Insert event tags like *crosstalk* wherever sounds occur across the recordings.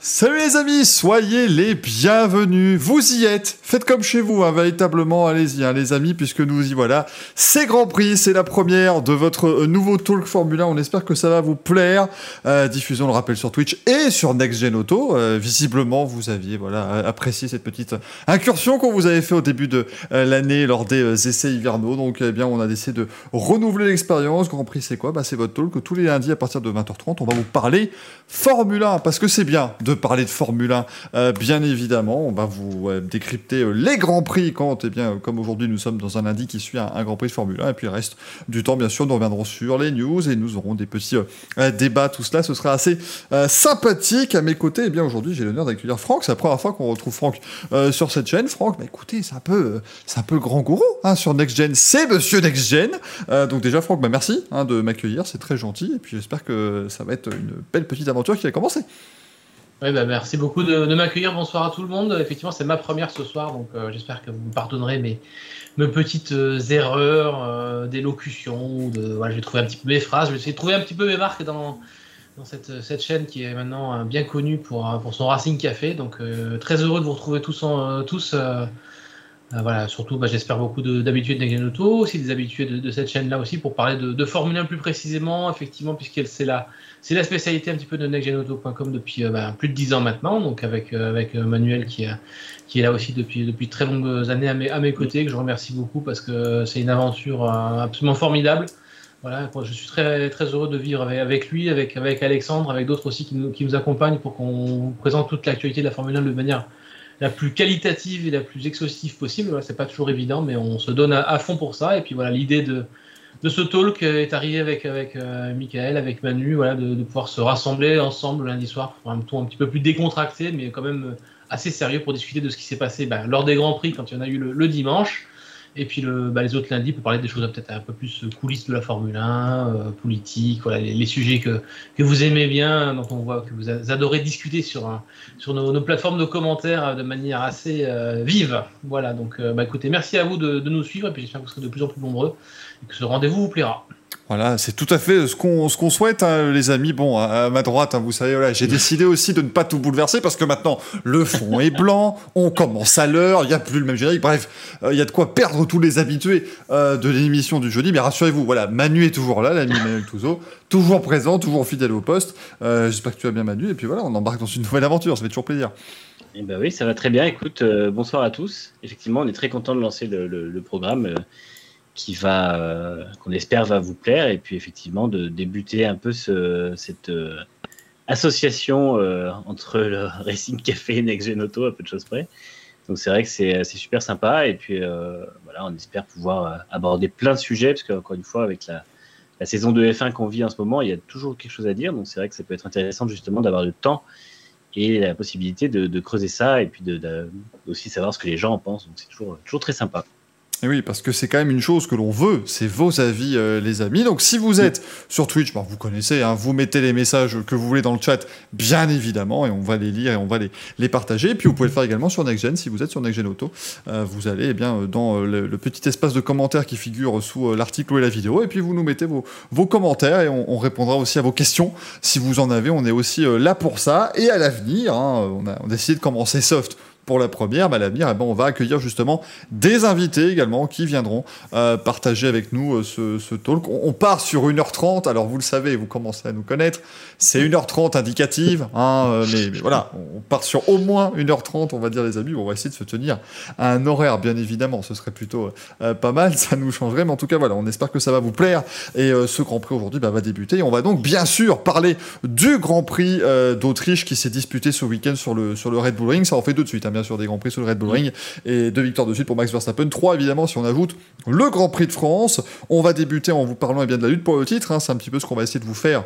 Salut les amis, soyez les bienvenus. Vous y êtes. Faites comme chez vous, hein, véritablement. Allez-y, hein, les amis, puisque nous y voilà. C'est Grand Prix, c'est la première de votre euh, nouveau Talk Formula. On espère que ça va vous plaire. Euh, diffusion, le rappel sur Twitch et sur Next Gen Auto. Euh, visiblement, vous aviez voilà apprécié cette petite incursion qu'on vous avait fait au début de l'année lors des essais hivernaux. Donc, eh bien, on a décidé de renouveler l'expérience. Grand Prix, c'est quoi? Bah, C'est votre talk tous les lundis à partir de 20h30. On va vous parler Formula, parce que c'est bien parler de Formule 1, euh, bien évidemment. On va vous euh, décrypter euh, les grands prix quand, eh bien, comme aujourd'hui nous sommes dans un lundi qui suit un, grand prix de Formule 1. Et puis le reste du temps, bien sûr, nous reviendrons sur les news et nous aurons des petits débats. Tout cela, ce sera assez sympathique. À mes côtés, eh bien, aujourd'hui, j'ai l'honneur d'accueillir Franck. C'est la première fois qu'on retrouve Franck sur cette chaîne. Franck, bah, écoutez, c'est un peu, c'est un peu grand gourou hein, sur Next Gen. C'est Monsieur Next Gen. donc déjà, Franck, bah, merci hein, de m'accueillir. C'est très gentil. Et puis j'espère que ça va être une belle petite aventure qui va commencer. Oui, bah, merci beaucoup de, m'accueillir. Bonsoir à tout le monde. Effectivement, c'est ma première ce soir, donc euh, j'espère que vous me pardonnerez mes, mes petites euh, erreurs euh, d'élocution. De, voilà, je vais trouver un petit peu mes phrases. Je vais essayer de trouver un petit peu mes marques dans, dans cette, cette chaîne qui est maintenant bien connue pour, pour son Racing Café. Donc, très heureux de vous retrouver tous, en, tous euh, voilà, surtout, bah, j'espère beaucoup d'habitués de, de Auto, aussi des habitués de, cette chaîne-là aussi, pour parler de, Formule 1 plus précisément, effectivement, puisque c'est la, la spécialité un petit peu de nextgenauto.com depuis euh, bah, plus de 10 ans maintenant, donc avec, euh, avec Manuel qui, qui est là aussi depuis, depuis très longues années à mes, à mes côtés, que je remercie beaucoup parce que c'est une aventure absolument formidable. Voilà, je suis très, très heureux de vivre avec, avec lui, avec, avec Alexandre, avec d'autres aussi qui nous, qui nous accompagnent pour qu'on présente toute l'actualité de la Formule 1 de manière la plus qualitative et la plus exhaustive possible. c'est pas toujours évident, mais on se donne à, fond pour ça. Et puis voilà, l'idée de, de ce talk est arrivée avec, avec euh, Michael, avec Manu, voilà, de, pouvoir se rassembler ensemble lundi soir pour un ton un petit peu plus décontracté, mais quand même assez sérieux pour discuter de ce qui s'est passé bah, lors des Grands Prix quand il y en a eu le dimanche. Et puis le, bah, les autres lundis pour parler des choses peut-être un peu plus coulisses de la Formule 1, euh, politique, voilà, les, sujets que, vous aimez bien, dont on voit que vous adorez discuter sur, nos, plateformes de commentaires euh, de manière assez euh, vive. Voilà, donc bah, écoutez, merci à vous de, de nous suivre et puis j'espère que vous serez de plus en plus nombreux et que ce rendez-vous vous plaira. Voilà, c'est tout à fait ce qu'on souhaite, hein, les amis. Bon, à, ma droite, hein, vous savez, voilà, j'ai décidé aussi de ne pas tout bouleverser parce que maintenant le fond est blanc, on commence à l'heure, il n'y a plus le même générique. Bref, euh, il y a de quoi perdre tous les habitués euh, de l'émission du jeudi. Mais rassurez-vous, voilà, Manu est toujours là, l'ami Manuel Touzeau, toujours présent, toujours fidèle au poste. Euh, j'espère que tu vas bien, Manu. Et puis voilà, on embarque dans une nouvelle aventure. Ça fait toujours plaisir. Eh ben oui, ça va très bien. Écoute, bonsoir à tous. Effectivement, on est très content de lancer le programme qui va, euh, qu'on espère va vous plaire, et puis effectivement de débuter un peu ce, cette euh, association euh, entre le *laughs* Racing Café et Next Gen Auto, à peu de choses près. Donc c'est vrai que c'est super sympa, et puis voilà, on espère pouvoir aborder plein de sujets, parce qu'encore une fois, avec la, la saison de F1 qu'on vit en ce moment, il y a toujours quelque chose à dire, donc c'est vrai que ça peut être intéressant justement d'avoir le temps et la possibilité de, de creuser ça, et puis de, de, aussi savoir ce que les gens en pensent, donc c'est toujours, toujours très sympa. Et oui, parce que c'est quand même une chose que l'on veut, c'est vos avis, euh, les amis. Donc si vous êtes sur Twitch, vous connaissez, hein, vous mettez les messages que vous voulez dans le chat, bien évidemment, et on va les lire et on va les, les partager. Et puis vous pouvez le faire également sur NextGen, si vous êtes sur NextGen Auto. Euh, vous allez eh bien euh, dans le, petit espace de commentaires qui figure sous l'article et la vidéo, et puis vous nous mettez vos, vos commentaires, et on, répondra aussi à vos questions. Si vous en avez, on est aussi là pour ça. Et à l'avenir, hein, on, a, on a décidé de commencer soft pour la première, bah, l'avenir, eh ben, on va accueillir justement des invités également qui viendront euh, partager avec nous euh, ce, talk. On, part sur 1h30, alors vous le savez, vous commencez à nous connaître, c'est 1h30 indicative, hein, euh, mais, voilà, on part sur au moins 1h30, on va dire les amis, on va essayer de se tenir à un horaire, bien évidemment, ce serait plutôt pas mal, *laughs* ça nous changerait, mais en tout cas voilà, on espère que ça va vous plaire, et ce Grand Prix aujourd'hui bah, va débuter, on va donc bien sûr parler du Grand Prix d'Autriche qui s'est disputé ce week-end sur le, sur le Red Bull Ring, ça en fait deux de suite, hein, sur des Grands Prix sous le Red Bull Ring et deux victoires de suite pour Max Verstappen. Trois, évidemment, si on ajoute le Grand Prix de France. On va débuter en vous parlant eh bien, de la lutte pour le titre. Hein. C'est un petit peu ce qu'on va essayer de vous faire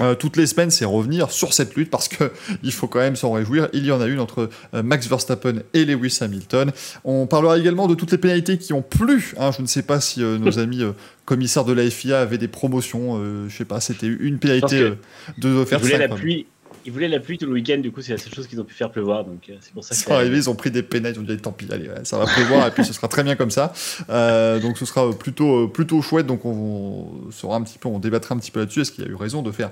euh, toutes les semaines, c'est revenir sur cette lutte parce que *laughs* il faut quand même s'en réjouir. Il y en a une entre euh, Max Verstappen et Lewis Hamilton. On parlera également de toutes les pénalités qui ont plu. Hein. Je ne sais pas si euh, nos *laughs* amis commissaires de la FIA avaient des promotions. je sais pas, c'était une pénalité de faire la pluie ils voulaient la pluie tout le week-end, du coup, c'est la seule chose qu'ils ont pu faire pleuvoir. Donc, c'est pour ça Ils sont arrivés, ils ont pris des pénètes, ils ont dit tant pis, allez, ça va pleuvoir, et puis ce sera très bien comme ça. donc, ce sera plutôt, plutôt chouette. Donc, on, saura un petit peu, on débattra un petit peu là-dessus. Est-ce qu'il y a eu raison de faire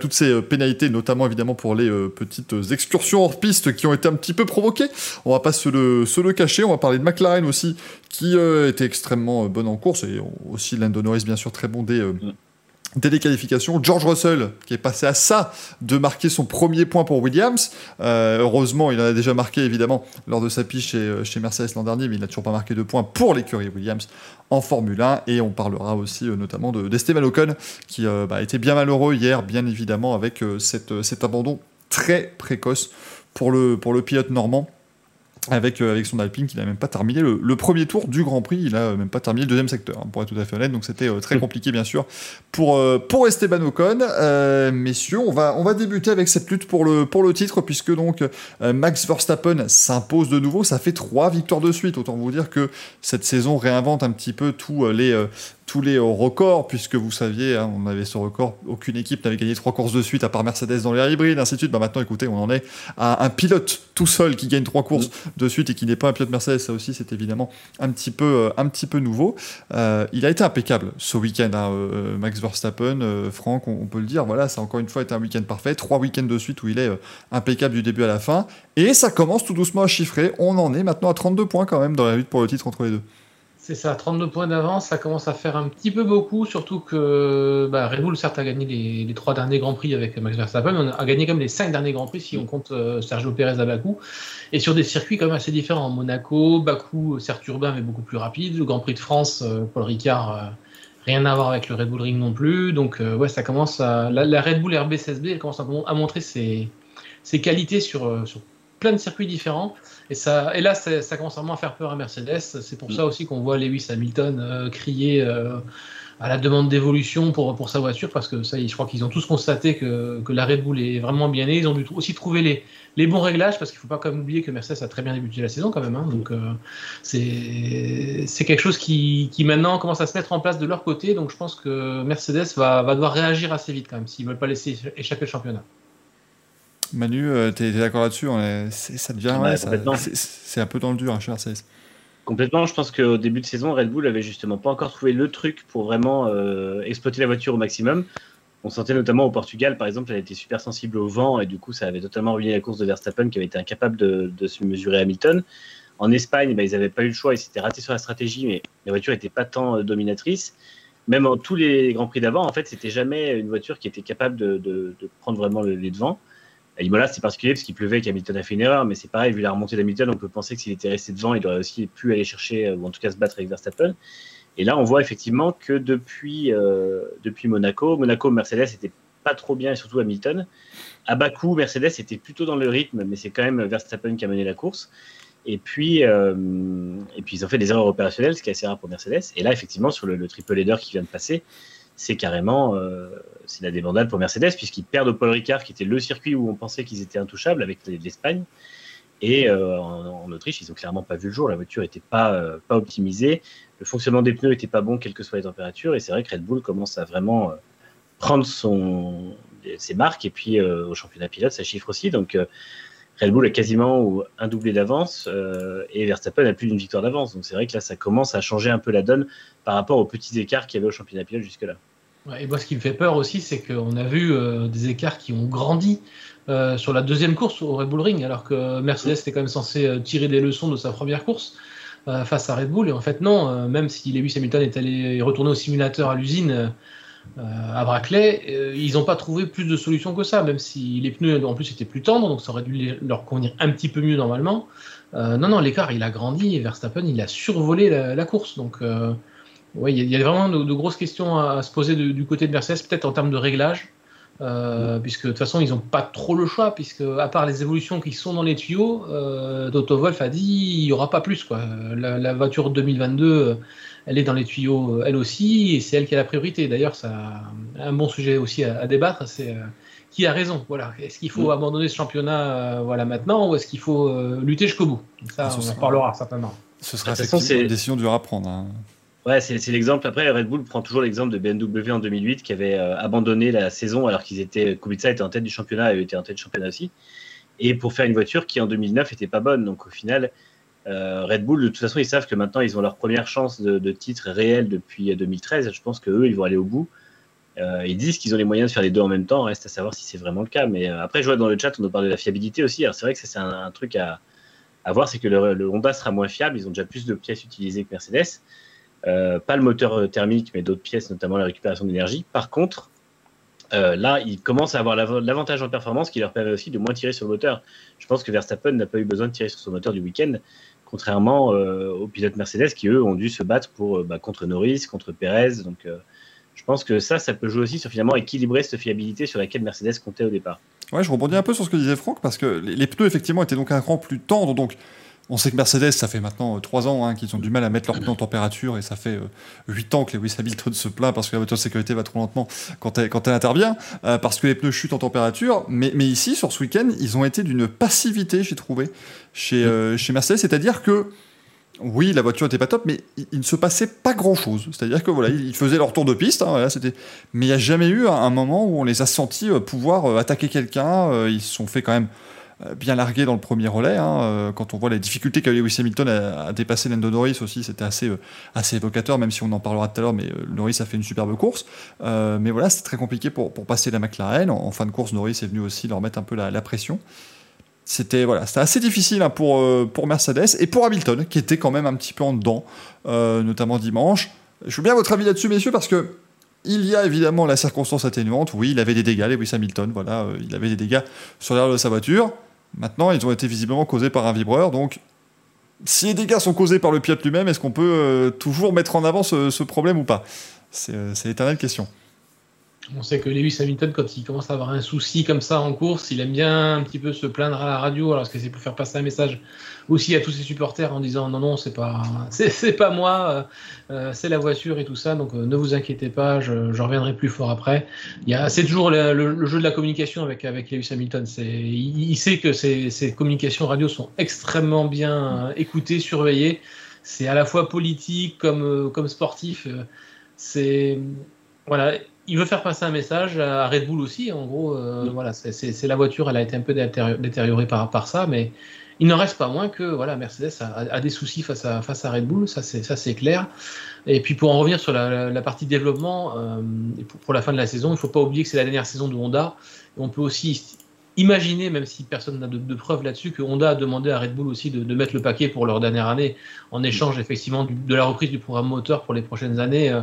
toutes ces pénalités, notamment évidemment pour les petites excursions hors piste qui ont été un petit peu provoquées On va pas se le, se le cacher. On va parler de McLaren aussi, qui était extrêmement bonne en course, et aussi Lando Norris, bien sûr, très bon des. Mm dès les qualifications. George Russell, qui est passé à ça de marquer son premier point pour Williams. Euh, heureusement, il en a déjà marqué, évidemment, lors de sa piche chez, euh, chez Mercedes l'an dernier, mais il n'a toujours pas marqué de points pour l'écurie Williams en Formule 1. Et on parlera aussi euh, notamment d'Esteban Ocon, qui bah, a été bien malheureux hier, bien évidemment, avec cette, cet abandon très précoce pour le pilote normand avec, euh, avec son Alpine qui n'a même pas terminé le, premier tour du Grand Prix, il n'a même pas terminé le deuxième secteur, hein, pour être tout à fait honnête, donc c'était euh, très *laughs* compliqué bien sûr pour, euh, pour Esteban Ocon. messieurs, on va, on va débuter avec cette lutte pour le, pour le titre, puisque donc Max Verstappen s'impose de nouveau, ça fait trois victoires de suite, autant vous dire que cette saison réinvente un petit peu tous les, tous les records, puisque vous saviez, hein, on avait ce record, aucune équipe n'avait gagné trois courses de suite à part Mercedes dans les hybrides, ainsi de suite. Bah maintenant, écoutez, on en est à un pilote tout seul qui gagne trois courses de suite et qui n'est pas un pilote Mercedes. Ça aussi, c'est évidemment un petit peu, euh, un petit peu nouveau. Euh, il a été impeccable ce week-end, hein, euh, Max Verstappen, Franck, on, peut le dire. Voilà, ça a encore une fois été un week-end parfait. Trois week-ends de suite où il est impeccable du début à la fin. Et ça commence tout doucement à chiffrer. On en est maintenant à 32 points quand même dans la lutte pour le titre entre les deux. C'est ça, 32 points d'avance, ça commence à faire un petit peu beaucoup, surtout que bah, Red Bull, certes, a gagné les, trois derniers Grands Prix avec Max Verstappen, mais on a gagné comme les cinq derniers Grands Prix si on compte euh, Sergio Pérez à Bakou, et sur des circuits quand même assez différents. Monaco, Bakou, certes urbain, mais beaucoup plus rapide. Le Grand Prix de France, euh, Paul Ricard, euh, rien à voir avec le Red Bull Ring non plus. Donc, ouais, ça commence. La, Red Bull RB16B, elle commence à, montrer ses, qualités sur, sur plein de circuits différents. Et, ça, et là, ça commence vraiment à faire peur à Mercedes. C'est pour ça aussi qu'on voit Lewis Hamilton euh, crier euh, à la demande d'évolution pour, pour sa voiture, parce que ça, je crois qu'ils ont tous constaté que, que la Red Bull est vraiment bien née. Ils ont dû aussi trouver les, les bons réglages, parce qu'il ne faut pas quand même oublier que Mercedes a très bien débuté la saison quand même. Hein. donc euh, c'est quelque chose qui, qui, maintenant commence à se mettre en place de leur côté. Donc je pense que Mercedes va, va devoir réagir assez vite quand même, s'ils ne veulent pas laisser échapper le championnat. Manu, euh, tu es, d'accord là-dessus Ça devient. Bah, c'est un peu dans le dur, Mercedes. Complètement. Je pense qu'au début de saison, Red Bull avait justement pas encore trouvé le truc pour vraiment euh, exploiter la voiture au maximum. On sentait notamment au Portugal, par exemple, elle était super sensible au vent et du coup, ça avait totalement ruiné la course de Verstappen qui avait été incapable de, se mesurer à Hamilton. En Espagne, bah, ils n'avaient pas eu le choix, ils s'étaient ratés sur la stratégie, mais la voiture n'était pas tant euh, dominatrice. Même en tous les grands prix d'avant, en fait, c'était jamais une voiture qui était capable de, prendre vraiment les devants. À Imola, c'est particulier parce qu'il pleuvait et qu'Hamilton a fait une erreur, mais c'est pareil, vu la remontée d'Hamilton, on peut penser que s'il était resté devant, il aurait aussi pu aller chercher, euh, ou en tout cas se battre avec Verstappen. Et là, on voit effectivement que depuis, euh, depuis Monaco, Monaco, Mercedes était pas trop bien, et surtout Hamilton. À Bakou, Mercedes était plutôt dans le rythme, mais c'est quand même Verstappen qui a mené la course. Et puis, euh, et puis ils ont fait des erreurs opérationnelles, ce qui est assez rare pour Mercedes. Et là, effectivement, sur le, le triple leader qui vient de passer, c'est carrément c'est la débandade pour Mercedes puisqu'ils perdent au Paul Ricard qui était le circuit où on pensait qu'ils étaient intouchables avec l'Espagne. Et euh, en, Autriche ils ont clairement pas vu le jour. La voiture n'était pas euh, pas optimisée. Le fonctionnement des pneus était pas bon quelles que soient les températures. Et c'est vrai que Red Bull commence à vraiment prendre son ses marques. Et puis au championnat pilote ça chiffre aussi. Donc Red Bull a quasiment un doublé d'avance et Verstappen a plus d'une victoire d'avance. Donc c'est vrai que là, ça commence à changer un peu la donne par rapport aux petits écarts qu'il y avait au championnat pilote jusque-là et moi, ce qui me fait peur aussi, c'est qu'on a vu euh, des écarts qui ont grandi euh, sur la deuxième course au Red Bull Ring, alors que Mercedes était quand même censé euh, tirer des leçons de sa première course face à Red Bull. Et en fait, non, même si Lewis Hamilton est allé retourner au simulateur à l'usine à Brackley, ils n'ont pas trouvé plus de solutions que ça, même si les pneus en plus étaient plus tendres, donc ça aurait dû leur convenir un petit peu mieux normalement. non, non, l'écart il a grandi et Verstappen il a survolé la, la course. Donc oui, il y, a vraiment de, grosses questions à, se poser du côté de Mercedes, peut-être en termes de réglage, euh, puisque de toute façon, ils n'ont pas trop le choix, puisque à part les évolutions qui sont dans les tuyaux, euh, Toto Wolf a dit il n'y aura pas plus. Quoi. La, voiture 2022, elle est dans les tuyaux elle aussi, et c'est elle qui a la priorité. D'ailleurs, c'est un bon sujet aussi à, débattre, c'est euh, qui a raison. Voilà. Est-ce qu'il faut abandonner ce championnat voilà, maintenant, ou est-ce qu'il faut lutter jusqu'au bout? Ça, on en parlera certainement. Ce sera une décision dure à prendre. Hein Ouais, c'est l'exemple. Après, Red Bull prend toujours l'exemple de BMW en 2008 qui avait euh, abandonné la saison alors qu'ils étaient. Kubica était en tête du championnat et était en tête du championnat aussi. Et pour faire une voiture qui en 2009 était pas bonne. Donc au final, euh, Red Bull, de toute façon, ils savent que maintenant ils ont leur première chance de, titre réel depuis 2013. Je pense qu'eux, ils vont aller au bout. Euh, ils disent qu'ils ont les moyens de faire les deux en même temps. Reste à savoir si c'est vraiment le cas. Mais après, je vois dans le chat, on nous parle de la fiabilité aussi. Alors c'est vrai que c'est un, truc à, voir c'est que le, Honda sera moins fiable. Ils ont déjà plus de pièces utilisées que Mercedes. Euh, pas le moteur euh, thermique, mais d'autres pièces, notamment la récupération d'énergie. Par contre, euh, là, ils commencent à avoir l'avantage en performance qui leur permet aussi de moins tirer sur le moteur. Je pense que Verstappen n'a pas eu besoin de tirer sur son moteur du week-end, contrairement aux pilotes Mercedes qui, eux, ont dû se battre pour, bah, contre Norris, contre Perez. Donc, je pense que ça, ça peut jouer aussi sur finalement équilibrer cette fiabilité sur laquelle Mercedes comptait au départ. Ouais, je rebondis un peu sur ce que disait Franck, parce que les, pneus, effectivement, étaient donc un cran plus tendre. Donc, on sait que Mercedes, ça fait maintenant 3 euh, ans hein, qu'ils ont du mal à mettre leurs pneus en température et ça fait 8 euh, ans que Lewis Hamilton se plaint parce que la voiture de sécurité va trop lentement quand elle, quand elle intervient, euh, parce que les pneus chutent en température. Mais, mais ici, sur ce week-end, ils ont été d'une passivité, j'ai trouvé, chez, chez Mercedes. C'est-à-dire que, oui, la voiture n'était pas top, mais il, ne se passait pas grand-chose. C'est-à-dire que voilà, ils faisaient leur tour de piste, hein, c'était... mais il n'y a jamais eu un, moment où on les a sentis pouvoir attaquer quelqu'un. ils se sont fait quand même bien largué dans le premier relais. Hein, euh, quand on voit les difficultés qu'a eu Lewis Hamilton à, dépasser Lando Norris aussi, c'était assez, euh, assez évocateur, même si on en parlera tout à l'heure, mais Norris a fait une superbe course. mais voilà, c'est très compliqué pour, pour, passer la McLaren. En, fin de course, Norris est venu aussi leur mettre un peu la, pression. C'était voilà, assez difficile hein, pour, pour Mercedes et pour Hamilton, qui était quand même un petit peu en dedans, notamment dimanche. Je veux bien votre avis là-dessus, messieurs, parce que il y a évidemment la circonstance atténuante. Oui, il avait des dégâts, Lewis Hamilton. Voilà, il avait des dégâts sur l'air de sa voiture. Maintenant, ils ont été visiblement causés par un vibreur, donc si les dégâts sont causés par le pilote lui-même, est-ce qu'on peut euh, toujours mettre en avant ce, problème ou pas? Euh, C'est l'éternelle question. On sait que Lewis Hamilton, quand il commence à avoir un souci comme ça en course, il aime bien un petit peu se plaindre à la radio, alors que c'est pour faire passer un message aussi à tous ses supporters en disant non, non, c'est pas, *laughs* pas moi, euh, euh, c'est la voiture et tout ça, donc euh, ne vous inquiétez pas, je, reviendrai plus fort après. C'est toujours le, jeu de la communication avec, avec Lewis Hamilton. Il, sait que ses, ses, communications radio sont extrêmement bien écoutées, surveillées. C'est à la fois politique comme, comme sportif. C'est voilà, il veut faire passer un message à Red Bull aussi. En gros, euh, voilà, c'est la voiture, elle a été un peu détériorée par, par ça, mais il n'en reste pas moins que voilà, Mercedes a, des soucis face à, face à Red Bull, ça c'est clair. Et puis pour en revenir sur la, partie développement, euh, pour, la fin de la saison, il ne faut pas oublier que c'est la dernière saison de Honda. on peut aussi imaginer, même si personne n'a de, preuves là-dessus, que Honda a demandé à Red Bull aussi de, mettre le paquet pour leur dernière année, en échange effectivement de la reprise du programme moteur pour les prochaines années. Euh,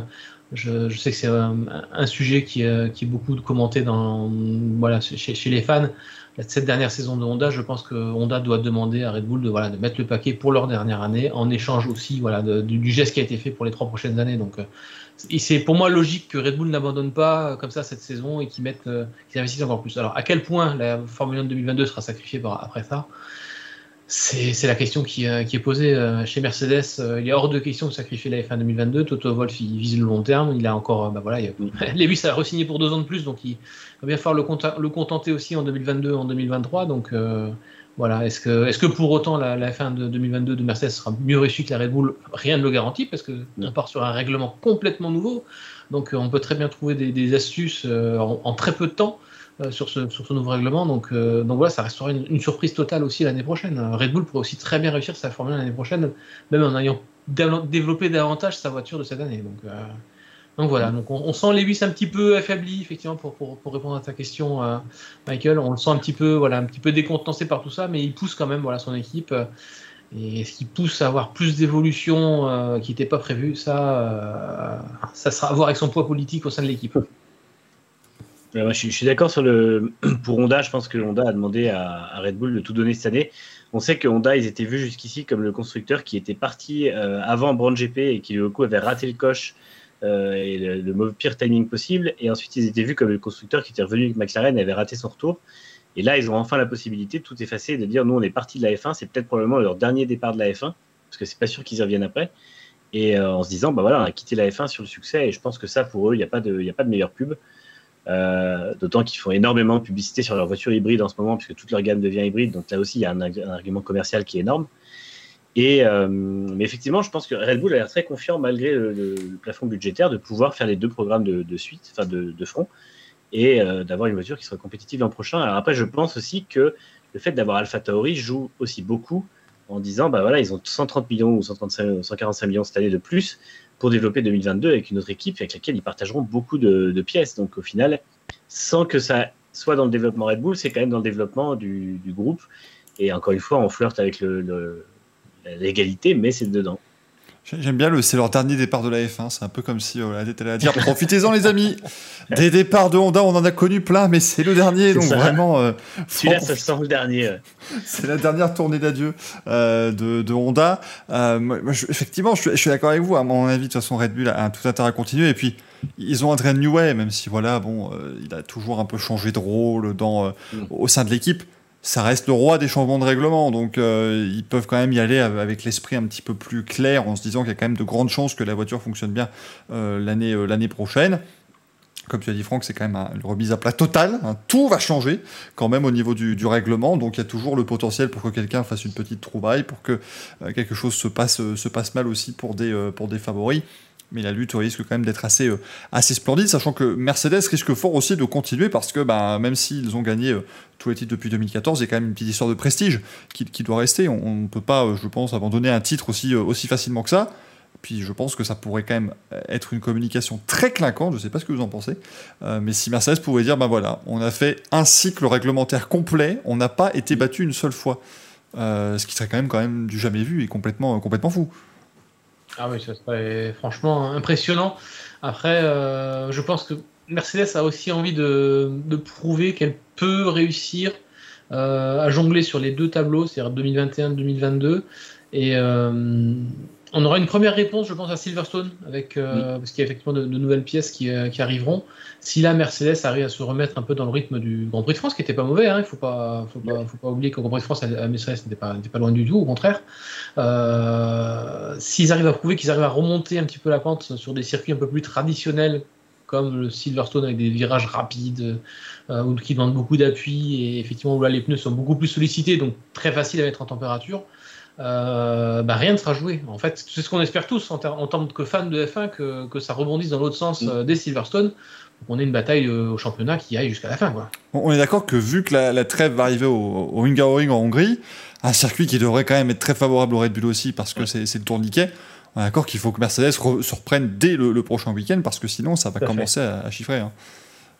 je, sais que c'est un, sujet qui, euh, qui, est beaucoup commenté dans, voilà, chez, les fans. Cette dernière saison de Honda, je pense que Honda doit demander à Red Bull de, voilà, de mettre le paquet pour leur dernière année, en échange aussi voilà, du, geste qui a été fait pour les trois prochaines années. Donc, euh, c'est pour moi logique que Red Bull n'abandonne pas euh, comme ça cette saison et qu'ils mettent, investissent encore plus. Alors, à quel point la Formule 1 de 2022 sera sacrifiée après ça? C'est la question qui, euh, qui, est posée euh, chez Mercedes. Euh, il est hors de question de sacrifier la F1 2022. Toto Wolf, il vise le long terme. Il a encore, bah voilà, il a, *laughs* Lewis a re-signé pour deux ans de plus, donc il va bien falloir le, le contenter aussi en 2022, en 2023. Donc voilà, est-ce que, est que pour autant la, F1 de 2022 de Mercedes sera mieux reçue que la Red Bull? Rien ne le garantit parce que on part sur un règlement complètement nouveau. Donc on peut très bien trouver des, astuces en, très peu de temps euh, sur, ce, nouveau règlement. Donc, euh, voilà, ça restera une, surprise totale aussi l'année prochaine. Red Bull pourrait aussi très bien réussir sa Formule l'année prochaine, même en ayant développé davantage sa voiture de cette année. Donc, euh, donc voilà, donc on, sent Lewis un petit peu affaibli, effectivement, pour, répondre à ta question, Michael. On le sent un petit peu, voilà, un petit peu décontenancé par tout ça, mais il pousse quand même voilà, son équipe. Et ce qui pousse à avoir plus d'évolution qui n'était pas prévu, ça, ça sera à voir avec son poids politique au sein de l'équipe je, suis d'accord sur le. *clears throat* Pour Honda, je pense que Honda a demandé à, Red Bull de tout donner cette année. On sait que Honda, ils étaient vus jusqu'ici comme le constructeur qui était parti euh, avant Brand GP et qui, du coup, avait raté le coche euh, et le, pire timing possible. Et ensuite, ils étaient vus comme le constructeur qui était revenu avec McLaren et avait raté son retour. Et là, ils ont enfin la possibilité de tout effacer et de dire nous, on est parti de la F1. C'est peut-être probablement leur dernier départ de la F1 parce que c'est pas sûr qu'ils y reviennent après. Et euh, en se disant, bah voilà, on a quitté la F1 sur le succès. Et je pense que ça, pour eux, il n'y a, pas de, a pas de meilleure pub. Euh, d'autant qu'ils font énormément de publicité sur leur voiture hybride en ce moment, puisque toute leur gamme devient hybride. Donc là aussi, il y a un, argument commercial qui est énorme. Et, mais effectivement, je pense que Red Bull a l'air très confiant malgré le, plafond budgétaire de pouvoir faire les deux programmes de, suite, enfin de, front, et d'avoir une voiture qui sera compétitive l'an prochain. Alors après, je pense aussi que le fait d'avoir Alpha Tauri joue aussi beaucoup en disant bah voilà, ils ont 130 millions ou 135, 145 millions cette année de plus pour développer 2022 avec une autre équipe avec laquelle ils partageront beaucoup de, pièces. Donc au final, sans que ça soit dans le développement Red Bull, c'est quand même dans le développement du, groupe. Et encore une fois, on flirte avec l'égalité, mais c'est dedans. J'aime bien le, c'est leur dernier départ de la F1. C'est un peu comme si on allait à dire profitez-en les amis. *laughs* Des départs de Honda, on en a connu plein, mais c'est le dernier, donc vraiment. Euh, *laughs* Celui-là, ça sent le dernier. *laughs* c'est la dernière tournée d'adieu euh, de, de, Honda. Euh, effectivement, je, suis d'accord avec vous. À mon avis, de toute façon, Red Bull a, tout intérêt à continuer. Et puis, ils ont Adrian Newey, même si voilà, bon, il a toujours un peu changé de rôle dans, mm. au sein de l'équipe ça reste le roi des changements de règlement, donc euh, ils peuvent quand même y aller avec l'esprit un petit peu plus clair en se disant qu'il y a quand même de grandes chances que la voiture fonctionne bien euh, l'année euh, l'année prochaine. Comme tu as dit Franck, c'est quand même une remise à plat totale. Hein. Tout va changer quand même au niveau du, règlement, donc il y a toujours le potentiel pour que quelqu'un fasse une petite trouvaille, pour que quelque chose se passe, se passe mal aussi pour des favoris. Mais la lutte risque quand même d'être assez, euh, assez splendide, sachant que Mercedes risque fort aussi de continuer parce que bah, même s'ils ont gagné euh, tous les titres depuis 2014, il y a quand même une petite histoire de prestige qui, qui doit rester. On ne peut pas, euh, je pense, abandonner un titre aussi, aussi facilement que ça. Puis je pense que ça pourrait quand même être une communication très clinquante, je ne sais pas ce que vous en pensez, mais si Mercedes pouvait dire, ben voilà, on a fait un cycle réglementaire complet, on n'a pas été battu une seule fois, ce qui serait quand même, quand même du jamais vu et complètement, complètement fou. Ah oui, ça serait franchement impressionnant. Après, euh, je pense que Mercedes a aussi envie de, prouver qu'elle peut réussir euh, à jongler sur les deux tableaux, c'est-à-dire 2021-2022. Et on aura une première réponse, je pense, à Silverstone, avec, euh, parce qu'il y a effectivement de, nouvelles pièces qui, euh, qui, arriveront. Si là, Mercedes arrive à se remettre un peu dans le rythme du Grand Prix de France, qui n'était pas mauvais, hein, il ne faut pas, faut pas, faut pas, oublier qu'au Grand Prix de France, à Mercedes n'était pas, pas, loin du tout, au contraire. Euh, S'ils arrivent à prouver qu'ils arrivent à remonter un petit peu la pente sur des circuits un peu plus traditionnels, comme le Silverstone avec des virages rapides, ou qui demandent beaucoup d'appui, et effectivement où là les pneus sont beaucoup plus sollicités, donc très facile à mettre en température. Euh, bah, rien ne sera joué. En fait, c'est ce qu'on espère tous en, tant que fans de F1 que, que ça rebondisse dans l'autre sens mm. euh, des Silverstone pour qu'on ait une bataille euh, au championnat qui aille jusqu'à la fin. Quoi. On est d'accord que vu que la, trêve va arriver au, au Hungaroring en Hongrie, un circuit qui devrait quand même être très favorable au Red Bull aussi parce que c'est le tourniquet, on est d'accord qu'il faut que Mercedes se reprenne dès le, prochain week-end parce que sinon ça va commencer à, chiffrer. Hein.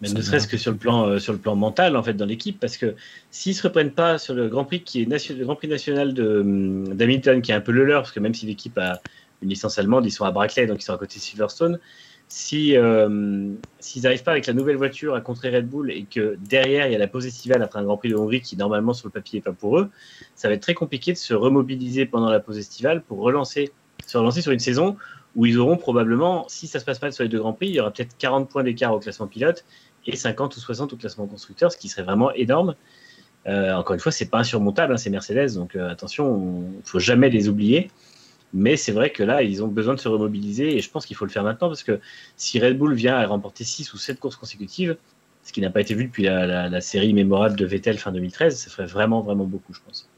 Mais ne serait-ce que sur le plan euh, sur le plan mental en fait dans l'équipe parce que s'ils se reprennent pas sur le Grand Prix qui est le Grand Prix national de hum, d'Hamilton qui est un peu le leur parce que même si l'équipe a une licence allemande ils sont à Brackley donc ils sont à côté de Silverstone. Si euh, s'ils n'arrivent pas avec la nouvelle voiture à contrer Red Bull et que derrière il y a la pause estivale après un Grand Prix de Hongrie qui normalement sur le papier est pas pour eux ça va être très compliqué de se remobiliser pendant la pause estivale pour relancer se relancer sur une saison où ils auront probablement, si ça se passe mal sur les deux Grands Prix, il y aura peut-être 40 points d'écart au classement pilote et 50 ou 60 au classement constructeur, ce qui serait vraiment énorme. Euh, encore une fois, c'est pas insurmontable, hein, c'est Mercedes, donc euh, attention, il faut jamais les oublier. Mais c'est vrai que là, ils ont besoin de se remobiliser et je pense qu'il faut le faire maintenant parce que si Red Bull vient à remporter 6 ou 7 courses consécutives, ce qui n'a pas été vu depuis la, série mémorable de Vettel fin 2013, ça ferait vraiment, vraiment beaucoup, je pense.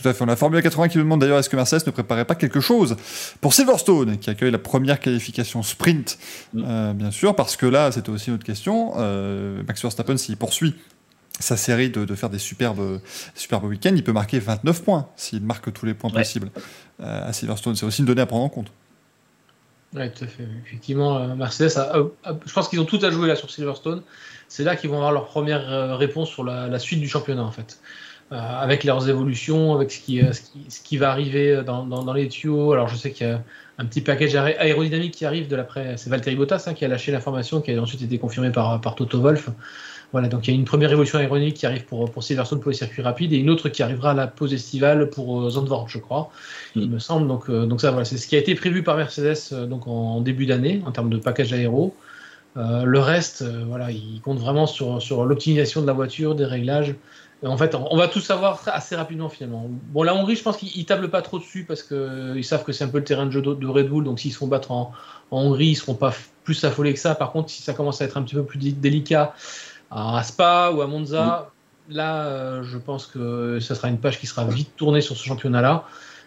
Tout à fait. On a Formule 80 qui nous demande d'ailleurs est-ce que Mercedes ne préparait pas quelque chose pour Silverstone, qui accueille la première qualification sprint, mm. euh, bien sûr, parce que là, c'était aussi une autre question. Euh, Max Verstappen, s'il poursuit sa série de, faire des superbes, superbes week-ends, il peut marquer 29 points s'il marque tous les points possibles euh, à Silverstone. C'est aussi une donnée à prendre en compte. Oui, tout à fait. Effectivement, Mercedes, je pense qu'ils ont tout à jouer là sur Silverstone. C'est là qu'ils vont avoir leur première réponse sur la, la, suite du championnat, en fait. Euh, avec leurs évolutions, avec ce qui, euh, ce qui, ce qui va arriver dans, dans, dans, les tuyaux. Alors je sais qu'il y a un petit package aérodynamique qui arrive de l'après. C'est Valtteri Bottas hein, qui a lâché l'information, qui a ensuite été confirmée par, par Toto Wolf. Voilà, donc il y a une première évolution aérodynamique qui arrive pour, pour Silverstone pour les circuits rapides et une autre qui arrivera à la pause estivale pour euh, Zandvoort, je crois, il mm. me semble. Donc, donc ça, voilà, c'est ce qui a été prévu par Mercedes donc en, début d'année en termes de package aéro. Euh, le reste, voilà, il compte vraiment sur, sur l'optimisation de la voiture, des réglages. En fait, on va tout savoir assez rapidement finalement. Bon, la Hongrie, je pense qu'ils tablent pas trop dessus parce qu'ils savent que c'est un peu le terrain de jeu de Red Bull. Donc, s'ils se font battre en, Hongrie, ils seront pas plus affolés que ça. Par contre, si ça commence à être un petit peu plus délicat à Spa ou à Monza, là, euh, je pense que ça sera une page qui sera vite tournée sur ce championnat-là.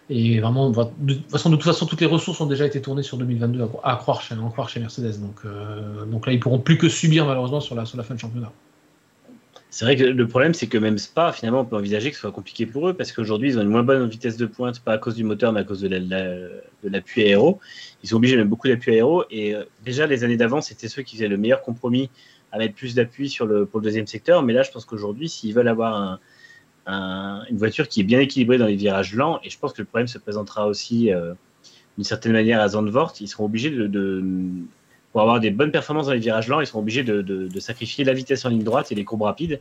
Et vraiment, de toute façon, de toute façon, toutes les ressources ont déjà été tournées sur 2022 à, croire, chez, croire chez Mercedes. Donc, donc là, ils pourront plus que subir malheureusement sur la, sur la fin de championnat. C'est vrai que le problème, c'est que même Spa, finalement, on peut envisager que ce soit compliqué pour eux parce qu'aujourd'hui, ils ont une moins bonne vitesse de pointe, pas à cause du moteur, mais à cause de l'appui aéro. Ils sont obligés de mettre beaucoup d'appui aéro. Et euh, déjà, les années d'avant, c'était ceux qui faisaient le meilleur compromis à mettre plus d'appui sur le, pour le deuxième secteur. Mais là, je pense qu'aujourd'hui, s'ils veulent avoir une voiture qui est bien équilibrée dans les virages lents, et je pense que le problème se présentera aussi euh, d'une certaine manière à Zandvoort, ils seront obligés de pour avoir des bonnes performances dans les virages lents, ils seront obligés de, sacrifier la vitesse en ligne droite et les courbes rapides.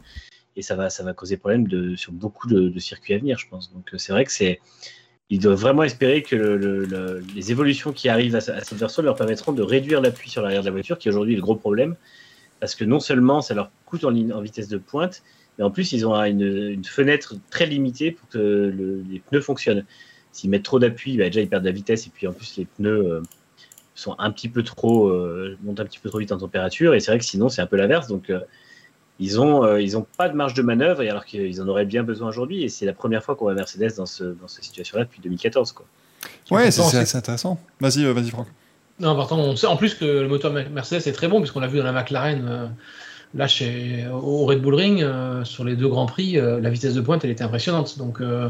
Et ça va, causer problème sur beaucoup de, circuits à venir, je pense. Donc c'est vrai que c'est. Ils doivent vraiment espérer que les évolutions qui arrivent à, cette version leur permettront de réduire l'appui sur l'arrière de la voiture, qui est aujourd'hui le gros problème. Parce que non seulement ça leur coûte en, en vitesse de pointe, mais en plus ils ont une, fenêtre très limitée pour que les pneus fonctionnent. S'ils mettent trop d'appui, bah, déjà ils perdent de la vitesse, et puis en plus les pneus. Euh, sont un petit peu trop euh, montent un petit peu trop vite en température et c'est vrai que sinon c'est un peu l'inverse donc euh, ils ont euh, ils ont pas de marge de manœuvre alors qu'ils en auraient bien besoin aujourd'hui et c'est la première fois qu'on voit Mercedes dans ce dans cette situation là depuis 2014 quoi. Ouais, c'est assez intéressant. Vas-y, vas-y Franck. Non, on sait en plus que le moteur Mercedes est très bon puisqu'on l'a vu dans la McLaren là, chez, au Red Bull Ring, euh, sur les deux grands prix, euh, la vitesse de pointe, elle était impressionnante. Donc, euh,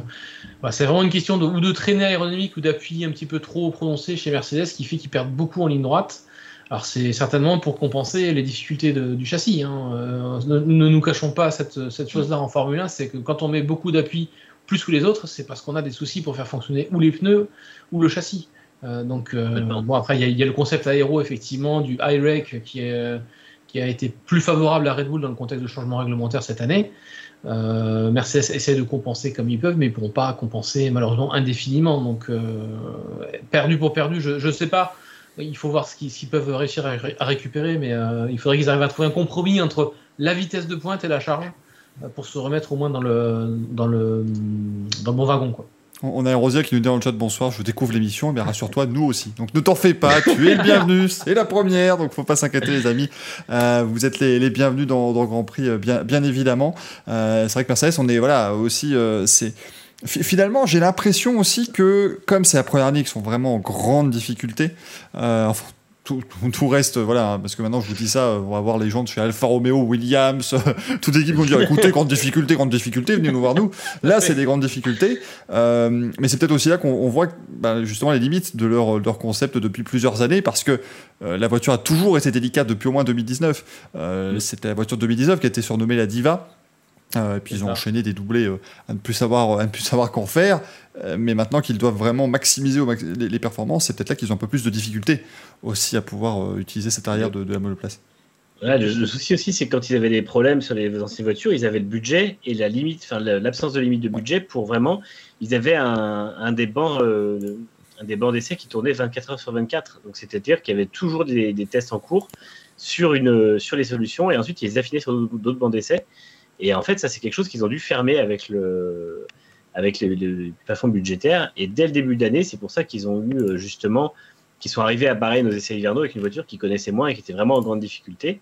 bah, c'est vraiment une question de, ou de traînée aérodynamique ou d'appui un petit peu trop prononcé chez Mercedes qui fait qu'ils perdent beaucoup en ligne droite. Alors, c'est certainement pour compenser les difficultés du châssis. Hein. Ne, nous cachons pas cette, cette chose-là en Formule 1, c'est que quand on met beaucoup d'appui plus que les autres, c'est parce qu'on a des soucis pour faire fonctionner ou les pneus ou le châssis. donc, bon, après, il y, y, a le concept aéro, effectivement, du high rake qui est qui a été plus favorable à Red Bull dans le contexte de changement réglementaire cette année. Euh, Mercedes essaie de compenser comme ils peuvent, mais ils ne pourront pas compenser malheureusement indéfiniment. Donc, euh, perdu pour perdu, je ne sais pas. Il faut voir ce qu'ils peuvent réussir à, récupérer, mais euh, il faudrait qu'ils arrivent à trouver un compromis entre la vitesse de pointe et la charge pour se remettre au moins dans le, dans le, dans le bon wagon. Quoi. On a Rosia qui nous dit dans le chat bonsoir, je découvre l'émission, mais rassure-toi, nous aussi. Donc ne t'en fais pas, tu es le *laughs* bienvenu, c'est la première, donc faut pas s'inquiéter les amis. Euh, vous êtes les, bienvenus dans, dans, Grand Prix, euh, bien, bien évidemment. Euh, c'est vrai que Mercedes, on est voilà aussi, c'est finalement j'ai l'impression aussi que comme c'est la première année, qu'ils sont vraiment en grande difficulté. Tout, reste, voilà, parce que maintenant je vous dis ça, on va voir les gens de chez Alfa Romeo, Williams, *laughs* toute l'équipe vont dire écoutez, grande difficulté, grande difficulté, venez nous voir nous. Là, c'est des grandes difficultés, euh, mais c'est peut-être aussi là qu'on voit bah, justement les limites de leur, leur, concept depuis plusieurs années, parce que euh, la voiture a toujours été délicate depuis au moins 2019. Euh, C'était la voiture de 2019 qui a été surnommée la Diva. Euh, et puis ils ont enchaîné des doublés euh, à ne plus savoir, à ne plus savoir qu'en faire. Euh, mais maintenant qu'ils doivent vraiment maximiser les, performances, c'est peut-être là qu'ils ont un peu plus de difficultés aussi à pouvoir utiliser cette arrière de, la monoplace. le, souci aussi, c'est quand ils avaient des problèmes sur les anciennes voitures, ils avaient le budget et la limite, enfin l'absence de limite de budget pour vraiment. Ils avaient un, des bancs, un des bancs d'essai qui tournait 24 heures sur 24. Donc c'est-à-dire qu'il y avait toujours des, des, tests en cours sur une sur les solutions et ensuite ils les affinaient sur d'autres bancs d'essai. Et en fait, ça, c'est quelque chose qu'ils ont dû fermer avec le, avec le, plafond budgétaire. Et dès le début d'année, c'est pour ça qu'ils ont eu euh, justement, qu'ils sont arrivés à barrer nos essais hivernaux avec une voiture qu'ils connaissaient moins et qui était vraiment en grande difficulté.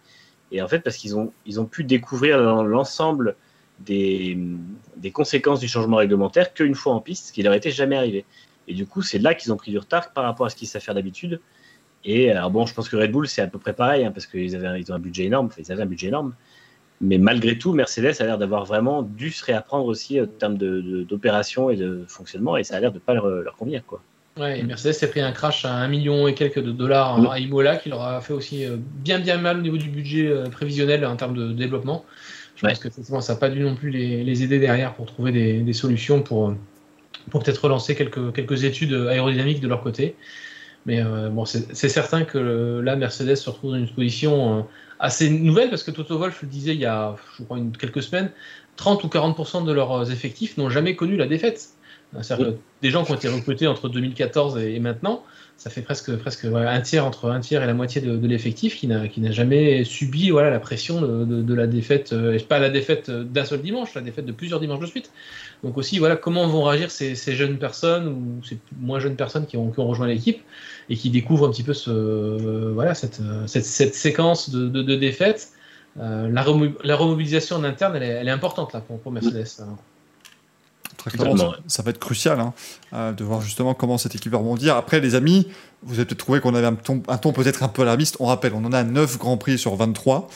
Et en fait, parce qu'ils ont, ils ont pu découvrir l'ensemble des, des, conséquences du changement réglementaire qu'une fois en piste, ce qui leur était jamais arrivé. Et du coup, c'est là qu'ils ont pris du retard par rapport à ce qu'ils savent faire d'habitude. Et alors bon, je pense que Red Bull, c'est à peu près pareil, hein, parce qu'ils avaient, ils ont un budget énorme, ils avaient un budget énorme. Mais malgré tout, Mercedes a l'air d'avoir vraiment dû se réapprendre aussi en termes d'opération et de fonctionnement, et ça a l'air de ne pas leur, convenir. Quoi. Ouais, Mercedes s'est pris un crash à un million et quelques de dollars à Imola qui leur a fait aussi euh, bien bien mal au niveau du budget euh, prévisionnel en termes de développement. Je pense que ça n'a pas dû non plus les, aider derrière pour trouver des, solutions pour, pour peut-être relancer quelques, quelques études aérodynamiques de leur côté. Mais euh, bon, c'est certain que là, Mercedes se retrouve dans une position assez nouvelle parce que Toto Wolf le disait il y a, je crois, une, quelques semaines, 30 ou 40% de leurs effectifs n'ont jamais connu la défaite. Des gens qui ont été recrutés entre 2014 et, maintenant, ça fait presque, presque un tiers entre un tiers et la moitié de, l'effectif qui n'a jamais subi voilà, la pression de, la défaite, euh, pas la défaite d'un seul dimanche, la défaite de plusieurs dimanches de suite. Donc aussi, voilà, comment vont réagir ces, jeunes personnes ou ces moins jeunes personnes qui ont, qui ont rejoint l'équipe et qui découvrent un petit peu ce, voilà, cette, cette, cette séquence de, de, défaites. Euh, la, la, remobilisation en interne, elle est, elle est, importante là pour, pour Mercedes. Très clairement, ça, va être crucial hein, de voir justement comment cette équipe va rebondir. Après, les amis, vous avez peut-être trouvé qu'on avait un ton, un ton peut-être un peu alarmiste. On rappelle, on en a 9 Grands Prix sur 23.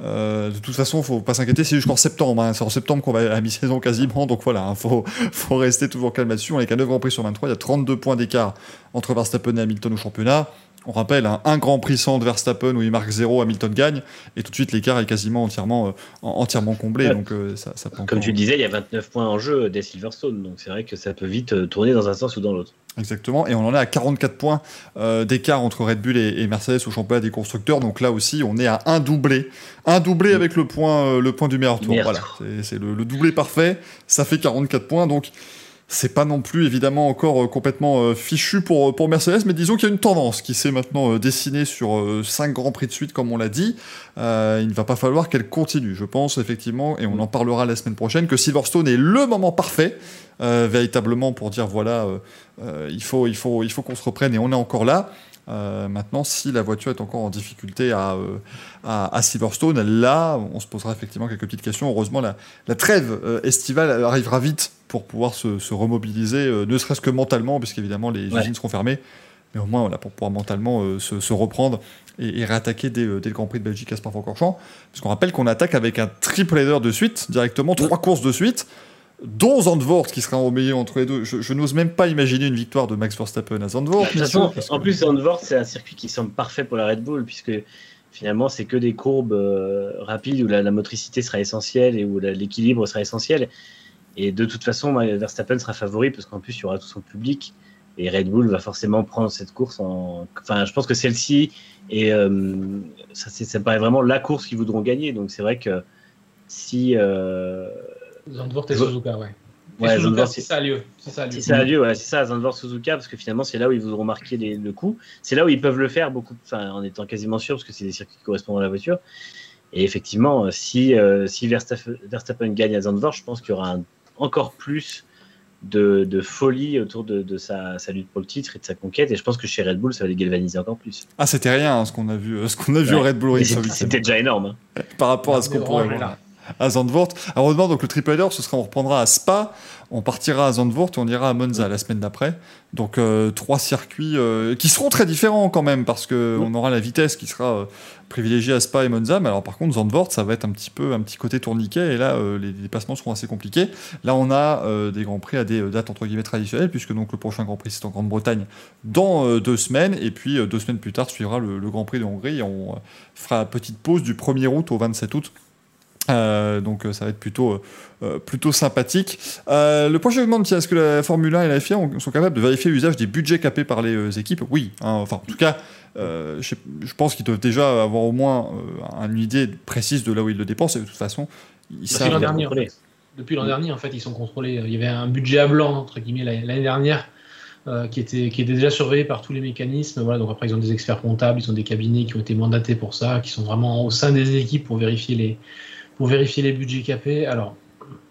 Euh, de toute façon, faut pas s'inquiéter, c'est jusqu'en septembre. Hein. C'est en septembre qu'on va à la mi-saison quasiment. Donc voilà, il hein, faut, *laughs* faut, rester toujours calme là-dessus. On est qu'à 9 Grands Prix sur 23. Il y a 32 points d'écart entre Verstappen et Hamilton au championnat. On rappelle, hein, un Grand Prix sans de Verstappen où il marque 0, Hamilton gagne. Et tout de suite, l'écart est quasiment entièrement, euh, entièrement comblé. Donc, euh, ça, ça Comme tu disais, il y a 29 points en jeu des Silverstone. Donc c'est vrai que ça peut vite tourner dans un sens ou dans l'autre. Exactement, et on en est à 44 points euh, d'écart entre Red Bull et, Mercedes au championnat des constructeurs. Donc là aussi, on est à un doublé, un doublé avec le point, euh, le point du meilleur tour. voilà, c'est le, doublé parfait. Ça fait 44 points, donc c'est pas non plus évidemment encore euh, complètement fichu pour, pour Mercedes, mais disons qu'il y a une tendance qui s'est maintenant dessinée sur 5 grands prix de suite, comme on l'a dit. il ne va pas falloir qu'elle continue, je pense effectivement, et on en parlera la semaine prochaine, que Silverstone est le moment parfait euh, véritablement pour dire voilà, euh, euh, il faut, il faut, il faut qu'on se reprenne et on est encore là. Maintenant, si la voiture est encore en difficulté à, à, Silverstone, là, on se posera effectivement quelques petites questions. Heureusement, la, la trêve estivale arrivera vite pour pouvoir se, se remobiliser, ne serait-ce que mentalement, puisqu'évidemment les usines seront fermées. Mais au moins, voilà, pour pouvoir mentalement se, se, reprendre et, réattaquer dès, dès, le Grand Prix de Belgique à Spa-Francorchamps. Parce qu'on rappelle qu'on attaque avec un triple header de suite, directement, trois courses de suite dont Zandvoort qui sera au milieu entre les deux. Je, n'ose même pas imaginer une victoire de Max Verstappen à Zandvoort. en plus, Zandvoort, c'est un circuit qui semble parfait pour la Red Bull, puisque finalement, c'est que des courbes euh, rapides où la, motricité sera essentielle et où l'équilibre sera essentiel. Et de toute façon, Verstappen sera favori, parce qu'en plus, il y aura tout son public. Et Red Bull va forcément prendre cette course en. Enfin, je pense que celle-ci, et euh, ça, ça paraît vraiment la course qu'ils voudront gagner. Donc, c'est vrai que si. Euh, Zandvoort et Suzuka, ouais. Ouais, Suzuka, si ça a lieu. Si ça a lieu, si ça, a lieu ouais, c'est ça, Zandvoort, Suzuka, parce que finalement, c'est là où ils voudront marquer le coup. C'est là où ils peuvent le faire, beaucoup, en étant quasiment sûr, parce que c'est des circuits qui correspondent à la voiture. Et effectivement, euh, si, euh, si Verstappen, gagne à Zandvoort, je pense qu'il y aura encore plus de, de, folie autour de, de sa, sa, lutte pour le titre et de sa conquête. Et je pense que chez Red Bull, ça va les galvaniser encore plus. Ah, c'était rien hein, ce qu'on a vu, euh, ce qu'on a vu au Red Bull C'était déjà énorme. Hein. Par rapport à ce qu'on pourrait voir à Zandvoort. Heureusement, donc le triple header, ce sera, on reprendra à Spa, on partira à Zandvoort et on ira à Monza la semaine d'après. Donc euh, trois circuits euh, qui seront très différents quand même parce que on aura la vitesse qui sera euh, privilégiée à Spa et Monza. Mais alors par contre Zandvoort, ça va être un petit peu un petit côté tourniquet et là les déplacements seront assez compliqués. Là on a des grands prix à des dates entre guillemets traditionnelles puisque donc le prochain Grand Prix c'est en Grande-Bretagne dans deux semaines et puis deux semaines plus tard suivra le, le Grand Prix de Hongrie et on fera petite pause du 1er août au 27 août euh, donc euh, ça va être plutôt, euh, plutôt sympathique. le point je me demande, est-ce que la Formule 1 et la FIA sont capables de vérifier l'usage des budgets capés par les équipes? Oui, hein, enfin en tout cas, je, pense qu'ils doivent déjà avoir au moins une idée précise de là où ils le dépensent. Et de toute façon, ils savent. L'an dernier, en fait. Depuis l'an dernier, en fait, ils sont contrôlés. Il y avait un budget à blanc entre guillemets l'année dernière. qui, était, qui était déjà surveillé par tous les mécanismes. Voilà, donc après, ils ont des experts comptables, ils ont des cabinets qui ont été mandatés pour ça, qui sont vraiment au sein des équipes pour vérifier les, pour vérifier les budgets capés. Alors,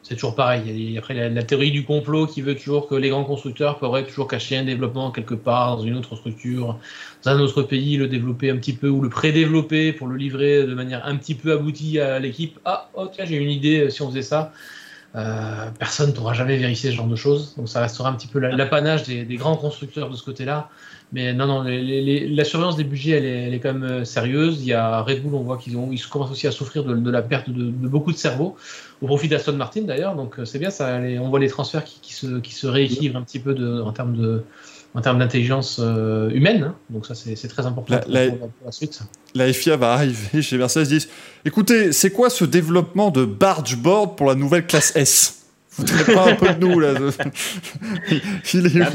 c'est toujours pareil. après, la, la, théorie du complot qui veut toujours que les grands constructeurs pourraient toujours cacher un développement quelque part dans une autre structure, dans un autre pays, le développer un petit peu ou le pré-développer pour le livrer de manière un petit peu aboutie à l'équipe. Ah, oh tiens, j'ai une idée euh, si on faisait ça. Euh, personne n'aura jamais vérifié ce genre de choses. Donc ça restera un petit peu l'apanage des, grands constructeurs de ce côté-là. Mais non, non, la surveillance des budgets, elle est, quand même euh, sérieuse. Il y a Red Bull, on voit qu'ils ils commencent aussi à souffrir de, la perte de, beaucoup de cerveaux, au profit d'Aston Martin d'ailleurs. Donc euh, c'est bien, ça, on voit les transferts qui, se, qui se rééquilibrent un petit peu de, en termes de en termes d'intelligence euh, humaine. Hein. Donc ça, c'est très important la, pour, la, suite. La FIA va arriver chez Mercedes disent écoutez, c'est quoi ce développement de bargeboard pour la nouvelle classe S? Vous ne pas un peu de nous là *laughs* Il est ah,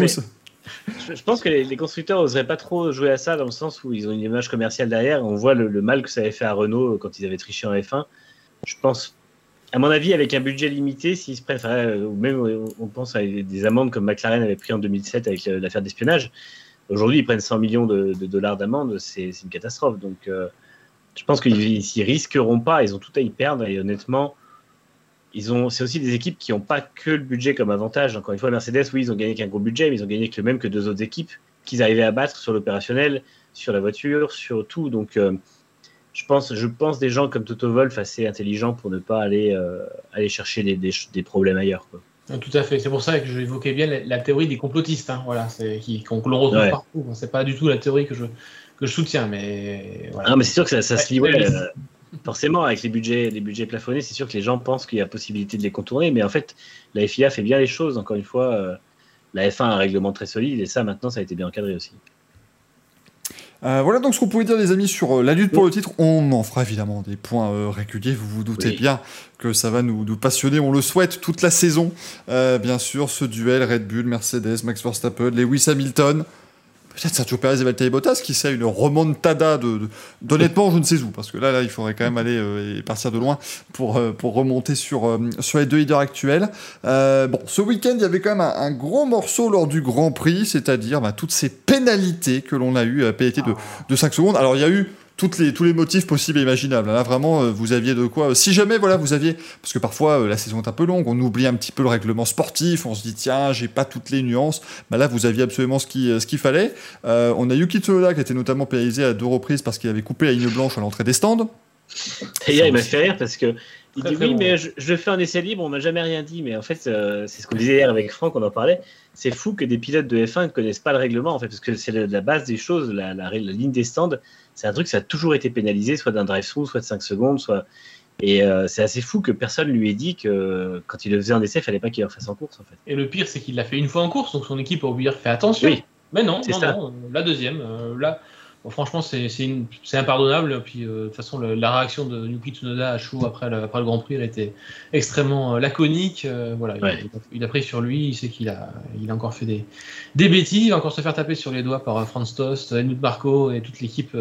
je, pense que les, constructeurs n'oseraient pas trop jouer à ça dans le sens où ils ont une image commerciale derrière. On voit le, mal que ça avait fait à Renault quand ils avaient triché en F1. Je pense, à mon avis, avec un budget limité, s'ils se préfèrent, euh, ou même on pense à des amendes comme McLaren avait pris en 2007 avec l'affaire d'espionnage. Aujourd'hui, ils prennent 100 millions de, dollars d'amende, c'est une catastrophe. Donc, euh, je pense qu'ils ne risqueront pas, ils ont tout à y perdre. Et honnêtement, ils ont, c'est aussi des équipes qui n'ont pas que le budget comme avantage. Encore une fois, Mercedes, oui, ils ont gagné qu'un gros budget, mais ils ont gagné que le même que deux autres équipes qu'ils arrivaient à battre sur l'opérationnel, sur la voiture, sur tout. Donc, euh, je pense, je pense des gens comme Toto Wolff assez intelligents pour ne pas aller, euh, aller chercher des, des, problèmes ailleurs. Quoi. Tout à fait. C'est pour ça que j'évoquais bien la, théorie des complotistes. Hein. Voilà, c'est qu'on l'on retrouve partout. C'est pas du tout la théorie que je que je soutiens, mais. Voilà. mais c'est sûr que ça, se lie. Euh, forcément, avec les budgets, les budgets plafonnés, c'est sûr que les gens pensent qu'il y a possibilité de les contourner, mais en fait, la FIA fait bien les choses. Encore une fois, euh, la F1 a un règlement très solide et ça, maintenant, ça a été bien encadré aussi. Euh, voilà donc ce qu'on pouvait dire les amis sur euh, la lutte pour le titre. On en fera évidemment des points euh, réguliers, vous vous doutez bien que ça va nous, nous, passionner, on le souhaite toute la saison. bien sûr, ce duel Red Bull, Mercedes, Max Verstappen, Lewis Hamilton. Peut-être Sergio Perez et Valtteri Bottas qui sait une remontada de, d'honnêtement je ne sais où parce que là là il faudrait quand même aller euh, et partir de loin pour euh, pour remonter sur euh, sur les deux leaders actuels. bon, ce week-end il y avait quand même un, gros morceau lors du Grand Prix, c'est-à-dire bah, toutes ces pénalités que l'on a eu à pénalité de, de 5 secondes. Alors il y a eu toutes les, tous les motifs possibles et imaginables. Là, vraiment, euh, vous aviez de quoi. Si jamais, voilà, vous aviez. Parce que parfois, euh, la saison est un peu longue, on oublie un petit peu le règlement sportif, on se dit, tiens, j'ai pas toutes les nuances. Bah là, vous aviez absolument ce qu'il ce qu'il fallait. Euh, on a Yuki Tsunoda qui a été notamment pénalisé à deux reprises parce qu'il avait coupé la ligne blanche à l'entrée des stands. Et il m'a fait rire parce que il dit oui, mais je, fais un essai libre, on m'a jamais rien dit. Mais en fait, c'est ce qu'on disait hier avec Franck, on en parlait. C'est fou que des pilotes de F1 ne connaissent pas le règlement, en fait, parce que c'est la base des choses, la, la, ligne des stands c'est un truc ça a toujours été pénalisé, soit d'un drive-through, soit de 5 secondes, soit. Et euh, c'est assez fou que personne lui ait dit que quand il le faisait en essai, il fallait pas qu'il le fasse en course en fait. Et le pire, c'est qu'il l'a fait une fois en course, donc son équipe a oublié de faire attention. Oui. Mais non, non, non, la deuxième, euh, là, franchement, c'est impardonnable. Puis, euh, de toute façon, la réaction de Yuki Tsunoda à Chou après le, après le Grand Prix, elle était extrêmement euh, laconique. Euh, voilà, il, a, pris sur lui, il sait qu'il a, il a encore fait des, des bêtises, il va encore se faire taper sur les doigts par Franz Tost, Helmut Marko et toute l'équipe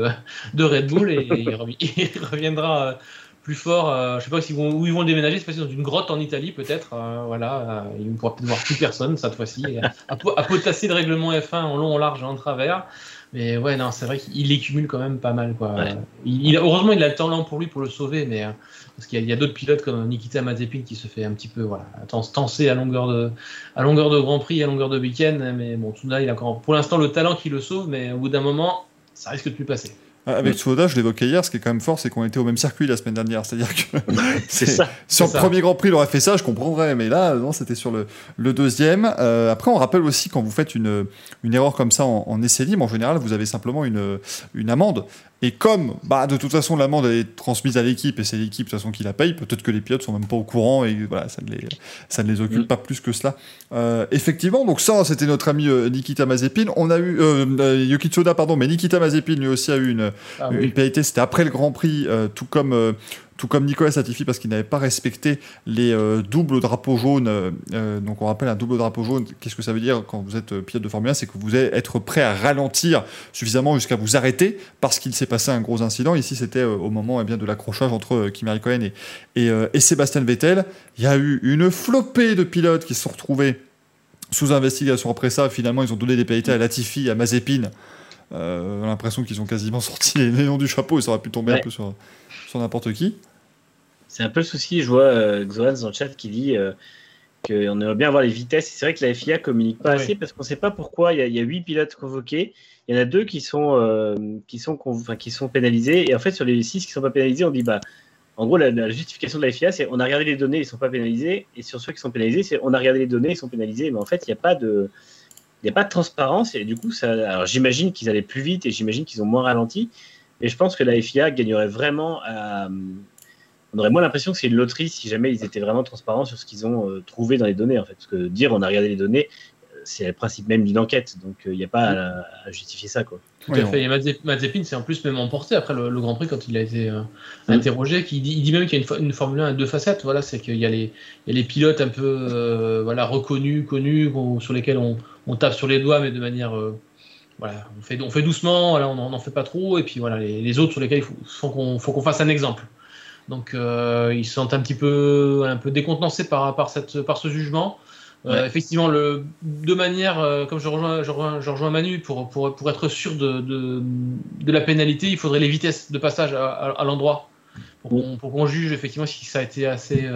de Red Bull, et, il, *laughs* reviendra plus fort. je sais pas vont, où ils vont le déménager, c'est dans une grotte en Italie peut-être. voilà, il ne pourra peut-être voir plus personne cette fois-ci. À, à, potasser le règlement F1 en long, en large et en travers. Mais ouais, non, c'est vrai qu'il les cumule quand même pas mal. Quoi. Il, heureusement, il a le talent pour lui pour le sauver, mais euh, parce qu'il y, a, d'autres pilotes comme Nikita Mazepin qui se fait un petit peu voilà, tenser à longueur de, à longueur de Grand Prix, à longueur de week-end. Mais bon, Tsunoda, il a encore pour l'instant le talent qui le sauve, mais au bout d'un moment, ça risque de plus passer. Ah, avec Tsunoda, je l'évoquais hier, ce qui est quand même fort, c'est qu'on était au même circuit la semaine dernière. C'est-à-dire que *laughs* *laughs* c'est ça. sur le premier Grand Prix, il aurait fait ça, je comprendrais, mais là, non, c'était sur le, le deuxième. Euh, après, on rappelle aussi quand vous faites une, une erreur comme ça en, en essai libre, en général, vous avez simplement une, une amende. Et comme, bah, de toute façon, l'amende est transmise à l'équipe et c'est l'équipe de toute façon qui la paye, peut-être que les pilotes sont même pas au courant et voilà, ça ne les, ça ne les occupe mm. pas plus que cela. Euh, effectivement, donc ça, c'était notre ami euh, Nikita Mazepin. On a eu euh, pardon, mais Nikita Mazepin lui aussi a eu une, ah une pénalité. C'était après le Grand Prix, tout comme tout comme Nicolas Satifi parce qu'il n'avait pas respecté les euh, doubles drapeaux jaunes. Euh, euh, donc on rappelle un double drapeau jaune, qu'est-ce que ça veut dire quand vous êtes pilote de Formule 1 C'est que vous allez être prêt à ralentir suffisamment jusqu'à vous arrêter parce qu'il s'est passé un gros incident. Ici c'était au moment eh bien, de l'accrochage entre Kimi Raikkonen et, et, Sébastien Vettel. Il y a eu une flopée de pilotes qui se sont retrouvés sous investigation après ça. Finalement ils ont donné des pénalités à Latifi, à Mazepin. Euh, l'impression qu'ils ont quasiment *laughs* sorti les noms du chapeau et ça aurait pu tomber un peu sur, sur n'importe qui. C'est un peu le souci. Je vois euh, dans le chat qui dit euh, qu'on aimerait bien avoir les vitesses. C'est vrai que la FIA communique pas assez parce qu'on ne sait pas pourquoi. Il y, a huit pilotes convoqués. Il y en a deux qui sont, euh, qui sont, qui sont pénalisés. Et en fait, sur les six qui ne sont pas pénalisés, on dit bah, en gros, la, justification de la FIA, c'est on a regardé les données, ils ne sont pas pénalisés. Et sur ceux qui sont pénalisés, c'est on a regardé les données, ils sont pénalisés. Mais en fait, il n'y a pas de. Il a pas de transparence et du coup, ça, alors j'imagine qu'ils allaient plus vite et j'imagine qu'ils ont moins ralenti. Et je pense que la FIA gagnerait vraiment à, on aurait moins l'impression que c'est une loterie si jamais ils étaient vraiment transparents sur ce qu'ils ont euh, trouvé dans les données. En fait. Parce que dire on a regardé les données, euh, c'est le principe même d'une enquête. Donc il euh, n'y a pas à, justifier ça. Quoi. Tout à fait. Et Mazepin s'est en plus même emporté après le, Grand Prix quand il a été mm. interrogé. Qui dit, il dit même qu'il y a une, Formule 1 à deux facettes. Voilà, c'est qu'il y, a les, les pilotes un peu voilà, reconnus, connus, sur lesquels on, tape sur les doigts, mais de manière. voilà, on fait, on fait doucement, on n'en fait pas trop. Et puis voilà, les, autres sur lesquels il faut, faut qu'on fasse un exemple. Donc euh, ils se sentent un petit peu, un peu décontenancés par, par, cette, par ce jugement. Euh, effectivement, le, de manière, euh, comme je rejoins, je rejoins, je rejoins, Manu, pour, pour, pour être sûr de, de, de, la pénalité, il faudrait les vitesses de passage à, à, l'endroit pour qu'on juge effectivement si ça a été assez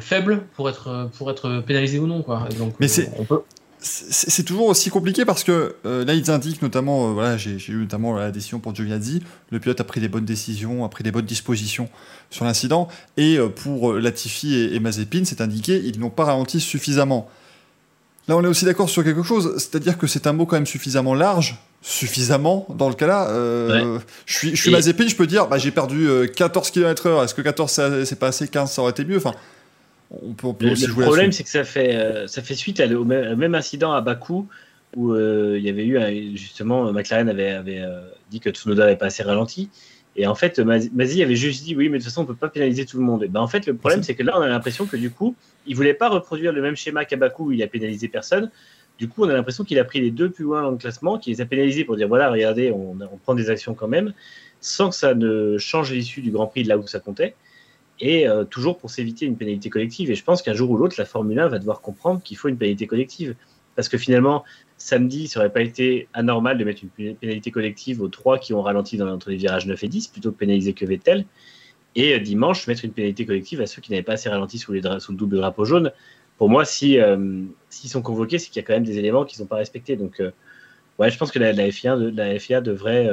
faible pour être, pour être pénalisé ou non. Quoi. Donc, Mais c'est. On peut c'est toujours aussi compliqué parce que euh, là, ils indiquent notamment, euh, voilà, j'ai eu notamment la décision pour Giovinazzi, le pilote a pris des bonnes décisions, a pris des bonnes dispositions sur l'incident, et euh, pour Latifi et, Mazepin, c'est indiqué, ils n'ont pas ralenti suffisamment. Là, on est aussi d'accord sur quelque chose, c'est-à-dire que c'est un mot quand même suffisamment large, suffisamment, dans le cas-là. Je suis, je suis Mazepin, je peux dire, bah, j'ai perdu 14 km/h, est-ce que 14 c'est pas assez, 15 ça aurait été mieux? Enfin, le, problème, c'est que ça fait, euh, ça fait suite au même, incident à Bakou où euh, il y avait eu justement McLaren avait, avait euh, dit que Tsunoda n'avait pas assez ralenti. Et en fait, Mazzi avait juste dit oui, mais de toute façon, on peut pas pénaliser tout le monde. Et ben, en fait, le problème, c'est que là, on a l'impression que du coup, il voulait pas reproduire le même schéma qu'à Bakou où il a pénalisé personne. Du coup, on a l'impression qu'il a pris les deux plus loin dans le classement, qu'il les a pénalisés pour dire voilà, regardez, on, on prend des actions quand même, sans que ça ne change l'issue du Grand Prix de là où ça comptait et euh, toujours pour s'éviter une pénalité collective. Et je pense qu'un jour ou l'autre, la Formule 1 va devoir comprendre qu'il faut une pénalité collective. Parce que finalement, samedi, ça n'aurait pas été anormal de mettre une pénalité collective aux trois qui ont ralenti dans, entre les virages 9 et 10, plutôt que pénaliser que Vettel. Et euh, dimanche, mettre une pénalité collective à ceux qui n'avaient pas assez ralenti sous, le double drapeau jaune. Pour moi, si, euh, s'ils sont convoqués, c'est qu'il y a quand même des éléments qui ne sont pas respectés. Donc, ouais, je pense que la, FIA, la FIA devrait,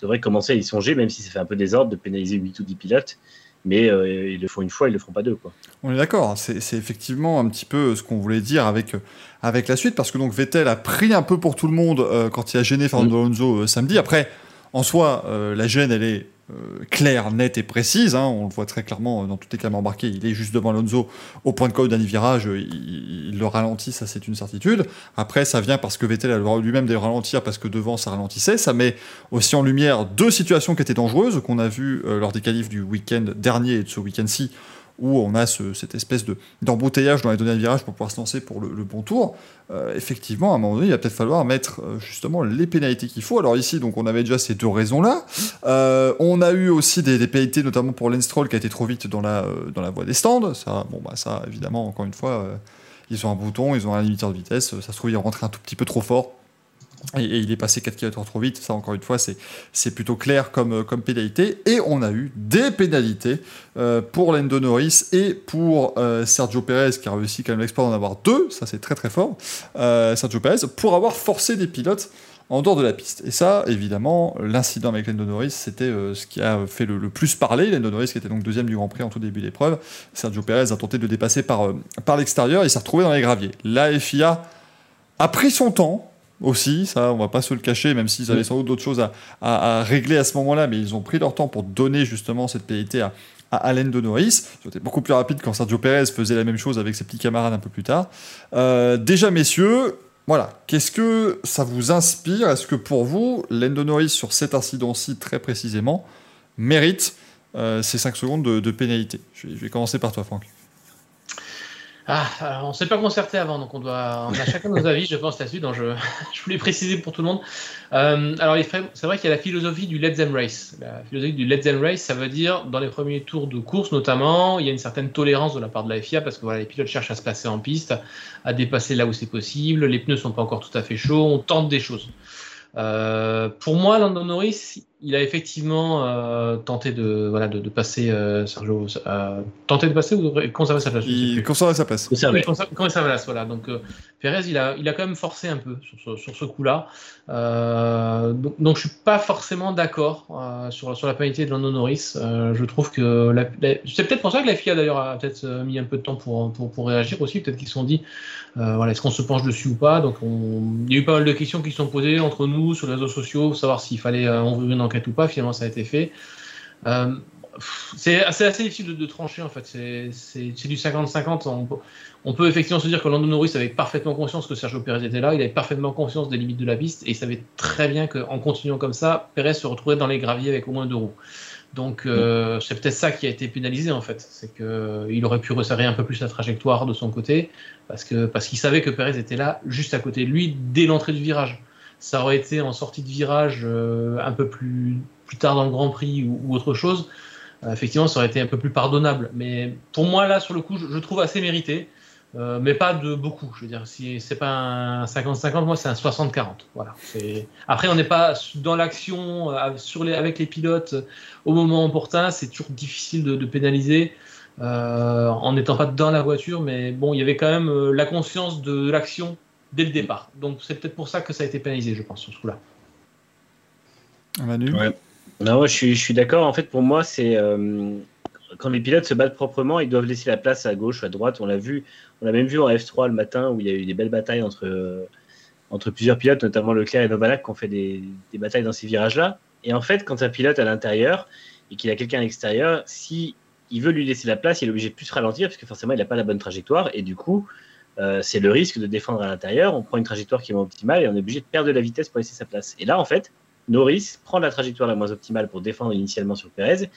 devrait commencer à y songer, même si ça fait un peu désordre de pénaliser 8 ou 10 pilotes mais euh, ils le font une fois, ils le feront pas deux. Quoi. On est d'accord, c'est effectivement un petit peu ce qu'on voulait dire avec, avec la suite, parce que donc Vettel a pris un peu pour tout le monde euh, quand il a gêné Fernando mm. Alonso euh, samedi. Après, en soi, la gêne, elle est euh, claire, nette et précise. Hein. on le voit très clairement dans toutes les caméras embarquées. Il est juste devant Alonso au point de code d'un virage. Il, le ralentit, ça c'est une certitude. Après, ça vient parce que Vettel a lui-même de ralentir parce que devant ça ralentissait. Ça met aussi en lumière deux situations qui étaient dangereuses qu'on a vues euh, lors des qualifs du week-end dernier et de ce week-end-ci où on a cette espèce de, d'embouteillage dans les données de virage pour pouvoir se lancer pour le, bon tour, euh, effectivement, à un moment donné, il va peut-être falloir mettre euh, justement les pénalités qu'il faut. Alors ici, donc on avait déjà ces deux raisons-là. Euh, on a eu aussi des, pénalités, notamment pour Lenstroll qui a été trop vite dans la, dans la voie des stands. Ça, bon, bah, ça, évidemment, encore une fois, ils ont un bouton, ils ont un limiteur de vitesse. Ça se trouve, il est rentré un tout petit peu trop fort et, il est passé 4 km trop vite. Ça, encore une fois, c'est plutôt clair comme, euh, comme pénalité. Et on a eu des pénalités euh, pour Lando Norris et pour euh, Sergio Perez, qui a réussi quand même l'exploit d'en avoir deux. Ça, c'est très très fort. Sergio Perez, pour avoir forcé des pilotes en dehors de la piste. Et ça, évidemment, l'incident avec Lando Norris, c'était ce qui a fait le, plus parler. Lando Norris, qui était donc deuxième du Grand Prix en tout début d'épreuve, Sergio Perez a tenté de le dépasser par, par l'extérieur et s'est retrouvé dans les graviers. La FIA a pris son temps, aussi, ça on va pas se le cacher, même s'ils avaient sans doute d'autres choses à, régler à ce moment-là, mais ils ont pris leur temps pour donner justement cette pénalité à, à Alain de Norris. C'était beaucoup plus rapide quand Sergio Perez faisait la même chose avec ses petits camarades un peu plus tard. Euh, déjà, messieurs, voilà, qu'est-ce que ça vous inspire? Est-ce que pour vous, Lando Norris, sur cet incident-ci très précisément, mérite euh, ces 5 secondes de, pénalité? Je vais, commencer par toi, Franck. Ah, on ne s'est pas concerté avant, donc on doit, on a chacun nos avis, je pense là-dessus. Donc je, *laughs* je voulais préciser pour tout le monde. Euh, alors c'est vrai qu'il y a la philosophie du let's them race. La philosophie du let's them race, ça veut dire dans les premiers tours de course notamment, il y a une certaine tolérance de la part de la FIA parce que voilà, les pilotes cherchent à se passer en piste, à dépasser là où c'est possible. Les pneus sont pas encore tout à fait chauds, on tente des choses. Euh, pour moi, Landon Norris, il a effectivement euh, tenté de, voilà, de, de passer euh, Sergio, euh, tenté de passer ou de conserver sa place. Il conservait sa place. Conserver. conserver sa place, voilà. Donc Perez, il a, il a quand même forcé un peu sur, sur, ce coup-là. donc, donc, je suis pas forcément d'accord sur, sur la pénalité de Landon Norris. je trouve que c'est peut-être pour ça que la FIA d'ailleurs a peut-être mis un peu de temps pour, pour, pour réagir aussi. Peut-être qu'ils se sont dit, voilà, est-ce qu'on se penche dessus ou pas? Donc on... il y a eu pas mal de questions qui se sont posées entre nous sur les réseaux sociaux, pour savoir s'il fallait ouvrir une enquête ou pas, finalement ça a été fait. C'est assez, assez, difficile de, trancher en fait. C'est du 50-50. On, peut effectivement se dire que Lando Norris avait parfaitement conscience que Sergio Perez était là. Il avait parfaitement conscience des limites de la piste et il savait très bien qu'en continuant comme ça, Perez se retrouvait dans les graviers avec au moins deux roues. Donc euh, c'est peut-être ça qui a été pénalisé en fait. C'est qu'il aurait pu resserrer un peu plus la trajectoire de son côté parce que parce qu'il savait que Perez était là juste à côté de lui dès l'entrée du virage ça aurait été en sortie de virage euh, un peu plus, plus tard dans le Grand Prix ou, autre chose, effectivement, ça aurait été un peu plus pardonnable. Mais pour moi, là, sur le coup, je, trouve assez mérité, euh, mais pas de beaucoup. Je veux dire, si c'est pas un 50-50, moi, c'est un 60-40. Voilà. Après, on n'est pas dans l'action sur les, avec les pilotes au moment opportun. C'est toujours difficile de, de pénaliser. en n'étant pas dans la voiture, mais bon, il y avait quand même la conscience de l'action dès le départ. Donc c'est peut-être pour ça que ça a été pénalisé, je pense, sur ce coup-là. Manu? Ouais. Non, suis, je suis d'accord. En fait, pour moi, c'est quand les pilotes se battent proprement, ils doivent laisser la place à gauche, à droite. On l'a vu, on l'a même vu en F3 le matin où il y a eu des belles batailles entre, entre plusieurs pilotes, notamment Leclerc et Novalak, qui ont fait des, des batailles dans ces virages-là. Et en fait, quand un pilote à l'intérieur et qu'il a quelqu'un à l'extérieur, si il veut lui laisser la place, il est obligé de plus ralentir parce que forcément il n'a pas la bonne trajectoire et du coup euh, c'est le risque de défendre à l'intérieur. On prend une trajectoire qui est moins optimale et on est obligé de perdre de la vitesse pour laisser sa place. Et là en fait, Norris prend la trajectoire la moins optimale pour défendre initialement sur Perez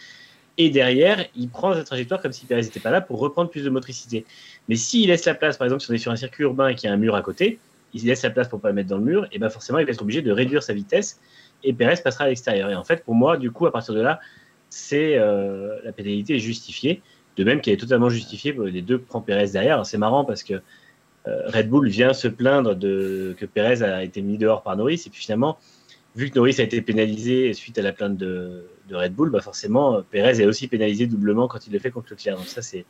et derrière il prend sa trajectoire comme si Perez n'était pas là pour reprendre plus de motricité. Mais s'il laisse la place, par exemple si on est sur un circuit urbain et qu'il y a un mur à côté, il laisse la place pour pas le mettre dans le mur, et ben forcément il va être obligé de réduire sa vitesse et Perez passera à l'extérieur. Et en fait, pour moi, du coup, à partir de là, c'est euh, la pénalité est justifiée. De même qu'elle est totalement justifiée pour les deux prend Perez derrière. C'est marrant parce que euh, Red Bull vient se plaindre de, que Perez a été mis dehors par Norris. Et puis finalement, vu que Norris a été pénalisé suite à la plainte de, Red Bull, bah forcément, Perez est aussi pénalisé doublement quand il le fait contre Leclerc. Donc ça, c'est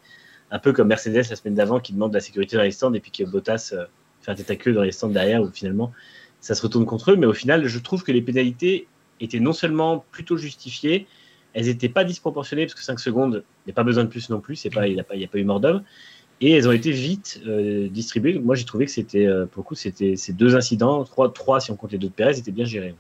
un peu comme Mercedes la semaine d'avant qui demande de la sécurité dans les stands et puis que Bottas euh, fait un tête à queue dans les stands derrière où finalement ça se retourne contre eux. Mais au final, je trouve que les pénalités étaient non seulement plutôt justifiées, elles n'étaient pas disproportionnées parce que 5 secondes, il n'y a pas besoin de plus non plus, pas, il n'y a, a, pas eu mort d'homme. Et elles ont été vite euh, distribuées. Moi, j'ai trouvé que c'était, euh, pour le coup, c'était ces deux incidents, trois, trois si on compte les deux de Pérez, étaient bien gérés.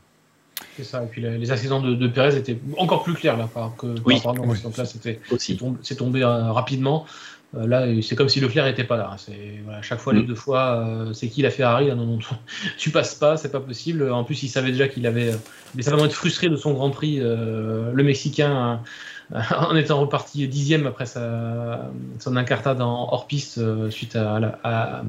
C'est ça. Et puis les, accidents de, de, Pérez étaient encore plus clairs là, que oui. par oui. Donc là, c'était, c'est tombé, tombé euh, rapidement. Euh, là, c'est comme si Leclerc n'était pas là. C'est, voilà, chaque fois, mm. les deux fois, euh, c'est qui la Ferrari ah Non, non, *laughs* tu passes pas, c'est pas possible. En plus, il savait déjà qu'il avait. Il savait être frustré de son Grand Prix, euh, le Mexicain, *laughs* en étant reparti dixième après sa, son incartade en hors-piste suite à la, à,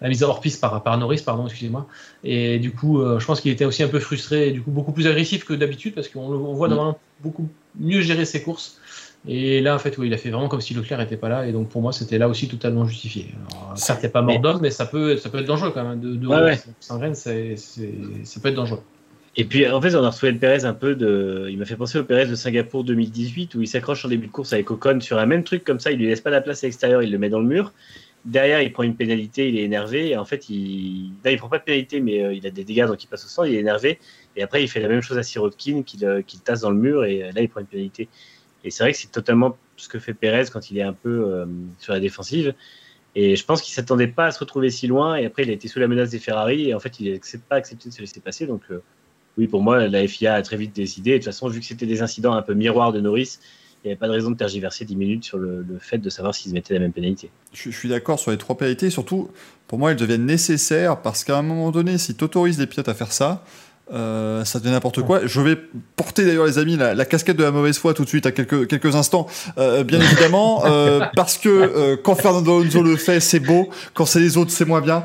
la, mise en hors-piste par, par Norris, pardon, excusez-moi. Et du coup, je pense qu'il était aussi un peu frustré et du coup beaucoup plus agressif que d'habitude parce qu'on on voit mm. normalement beaucoup mieux gérer ses courses. Et là, en fait, oui, il a fait vraiment comme si Leclerc n'était pas là. Et donc, pour moi, c'était là aussi totalement justifié. Alors, certes, il n'y a pas mort d'homme, mais ça peut, ça peut être dangereux quand même. De, de ouais, ouais. Sans graine, ça peut être dangereux. Et puis, en fait, on a retrouvé le Pérez un peu de. Il m'a fait penser au Pérez de Singapour 2018, où il s'accroche en début de course avec Ocon sur un même truc comme ça. Il lui laisse pas la place à l'extérieur, il le met dans le mur. Derrière, il prend une pénalité, il est énervé. Et en fait, il. Il prend pas de pénalité, mais euh, il a des dégâts, donc il passe au sang, il est énervé. Et après, il fait la même chose à Sirotkin, qu'il euh, qu tasse dans le mur, et euh, là, il prend une pénalité. Et c'est vrai que c'est totalement ce que fait Pérez quand il est un peu euh, sur la défensive. Et je pense qu'il s'attendait pas à se retrouver si loin. Et après, il a été sous la menace des Ferrari. Et en fait, il n'a pas accepté de se laisser passer. Donc, oui, pour moi, la FIA a très vite décidé. Et de toute façon, vu que c'était des incidents un peu miroirs de Norris, il n'y avait pas de raison de tergiverser 10 minutes sur le, le fait de savoir s'ils mettaient la même pénalité. Je, je suis d'accord sur les trois pénalités. Surtout, pour moi, elles deviennent nécessaires parce qu'à un moment donné, si tu autorises les pilotes à faire ça, euh, ça devient n'importe quoi. Je vais porter d'ailleurs les amis la, la, casquette de la mauvaise foi tout de suite à quelques quelques instants, euh, bien évidemment, *laughs* euh, parce que quand Fernando Alonso le fait, c'est beau. Quand c'est les autres, c'est moins bien.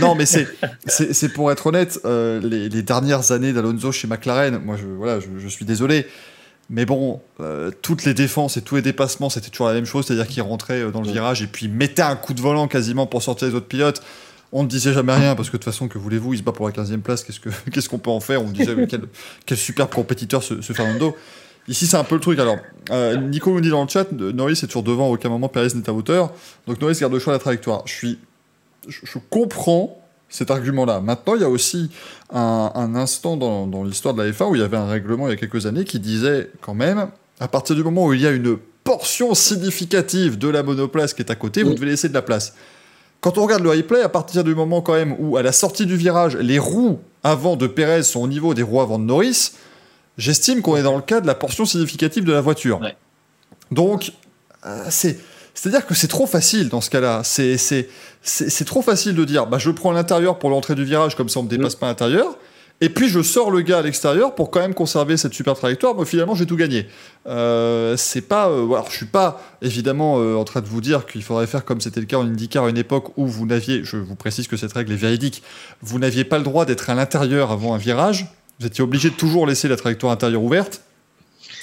Non, mais c'est c'est pour être honnête, les, les, dernières années d'Alonso chez McLaren, moi je voilà, je, je suis désolé. Mais bon, euh, toutes les défenses et tous les dépassements, c'était toujours la même chose, c'est-à-dire qu'il rentrait dans le virage et puis mettait un coup de volant quasiment pour sortir les autres pilotes on ne disait jamais rien parce que de toute façon, que voulez-vous, il se bat pour la 15e place, qu'est-ce qu'on *laughs* qu qu'on peut en faire? On disait quel, quel, super compétiteur ce, ce Fernando. Ici, c'est un peu le truc. Alors, euh, Nico nous dit dans le chat, Norris est toujours devant, à aucun moment Perez n'est à hauteur. Donc Norris garde le choix de la trajectoire. Je suis, je, je comprends cet argument-là. Maintenant, il y a aussi un, un instant dans, dans l'histoire de la F1 où il y avait un règlement il y a quelques années qui disait quand même, à partir du moment où il y a une portion significative de la monoplace qui est à côté, vous devez laisser de la place. Quand on regarde le replay, à partir du moment quand même où, à la sortie du virage, les roues avant de Perez sont au niveau des roues avant de Norris, j'estime qu'on est dans le cas de la portion significative de la voiture. Ouais. Donc, euh, c'est. C'est-à-dire que c'est trop facile dans ce cas-là. C'est trop facile de dire bah, je prends l'intérieur pour l'entrée du virage, comme ça on ne me dépasse mmh. pas à l'intérieur. Et puis je sors le gars à l'extérieur pour quand même conserver cette super trajectoire, mais finalement j'ai tout gagné. Euh, c'est pas, euh, alors je suis pas évidemment euh, en train de vous dire qu'il faudrait faire comme c'était le cas en IndyCar à une époque où vous n'aviez, je vous précise que cette règle est véridique, vous n'aviez pas le droit d'être à l'intérieur avant un virage, vous étiez obligé de toujours laisser la trajectoire intérieure ouverte.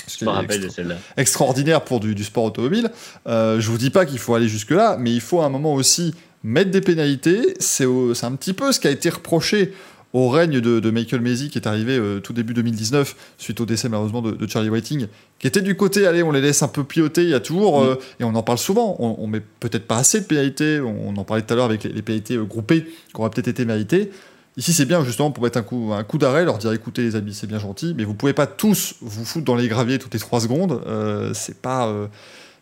Je me rappelle de celle-là. Extraordinaire pour du, du sport automobile. Euh, je vous dis pas qu'il faut aller jusque là, mais il faut à un moment aussi mettre des pénalités. C'est un petit peu ce qui a été reproché au règne de, Michael Maisy qui est arrivé tout début 2019 suite au décès malheureusement de, Charlie Whiting, qui était du côté, allez, on les laisse un peu piloter, il y a toujours, mm. et on en parle souvent, on, on met peut-être pas assez de pénalités, on, en parlait tout à l'heure avec les, les pénalités groupées qui auraient peut-être été méritées. Ici, c'est bien justement pour mettre un coup, un coup d'arrêt, leur dire écoutez les amis, c'est bien gentil, mais vous pouvez pas tous vous foutre dans les graviers toutes les trois secondes. Euh, c'est pas. Euh,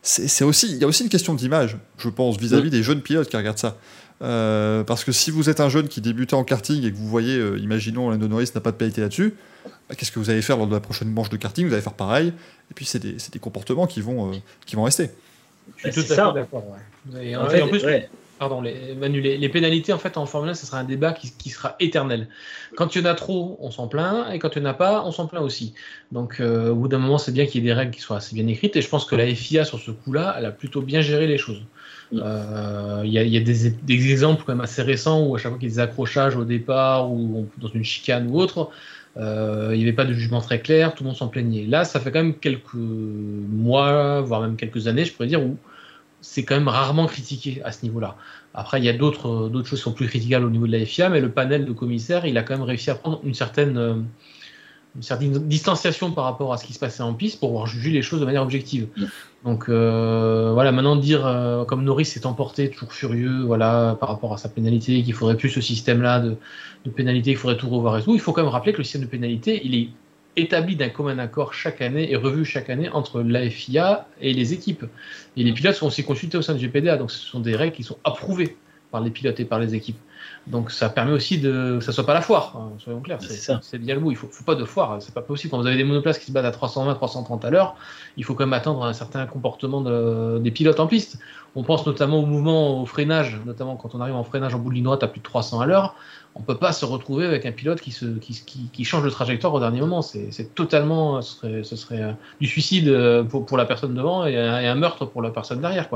c'est aussi, il y a aussi une question d'image, je pense, vis-à-vis des jeunes pilotes qui regardent ça. Euh, parce que si vous êtes un jeune qui débutait en karting et que vous voyez, imaginons, Lando Norris n'a pas de pénalité là-dessus, bah, qu'est-ce que vous allez faire lors de la prochaine manche de karting? Vous allez faire pareil. Et puis, c'est des, des, comportements qui vont, qui vont rester. Je suis tout à fait d'accord. Ouais. En, fait, en plus, pardon, les, Manu, les, pénalités en fait en Formule 1, ce sera un débat qui, sera éternel. Quand il y en a trop, on s'en plaint, et quand il n'y en a pas, on s'en plaint aussi. Donc euh, au bout d'un moment, c'est bien qu'il y ait des règles qui soient assez bien écrites, et je pense que la FIA sur ce coup-là, elle a plutôt bien géré les choses. Euh, il y, a, des, exemples quand même assez récents où à chaque fois qu'il y a des accrochages au départ ou dans une chicane ou autre, euh, il n'y avait pas de jugement très clair, tout le monde s'en plaignait. Là, ça fait quand même quelques mois, voire même quelques années, je pourrais dire, où c'est quand même rarement critiqué à ce niveau-là. Après, il y a d'autres d'autres choses qui sont plus critiquables au niveau de la FIA, mais le panel de commissaires, il a quand même réussi à prendre une certaine, euh, une certaine distanciation par rapport à ce qui se passait en piste pour pouvoir juger les choses de manière objective. Donc euh, voilà, maintenant dire euh, comme Norris s'est emporté, toujours furieux, voilà, par rapport à sa pénalité, qu'il faudrait plus ce système-là de, de pénalité, qu'il faudrait tout revoir et tout. Il faut quand même rappeler que le système de pénalité, il est établi d'un commun accord chaque année et revu chaque année entre la FIA et les équipes. Et les pilotes sont aussi consultés au sein du GPDA, donc ce sont des règles qui sont approuvées par les pilotes et par les équipes. Donc ça permet aussi de que ça soit pas la foire, hein, soyons clairs. C'est ça. C'est bien le mot. Il faut, faut pas de foire. C'est pas possible. Quand vous avez des monoplaces qui se battent à 320, 330 à l'heure, il faut quand même attendre un certain comportement des pilotes en piste. On pense notamment au mouvement, au freinage, notamment quand on arrive en freinage en bout de ligne droite à plus de 300 à l'heure on peut pas se retrouver avec un pilote qui, change de trajectoire au dernier moment. C'est totalement, ce serait, euh, du suicide euh, pour, la personne devant et un, meurtre pour la personne derrière.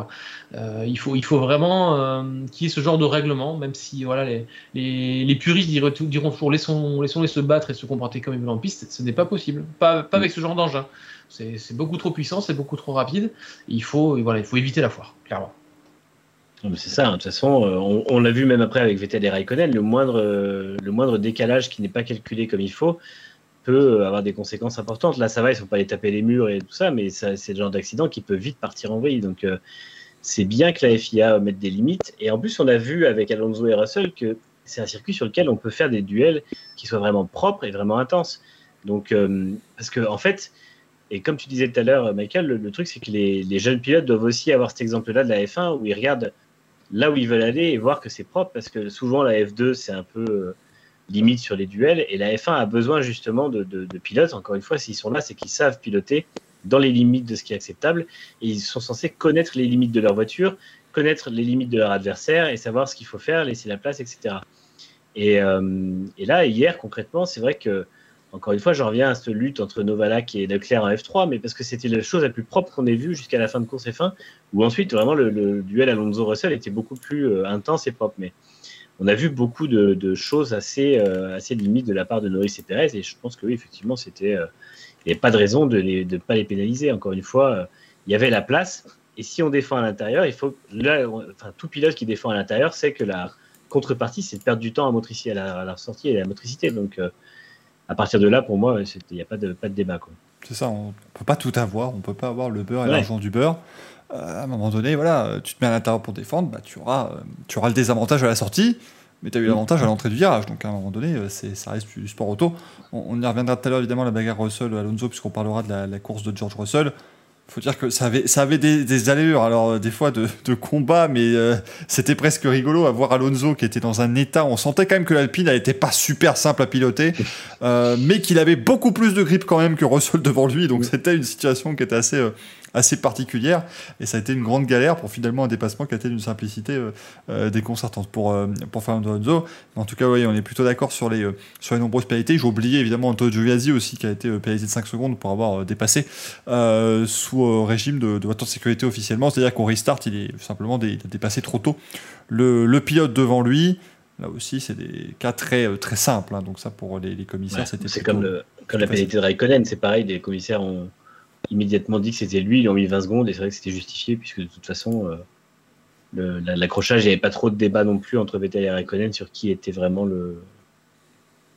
Euh, il, faut, vraiment qu'il y ait ce genre de règlement, même si voilà, les, puristes diront, toujours laissons, laissons les se battre et se comporter comme ils veulent en piste. Ce n'est pas possible, pas, pas avec ce genre d'engin. C'est beaucoup trop puissant, c'est beaucoup trop rapide. Il faut, voilà, il faut éviter la foire, clairement. C'est ça, hein. de toute façon, euh, on, l'a vu même après avec Vettel et Raikkonen, le moindre, euh, le moindre décalage qui n'est pas calculé comme il faut peut avoir des conséquences importantes. Là, ça va, il ne faut pas aller taper les murs et tout ça, mais c'est le genre d'accident qui peut vite partir en vrille. Donc, euh, c'est bien que la FIA mette des limites. Et en plus, on a vu avec Alonso et Russell que c'est un circuit sur lequel on peut faire des duels qui soient vraiment propres et vraiment intenses. Donc, parce que, en fait, et comme tu disais tout à l'heure, Michael, le, truc, c'est que les, jeunes pilotes doivent aussi avoir cet exemple-là de la F1 où ils regardent là où ils veulent aller et voir que c'est propre parce que souvent la F2 c'est un peu euh, limite sur les duels et la F1 a besoin justement de, pilotes. Encore une fois, s'ils sont là, c'est qu'ils savent piloter dans les limites de ce qui est acceptable et ils sont censés connaître les limites de leur voiture, connaître les limites de leur adversaire et savoir ce qu'il faut faire, laisser la place, etc. Et, euh, et là, hier, concrètement, c'est vrai que encore une fois, je reviens à cette lutte entre Novalak et Leclerc en F3, mais parce que c'était la chose la plus propre qu'on ait vue jusqu'à la fin de course F1, où ensuite, vraiment, le, duel Alonso-Russell était beaucoup plus euh, intense et propre. Mais on a vu beaucoup de, choses assez, euh, assez limites de la part de Norris et Perez, et je pense que oui, effectivement, c'était. Euh, il n'y avait pas de raison de ne pas les pénaliser. Encore une fois, il y avait la place, et si on défend à l'intérieur, il faut. Enfin, tout pilote qui défend à l'intérieur sait que la contrepartie, c'est de perdre du temps à, motricité, à, la, sortie et à la motricité. Donc à partir de là, pour moi, il n'y a pas de, pas de débat. C'est ça, on ne peut pas tout avoir, on ne peut pas avoir le beurre et l'argent du beurre. Euh, à un moment donné, voilà, tu te mets à l'intérieur pour défendre, bah, tu, auras, euh, tu auras le désavantage à la sortie, mais tu as eu l'avantage à l'entrée du virage. Donc à un moment donné, euh, ça reste du sport auto. On, y reviendra tout à l'heure, évidemment, la bagarre Russell-Alonso, puisqu'on parlera de la, la, course de George Russell faut dire que ça avait, ça avait des, allures, alors euh, des fois de, combat, mais euh, c'était presque rigolo à voir Alonso qui était dans un état. On sentait quand même que l'Alpine n'était pas super simple à piloter, euh, mais qu'il avait beaucoup plus de grip quand même que Russell devant lui. Donc c'était une situation qui était assez, assez particulière. Et ça a été une grande galère pour finalement un dépassement qui a été d'une simplicité euh, euh, déconcertante pour, euh, pour Fernando Alonso. en tout cas, oui, on est plutôt d'accord sur les, sur les nombreuses pénalités. J'ai oublié évidemment Antonio aussi qui a été pénalisé de 5 secondes pour avoir dépassé sous régime de, de voiture de sécurité officiellement. C'est-à-dire qu'on restart, il est simplement dépassé trop tôt le, le pilote devant lui. Là aussi, c'est des cas très, très simples. Hein. donc ça, pour les, les commissaires, c'était C'est comme, comme la pénalité de Raikkonen, c'est pareil, les commissaires ont immédiatement dit que c'était lui, ils ont mis 20 secondes et c'est vrai que c'était justifié puisque de toute façon, euh, l'accrochage, il n'y avait pas trop de débat non plus entre Vettel et Raikkonen sur qui était vraiment le,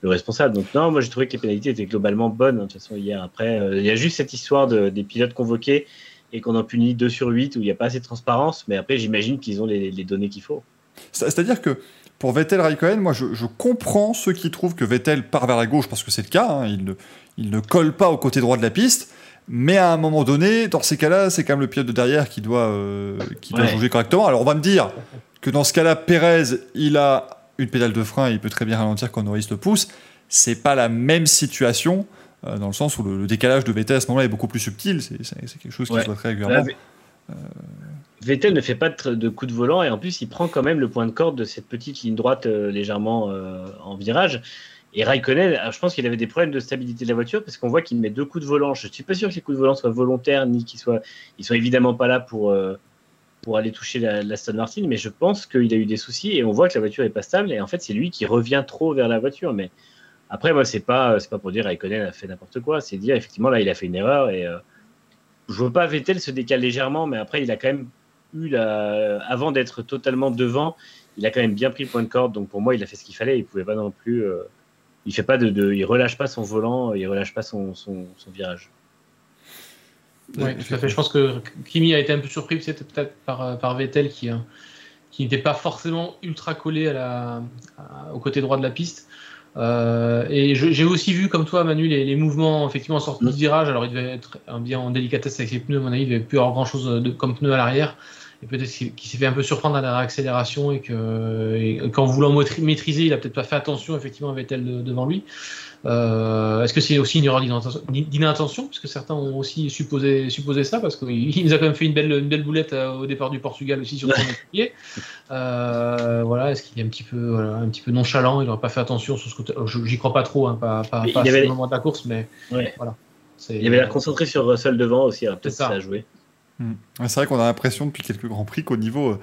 le responsable. Donc non, moi j'ai trouvé que les pénalités étaient globalement bonnes. De toute façon, hier, après, il y a juste cette histoire de, des pilotes convoqués et qu'on en punit 2 sur 8 où il n'y a pas assez de transparence. Mais après, j'imagine qu'ils ont les, les données qu'il faut. C'est-à-dire que pour Vettel Raikkonen, moi je, comprends ceux qui trouvent que Vettel part vers la gauche parce que c'est le cas, hein, il, ne, il, ne, colle pas au côté droit de la piste, mais à un moment donné, dans ces cas-là, c'est quand même le pilote de derrière qui doit, euh, qui doit jouer correctement. Alors on va me dire que dans ce cas-là, Pérez, il a une pédale de frein et il peut très bien ralentir quand Norris le pousse. C'est pas la même situation. Euh, dans le sens où le, décalage de Vettel à ce moment-là est beaucoup plus subtil, c'est quelque chose qui se voit très régulièrement. Vettel ne fait pas de, coup de volant et en plus il prend quand même le point de corde de cette petite ligne droite euh, légèrement euh, en virage. Et Raikkonen, je pense qu'il avait des problèmes de stabilité de la voiture parce qu'on voit qu'il met deux coups de volant. Je ne suis pas sûr que ces coups de volant soient volontaires ni qu'ils soient, ils sont évidemment pas là pour, euh, pour aller toucher la, la Martin, mais je pense qu'il a eu des soucis et on voit que la voiture est pas stable et en fait c'est lui qui revient trop vers la voiture. Mais après moi c'est pas c'est pas pour dire Raikkonen a fait n'importe quoi, c'est dire effectivement là il a fait une erreur et je vois pas Vettel se décale légèrement, mais après il a quand même eu la... avant d'être totalement devant, il a quand même bien pris le point de corde. Donc pour moi, il a fait ce qu'il fallait. Il pouvait pas non plus. Euh, il fait pas de, il relâche pas son volant, il relâche pas son, son, virage. Oui, tout à fait. Je pense que Kimi a été un peu surpris peut-être peut par, par Vettel qui, euh, qui n'était pas forcément ultra collé à la, au côté droit de la piste. Euh, et j'ai aussi vu, comme toi, Manu, les, mouvements effectivement en sortie de virage. Alors, il devait être bien en délicatesse avec les pneus, à mon avis, il devait plus avoir grand chose de, comme pneus à l'arrière et peut-être qu'il s'est fait un peu surprendre à la réaccélération et que qu'en voulant maîtriser, il a peut-être pas fait attention effectivement à Vettel devant lui. Euh, est-ce que c'est aussi une erreur d'inattention Parce que certains ont aussi supposé, supposé ça, parce qu'il nous a quand même fait une belle, une belle boulette euh, au départ du Portugal aussi sur son *laughs* pied. Euh, voilà, est-ce qu'il est un petit peu, voilà, un petit peu nonchalant? Il n'aurait pas fait attention sur ce côté. J'y crois pas trop, hein, pas, pas, pas avait... moment de la course, mais voilà. Il avait l'air concentré sur Russell devant aussi, peut-être ça a joué. Hmm. C'est vrai qu'on a l'impression depuis quelques grands prix qu'au niveau euh,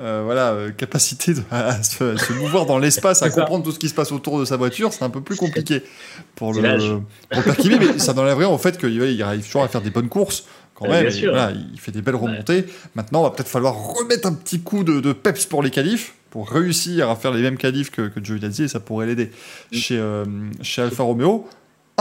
euh voilà euh, capacité de, *laughs* à, se, mouvoir dans l'espace, à comprendre tout ce qui se passe autour de sa voiture, c'est un peu plus compliqué pour le, pour Kimi, mais ça n'enlève rien au fait qu'il arrive toujours à faire des bonnes courses quand même. voilà, il fait des belles remontées. Maintenant, il va peut-être falloir remettre un petit coup de, de, peps pour les qualifs pour réussir à faire les mêmes qualifs que, que Giovinazzi et ça pourrait l'aider mm. chez, euh, chez Alfa Romeo.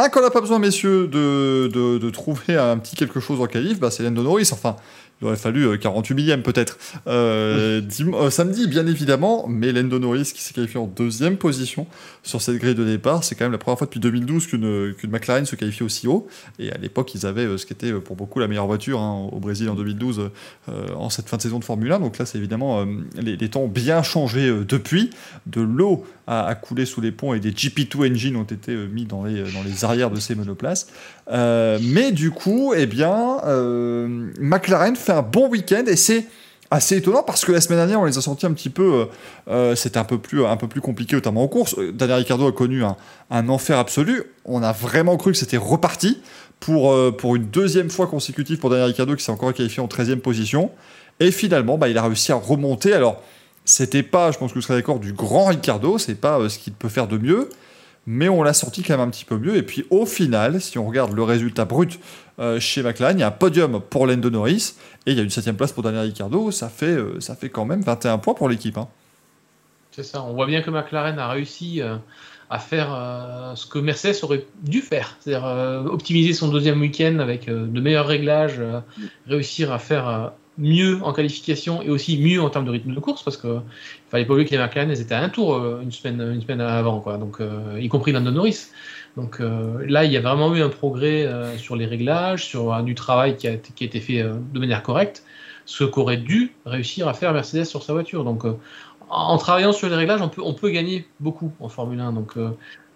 Un qu'on n'a pas besoin, messieurs, de, de, trouver un petit quelque chose en qualif, bah, c'est Lando Norris. Enfin, il aurait fallu 48 euh, millième peut-être. Euh, euh, samedi, bien évidemment, mais Lando Norris qui s'est qualifié en deuxième position sur cette grille de départ. C'est quand même la première fois depuis 2012 qu'une McLaren se qualifie aussi haut. Et à l'époque, ils avaient ce qui était pour beaucoup la meilleure voiture hein, au Brésil en 2012 en cette fin de saison de Formule 1. Donc là, c'est évidemment les, les, temps ont bien changé depuis. De l'eau a, coulé sous les ponts et des GP2 engines ont été mis dans les, dans les arrières de ces monoplaces. mais du coup, eh bien, McLaren fait un bon week-end et c'est assez étonnant parce que la semaine dernière on les a sentis un petit peu euh, euh, c'était un peu plus un peu plus compliqué notamment en course. Daniel Ricciardo a connu un, enfer absolu. On a vraiment cru que c'était reparti pour euh, pour une deuxième fois consécutive pour Daniel Ricciardo qui s'est encore qualifié en 13e position. Et finalement bah, il a réussi à remonter. Alors c'était pas je pense que vous serez d'accord du grand Ricciardo c'est pas ce qu'il peut faire de mieux mais on l'a senti quand même un petit peu mieux. Et puis au final, si on regarde le résultat brut euh, chez McLaren, il y a un podium pour Lando Norris et il y a une septième place pour Daniel Ricciardo. Ça fait, euh, ça fait quand même 21 points pour l'équipe. Hein. C'est ça. On voit bien que McLaren a réussi euh, à faire ce que Mercedes aurait dû faire, c'est-à-dire optimiser son deuxième week-end avec de meilleurs réglages, réussir à faire mieux en qualification et aussi mieux en termes de rythme de course parce que fallait pas oublier que les McLaren elles étaient à un tour euh, une semaine une semaine avant quoi. Donc euh, y compris Lando Norris. Donc euh, là il y a vraiment eu un progrès sur les réglages sur du travail qui a, qui a été fait de manière correcte ce qu'aurait dû réussir à faire Mercedes sur sa voiture. Donc en travaillant sur les réglages on peut on peut gagner beaucoup en Formule 1 donc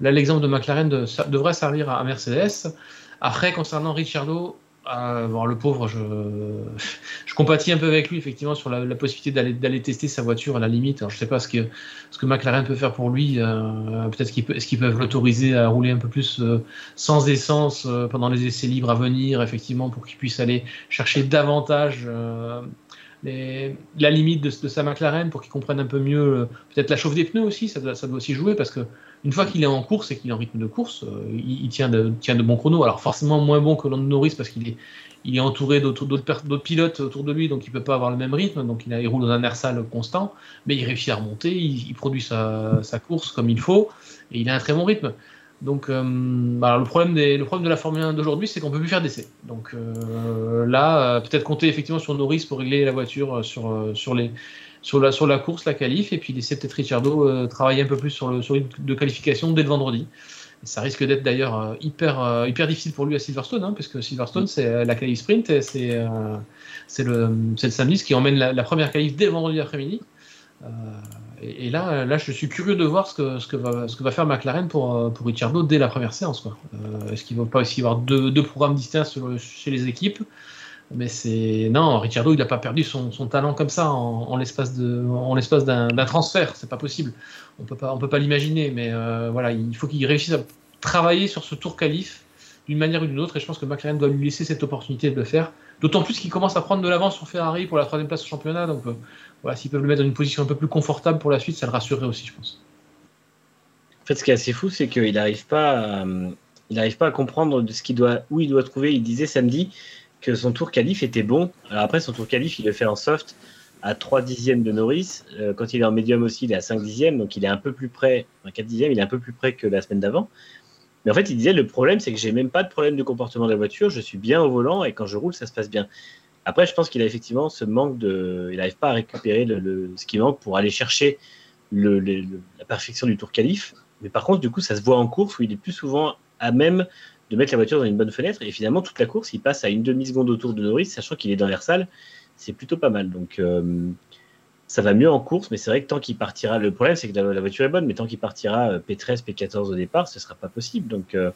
là l'exemple de McLaren devrait servir à Mercedes. Après concernant Ricciardo bon, le pauvre, je, *laughs* je compatis un peu avec lui, effectivement, sur la, possibilité d'aller, tester sa voiture à la limite. Je ne sais pas ce que, ce que McLaren peut faire pour lui. Euh, peut-être qu'ils, peuvent l'autoriser à rouler un peu plus euh, sans essence euh, pendant les essais libres à venir, effectivement, pour qu'il puisse aller chercher davantage la limite de, sa McLaren pour qu'il comprenne un peu mieux euh, peut-être la chauffe des pneus aussi, ça doit aussi jouer parce que une fois qu'il est en course et qu'il est en rythme de course, euh, il, tient, de, bons chronos. Alors forcément moins bon que Lando Norris parce qu'il est, entouré d'autres, pilotes autour de lui, donc il peut pas avoir le même rythme, donc il, roule dans un air sale constant, mais il réussit à remonter, il, produit sa, course comme il faut et il a un très bon rythme. Donc, euh, le, problème de la Formule 1 d'aujourd'hui, c'est qu'on peut plus faire d'essai. Donc euh, là, peut-être compter effectivement sur Norris pour régler la voiture sur, les, sur, la, sur la course, la qualif, et puis laisser peut-être Ricciardo travailler un peu plus sur le sur de qualification dès le vendredi. Et ça risque d'être d'ailleurs hyper, hyper difficile pour lui à Silverstone, hein, parce que Silverstone, c'est la qualif sprint, et c'est c'est le, le samedi qui emmène la, la première qualif dès le vendredi après-midi. Et, là, là, je suis curieux de voir ce que, ce que, va, ce que va faire McLaren pour, euh, pour Ricciardo dès la première séance. Euh, est-ce qu'il ne va pas aussi y avoir deux, deux programmes distincts chez les équipes? Mais c'est non, Ricciardo, il n'a pas perdu son, son, talent comme ça en, l'espace l'espace d'un, transfert. C'est pas possible. On peut pas, on peut pas l'imaginer. Mais euh, voilà, il faut qu'il réussisse à travailler sur ce tour qualif d'une manière ou d'une autre. Et je pense que McLaren doit lui laisser cette opportunité de le faire. D'autant plus qu'il commence à prendre de l'avance sur Ferrari pour la troisième place au championnat. Donc voilà, s'ils peuvent le mettre dans une position un peu plus confortable pour la suite, ça le rassurerait aussi, je pense. En fait, ce qui est assez fou, c'est qu'il n'arrive pas, à, n'arrive pas à comprendre de ce qu'il doit, où il doit trouver. Il disait samedi que son tour qualif était bon. Alors après, son tour qualif, il le fait en soft à 3 dixièmes de Norris. Euh, quand il est en médium aussi, il est à 5 dixièmes, donc il est un peu plus près, 4 dixièmes, il est un peu plus près que la semaine d'avant. Mais en fait, il disait le problème, c'est que j'ai même pas de problème de comportement de la voiture, je suis bien au volant et quand je roule, ça se passe bien. Après, je pense qu'il a effectivement ce manque de. Il n'arrive pas à récupérer le, ce qui manque pour aller chercher le, la perfection du tour qualif. Mais par contre, du coup, ça se voit en course où il est plus souvent à même de mettre la voiture dans une bonne fenêtre. Et finalement, toute la course, il passe à une demi-seconde autour de Norris, sachant qu'il est dans l'air sale. C'est plutôt pas mal. Donc, euh, ça va mieux en course. Mais c'est vrai que tant qu'il partira. Le problème, c'est que la, voiture est bonne, mais tant qu'il partira P13, P14 au départ, ce ne sera pas possible. Donc, euh,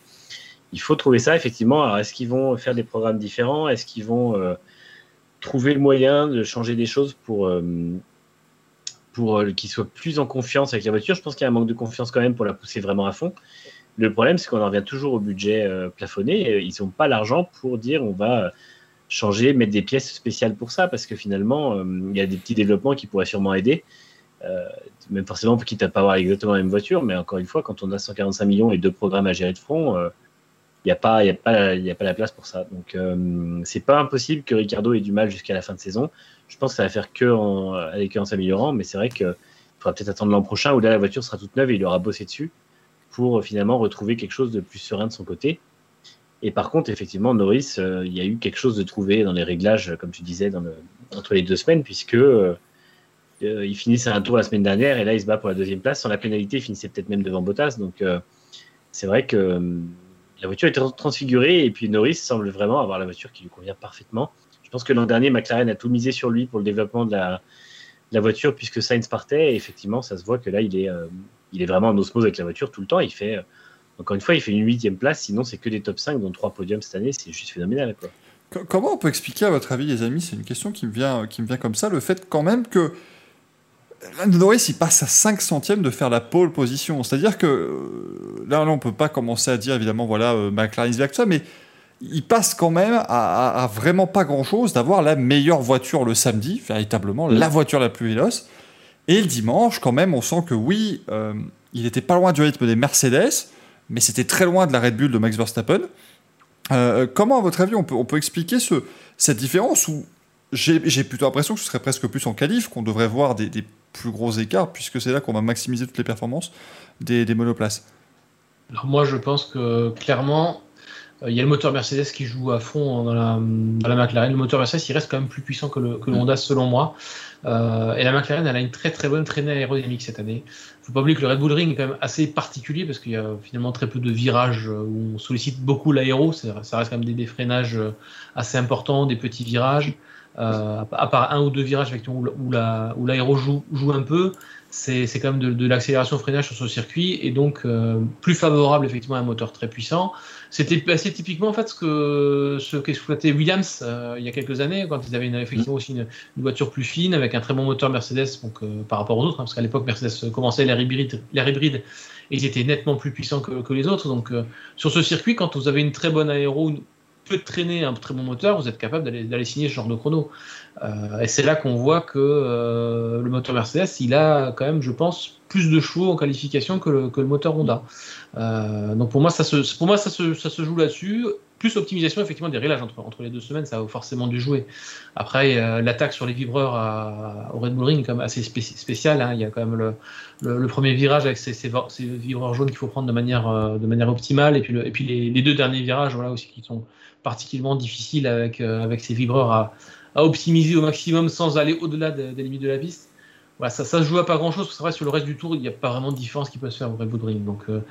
il faut trouver ça, effectivement. Alors, est-ce qu'ils vont faire des programmes différents? Est-ce qu'ils vont. Euh, trouver le moyen de changer des choses pour, euh, pour euh, qu'il soit plus en confiance avec la voiture? Je pense qu'il y a un manque de confiance quand même pour la pousser vraiment à fond. Le problème, c'est qu'on en revient toujours au budget euh, plafonné. Ils n'ont pas l'argent pour dire on va changer, mettre des pièces spéciales pour ça, parce que finalement, il y a des petits développements qui pourraient sûrement aider. même forcément, quitte à pas avoir exactement la même voiture, mais encore une fois, quand on a 145 millions et deux programmes à gérer de front, il n'y a, pas, a, la place pour ça. Donc, euh, c'est pas impossible que Ricardo ait du mal jusqu'à la fin de saison. Je pense que ça va faire que s'améliorant, mais c'est vrai qu'il faudra peut-être attendre l'an prochain où là, la voiture sera toute neuve et il aura bossé dessus pour euh, finalement retrouver quelque chose de plus serein de son côté. Et par contre, effectivement, Norris, euh, il y a eu quelque chose de trouvé dans les réglages, comme tu disais, dans le, entre les deux semaines, puisque euh, il finissait un tour la semaine dernière et là, il se bat pour la deuxième place. Sans la pénalité, il finissait peut-être même devant Bottas. Donc, c'est vrai que la voiture est transfigurée et puis Norris semble vraiment avoir la voiture qui lui convient parfaitement. Je pense que l'an dernier, McLaren a tout misé sur lui pour le développement de la, voiture puisque Sainz partait et effectivement, ça se voit que là, il est, euh, il est vraiment en osmose avec la voiture tout le temps. Il fait, euh, encore une fois, il fait une huitième place, sinon c'est que des top 5, dont trois podiums cette année, c'est juste phénoménal. Comment on peut expliquer, à votre avis, les amis, c'est une question qui me vient, qui me vient comme ça, le fait quand même que Norris, il passe à 5 centièmes de faire la pole position. C'est-à-dire que euh, là, on on peut pas commencer à dire, évidemment, voilà, euh, McLaren is ça, mais il passe quand même à, vraiment pas grand-chose d'avoir la meilleure voiture le samedi, véritablement, la voiture la plus véloce. Et le dimanche, quand même, on sent que oui, euh, il était pas loin du rythme des Mercedes, mais c'était très loin de la Red Bull de Max Verstappen. comment, à votre avis, on peut, on peut expliquer ce, cette différence où j'ai plutôt l'impression que ce serait presque plus en qualif qu'on devrait voir des, plus gros écarts, puisque c'est là qu'on va maximiser toutes les performances des, monoplaces? Alors moi, je pense que clairement, euh, il y a le moteur Mercedes qui joue à fond dans la, dans la McLaren. Le moteur Mercedes, il reste quand même plus puissant que le, que le mm. Honda, selon moi. Euh, et la McLaren, elle a une très très bonne traînée aérodynamique cette année. Il ne faut pas oublier que le Red Bull Ring est quand même assez particulier parce qu'il y a finalement très peu de virages où on sollicite beaucoup l'aéro. Ça reste quand même des, freinages assez importants, des petits virages. Euh, à part un ou deux virages où, où l'aéro joue, joue, un peu, c'est quand même de, l'accélération freinage sur ce circuit et donc euh, plus favorable effectivement à un moteur très puissant. C'était assez typiquement en fait ce que ce qu'exploitait Williams euh, il y a quelques années quand ils avaient une, effectivement aussi une, voiture plus fine avec un très bon moteur Mercedes donc par rapport aux autres hein, parce qu'à l'époque Mercedes commençait l'air hybride, l'air hybride et ils étaient nettement plus puissants que, que les autres donc sur ce circuit quand vous avez une très bonne aéro peu de traîner un très bon moteur, vous êtes capable d'aller signer ce genre de chrono. Euh, et c'est là qu'on voit que euh, le moteur Mercedes, il a quand même, je pense, plus de chevaux en qualification que le, que le moteur Honda. Euh, donc pour moi, ça se, pour moi, ça se, ça se joue là-dessus. Plus optimisation effectivement des réglages entre, entre les deux semaines, ça a forcément dû jouer. Après, l'attaque sur les vibreurs au Red Bull Ring même assez spéciale. Hein. Il y a quand même le, le, premier virage avec ces, ces, vibreurs jaunes qu'il faut prendre de manière, de manière optimale, et puis, et puis les, deux derniers virages voilà, aussi qui sont particulièrement difficiles avec, avec ces vibreurs à, à optimiser au maximum sans aller au-delà des, limites de la piste. Voilà, ça, ça se joue à pas grand-chose. C'est vrai sur le reste du tour, il n'y a pas vraiment de différence qui peut se faire au Red Bull Ring. Donc euh,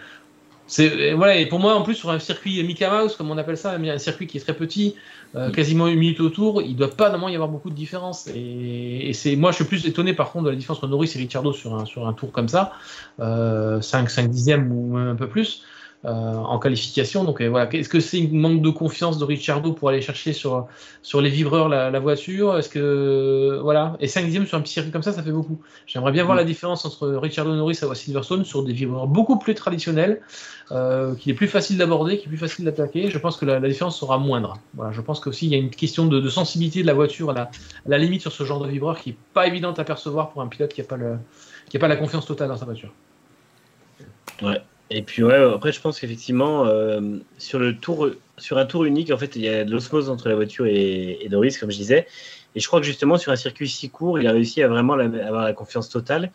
c'est voilà. Et pour moi, en plus sur un circuit Mickey Mouse, comme on appelle ça, un circuit qui est très petit, euh, mm. quasiment une minute au tour, il ne doit pas normalement y avoir beaucoup de différence. Et, c'est moi, je suis plus étonné par contre de la différence entre Norris et Ricciardo sur un sur un tour comme ça, euh, 5 5 dixièmes ou même un peu plus. Euh, en qualification. Donc euh, voilà, est-ce que c'est un manque de confiance de Ricciardo pour aller chercher sur, sur les vibreurs la, voiture? Est-ce que voilà et 5 dixièmes sur un petit circuit comme ça, ça fait beaucoup. J'aimerais bien voir mm. la différence entre Ricciardo Norris et Silverstone sur des vibreurs beaucoup plus traditionnels, euh, qui est plus facile d'aborder, qui est plus facile d'attaquer. Je pense que la, différence sera moindre. Voilà, je pense qu'aussi il y a une question de, sensibilité de la voiture à la, la, limite sur ce genre de vibreur qui est pas évidente à percevoir pour un pilote qui n'a pas le qui a pas la confiance totale dans sa voiture. Ouais, et puis ouais, après je pense qu'effectivement euh, sur le tour, sur un tour unique, en fait, il y a de l'osmose entre la voiture et, et, Doris, comme je disais. Et je crois que justement sur un circuit si court, il a réussi à vraiment avoir la confiance totale.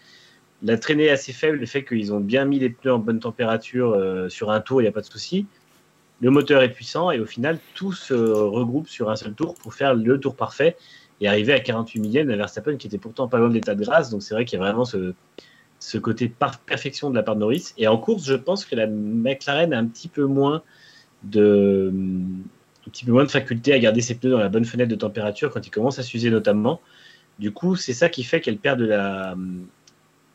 La traînée est assez faible, le fait qu'ils ont bien mis les pneus en bonne température euh, sur un tour, il n'y a pas de souci. Le moteur est puissant et au final, tout se regroupe sur un seul tour pour faire le tour parfait et arriver à 48 millième de Verstappen qui était pourtant pas loin de l'état de grâce. Donc c'est vrai qu'il y a vraiment ce, ce côté par perfection de la part de Norris. Et en course, je pense que la McLaren a un petit peu moins de, un petit peu moins de faculté à garder ses pneus dans la bonne fenêtre de température quand ils commencent à s'user notamment. Du coup, c'est ça qui fait qu'elle perd de la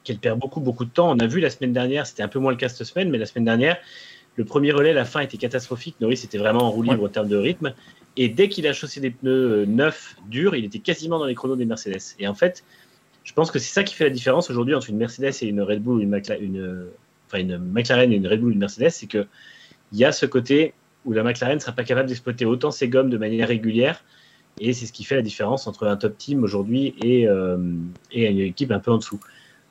qu'elle perd beaucoup beaucoup de temps. On a vu la semaine dernière, c'était un peu moins le cas cette semaine, mais la semaine dernière, le premier relais, la fin était catastrophique. Norris était vraiment en roue libre en termes de rythme. Et dès qu'il a chaussé des pneus euh, neufs, durs, il était quasiment dans les chronos des Mercedes. Et en fait, je pense que c'est ça qui fait la différence aujourd'hui entre une Mercedes et une Red Bull, une, une, enfin une McLaren et une Red Bull, une Mercedes, c'est que il y a ce côté où la McLaren ne sera pas capable d'exploiter autant ses gommes de manière régulière, et c'est ce qui fait la différence entre un top team aujourd'hui et, euh, et une équipe un peu en dessous.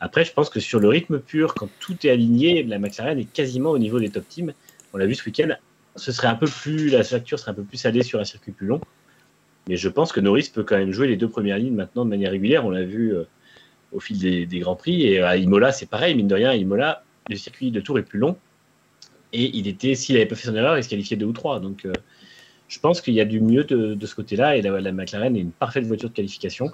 Après, je pense que sur le rythme pur, quand tout est aligné, la McLaren est quasiment au niveau des top teams. On l'a vu ce week-end, ce serait un peu plus, la facture serait un peu plus salée sur un circuit plus long. Mais je pense que Norris peut quand même jouer les deux premières lignes maintenant de manière régulière. On l'a vu euh, au fil des, Grands Prix. Et à Imola, c'est pareil, mine de rien, à Imola, le circuit de tour est plus long. Et il était, s'il n'avait pas fait son erreur, il se qualifiait deux ou trois. Donc, euh, je pense qu'il y a du mieux de, ce côté-là. Et la, McLaren est une parfaite voiture de qualification.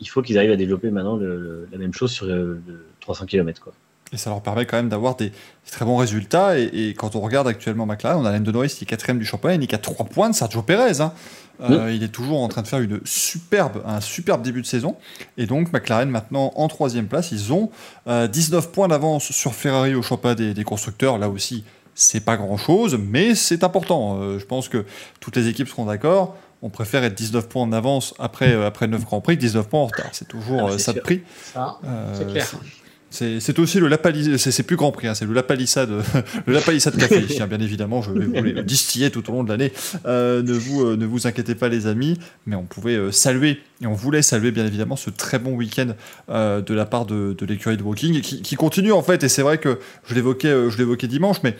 Il faut qu'ils arrivent à développer maintenant la même chose sur le, 300 km. Quoi. Et ça leur permet quand même d'avoir des, très bons résultats. Et, quand on regarde actuellement McLaren, on a Lando Norris qui est quatrième du championnat, il n'est qu'à 3 points de Sergio Perez. Hein. Euh, il est toujours en train de faire une superbe, un superbe début de saison. Et donc McLaren maintenant en troisième place, ils ont 19 euh, points d'avance sur Ferrari au championnat des, constructeurs. Là aussi, c'est pas grand-chose, mais c'est important. Euh, je pense que toutes les équipes seront d'accord. On préfère être 19 points en avance après, après 9 Grands Prix, 19 points en retard. C'est toujours ah, ça de prix. c'est clair. C'est aussi le lapalissade, c'est plus grand prix, hein, c'est le lapalissade, *laughs* le lapalissade café. *laughs* bien évidemment, je vais vous le distiller tout au long de l'année. Euh, ne vous euh, ne vous inquiétez pas les amis, mais on pouvait euh, saluer et on voulait saluer bien évidemment ce très bon week-end de la part de, de l'écurie de Walking qui, qui, continue en fait. Et c'est vrai que je l'évoquais je l'évoquais dimanche, mais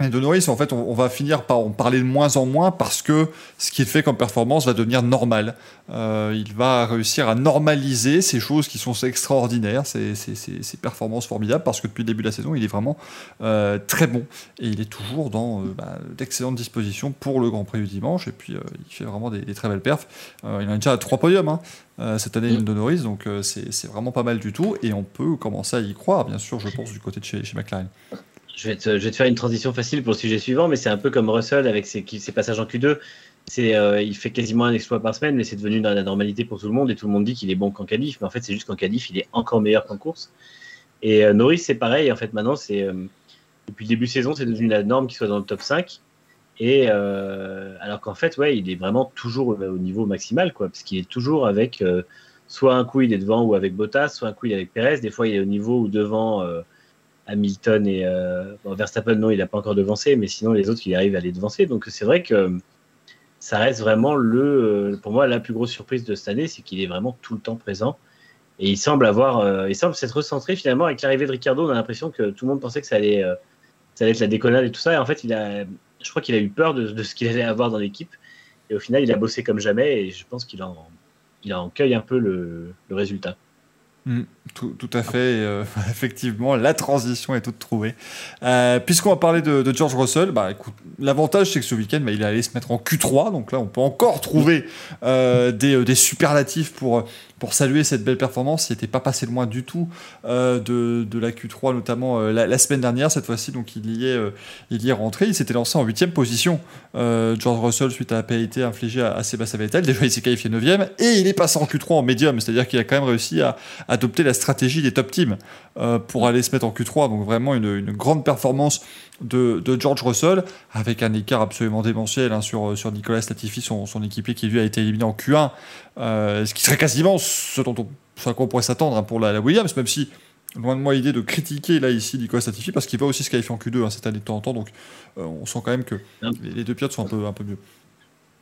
de Norris, en fait, on, va finir par en parler de moins en moins parce que ce qu'il fait comme performance va devenir normal. Euh, il va réussir à normaliser ces choses qui sont extraordinaires, ces, performances formidables, parce que depuis le début de la saison, il est vraiment euh, très bon et il est toujours dans euh, bah, d'excellentes dispositions pour le Grand Prix du dimanche. Et puis, il fait vraiment des, très belles perfs. il en a déjà trois podiums hein, cette année, mm. de Norris, donc c'est vraiment pas mal du tout. Et on peut commencer à y croire, bien sûr, je pense, du côté de chez McLaren. Je vais, te, faire une transition facile pour le sujet suivant, mais c'est un peu comme Russell avec ses, passages en Q2. C'est, euh, il fait quasiment un exploit par semaine, mais c'est devenu la normalité pour tout le monde et tout le monde dit qu'il est bon qu'en qualif, mais en fait c'est juste qu'en qualif il est encore meilleur qu'en course. Et euh, Norris c'est pareil, en fait maintenant euh, depuis le début de saison c'est devenu la norme qu'il soit dans le top 5. Et alors qu'en fait ouais il est vraiment toujours au niveau maximal quoi, parce qu'il est toujours avec soit un coup il est devant ou avec Bottas, soit un coup il est avec Perez, des fois il est au niveau ou devant Hamilton et euh, Verstappen, non, il n'a pas encore devancé, mais sinon les autres, il arrive à les devancer. Donc c'est vrai que ça reste vraiment le, pour moi, la plus grosse surprise de cette année, c'est qu'il est vraiment tout le temps présent. Et il semble avoir, il semble s'être recentré finalement avec l'arrivée de Ricardo. On a l'impression que tout le monde pensait que ça allait, ça allait être la déconnade et tout ça. Et en fait, il a, je crois qu'il a eu peur de, ce qu'il allait avoir dans l'équipe. Et au final, il a bossé comme jamais. Et je pense qu'il en, il cueille un peu le résultat. Mm, tout, tout, à fait. Euh, *laughs* effectivement, la transition est toute trouvée. Euh, Puisqu'on va parler de, George Russell, bah, l'avantage c'est que ce week-end, bah, il est allé se mettre en Q3. Donc là, on peut encore trouver euh, des, des, superlatifs pour, pour saluer cette belle performance. Il n'était pas passé loin du tout euh, de, de, la Q3, notamment euh, la, la, semaine dernière. Cette fois-ci, donc il y est, il y est rentré. Il s'était lancé en huitième position. George Russell, suite à la pénalité infligée à, à Sébastien Vettel. Déjà, il s'est qualifié 9 et il est passé en Q3 en médium. C'est-à-dire qu'il a quand même réussi à adopter la stratégie des top teams euh, pour aller se mettre en Q3. Donc vraiment une, une grande performance de, de, George Russell, avec un écart absolument démentiel hein, sur, sur Nicolas Latifi, son, son, équipier qui lui a été éliminé en Q1, euh, ce qui serait quasiment ce dont on, ce à quoi on pourrait s'attendre hein, pour la, la, Williams, même si loin de moi l'idée de critiquer là ici Nicolas Latifi, parce qu'il va aussi se qualifier en Q2 hein, cette année de temps en temps, donc euh, on sent quand même que les, les, deux pilotes sont un peu, un peu mieux.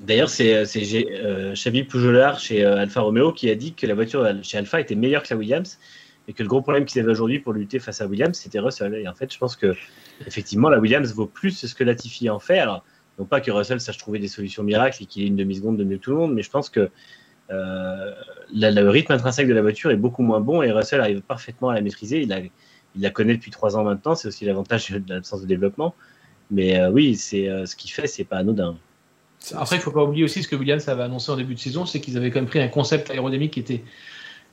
D'ailleurs, c'est euh, Xavier Poujolard chez euh, Alfa Romeo qui a dit que la voiture chez Alfa était meilleure que la Williams et que le gros problème qu'ils avaient aujourd'hui pour lutter face à Williams, c'était Russell. Et en fait, je pense que effectivement, la Williams vaut plus ce que Latifi en fait. Alors, non pas que Russell sache trouver des solutions miracles et qu'il ait une demi-seconde de mieux que tout le monde, mais je pense que euh, le rythme intrinsèque de la voiture est beaucoup moins bon et Russell arrive parfaitement à la maîtriser. Il la connaît depuis trois ans maintenant. C'est aussi l'avantage de l'absence de développement. Mais euh, oui, c'est euh, ce qu'il fait, c'est pas anodin. Après, il ne faut pas oublier aussi ce que Williams avait annoncé en début de saison, c'est qu'ils avaient quand même pris un concept aérodynamique qui était